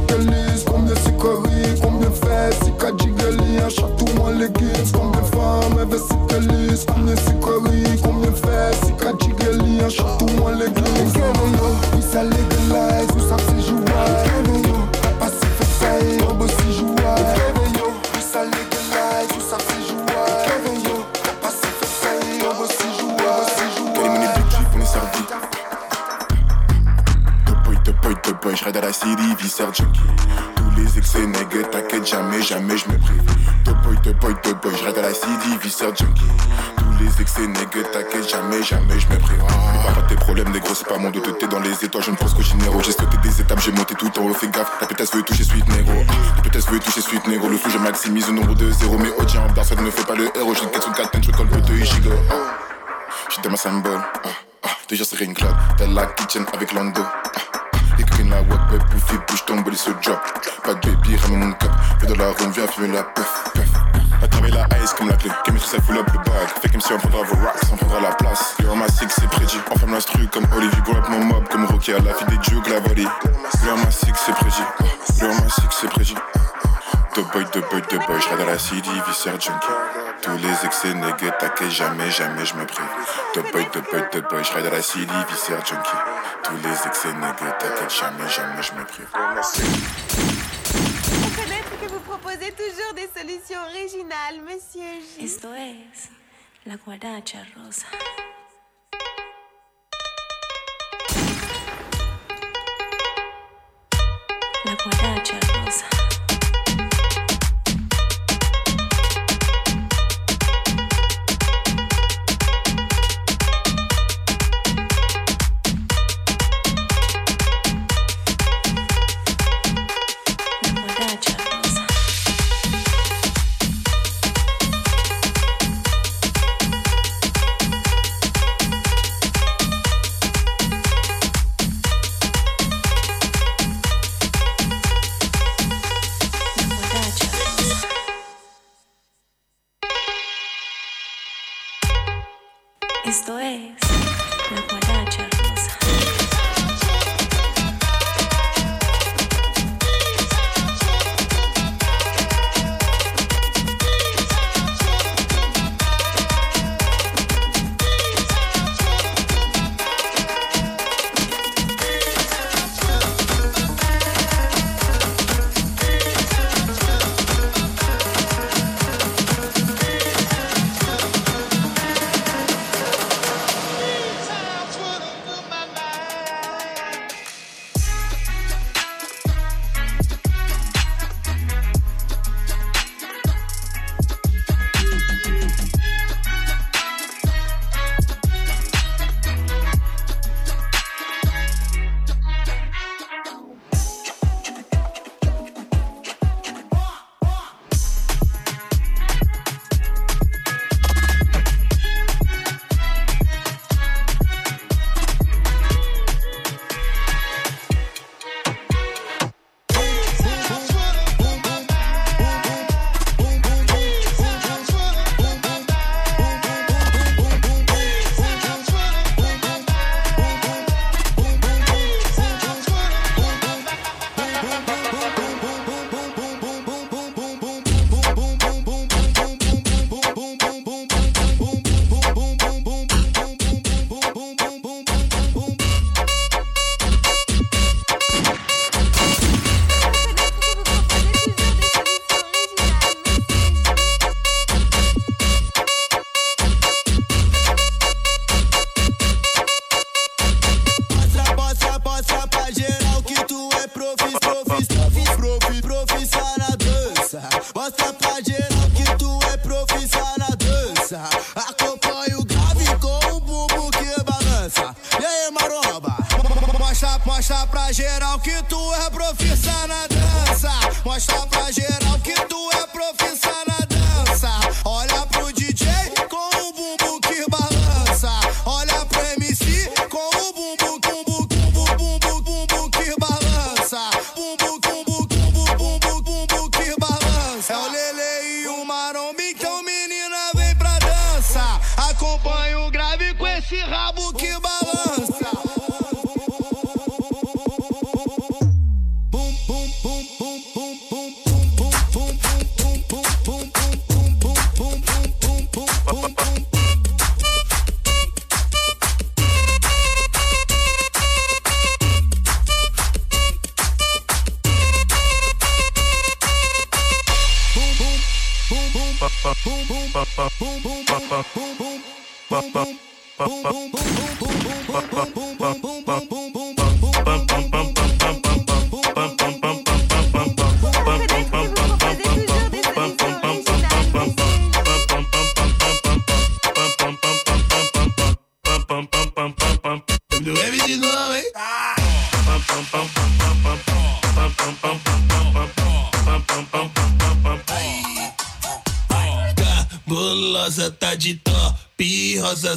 Combien c'est corrie Combien de fesses c'est cadigali Un château moins l'église Combien de fois ma veste Combien c'est corrie Combien de fesses c'est cadigali Un château moins l'église boy, j'ride à la city, viscère junkie. Tous les excès nègres, t'inquiète jamais, jamais je me prive. Boy, top boy, top boy, j'ride à la city, viscère junkie. Tous les excès nègres, t'inquiète jamais, jamais je me prive. Ah. Pas tes problèmes, négro, c'est pas mon dos, t'es dans les étoiles, je ne pense qu'au généraux. J'ai sauté des étapes, j'ai monté tout en haut, fais gaffe. La pétasse veut toucher suite négro. Ah. La pétasse veut toucher suite négro. Le flou, je maximise le nombre de zéros, mais au en barre, ça ne fait pas le héros. J'ai une 4 sur 4, je colle Ichigo. Ah. J'suis dans ma symbole. Ah. Ah. Déjà, c'est une club. T'as la kitchen avec Lando. Ah. Les la web, web, bouffé, bouge ton body ce job. Pas de baby, ramène mon cup. Fais de la ronde, viens fumer la puff, puff. Attraper la ice comme la clé. Qui maîtrise sa full up le bag. Fait comme si on prendra vos racks, on prendra la place. Yo, ma six, c'est prédit. On ferme l'instru comme Olivier. Go mon mob comme Rocky à la vie des jugs, la volley. Yo, ma six, c'est prédit. Yo, ma six, c'est prédit. De boy, de boy, de boy, je dans la CD, viscère junkie. Tous les excès négués, t'inquiète, jamais, jamais je me prive. De boy, de boy, de boy, je dans la CD, viscère junkie. Tous les excès négués, t'inquiète, jamais, jamais je me prive. Reconnaître que vous proposez toujours des solutions originales, monsieur J. Esto es la guaracha rosa. La guaracha rosa.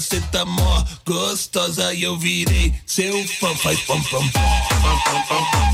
você tá mó gostosa e eu virei seu fã. Faz pam pam pam pam pam pam. pam.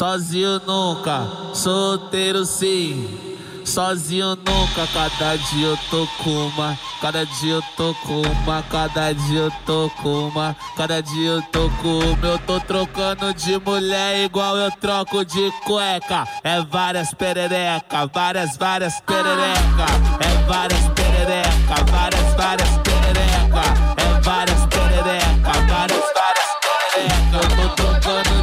Sozinho nunca, solteiro sim. Sozinho nunca, cada dia eu tô com uma, cada dia eu tô com uma, cada dia eu tô com uma, cada dia eu tô com uma. Eu tô trocando de mulher igual eu troco de cueca. É várias perereca, várias, várias perereca. É várias perereca, várias, várias perereca. É várias perereca, várias, várias perereca. Eu tô trocando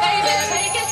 baby, take it.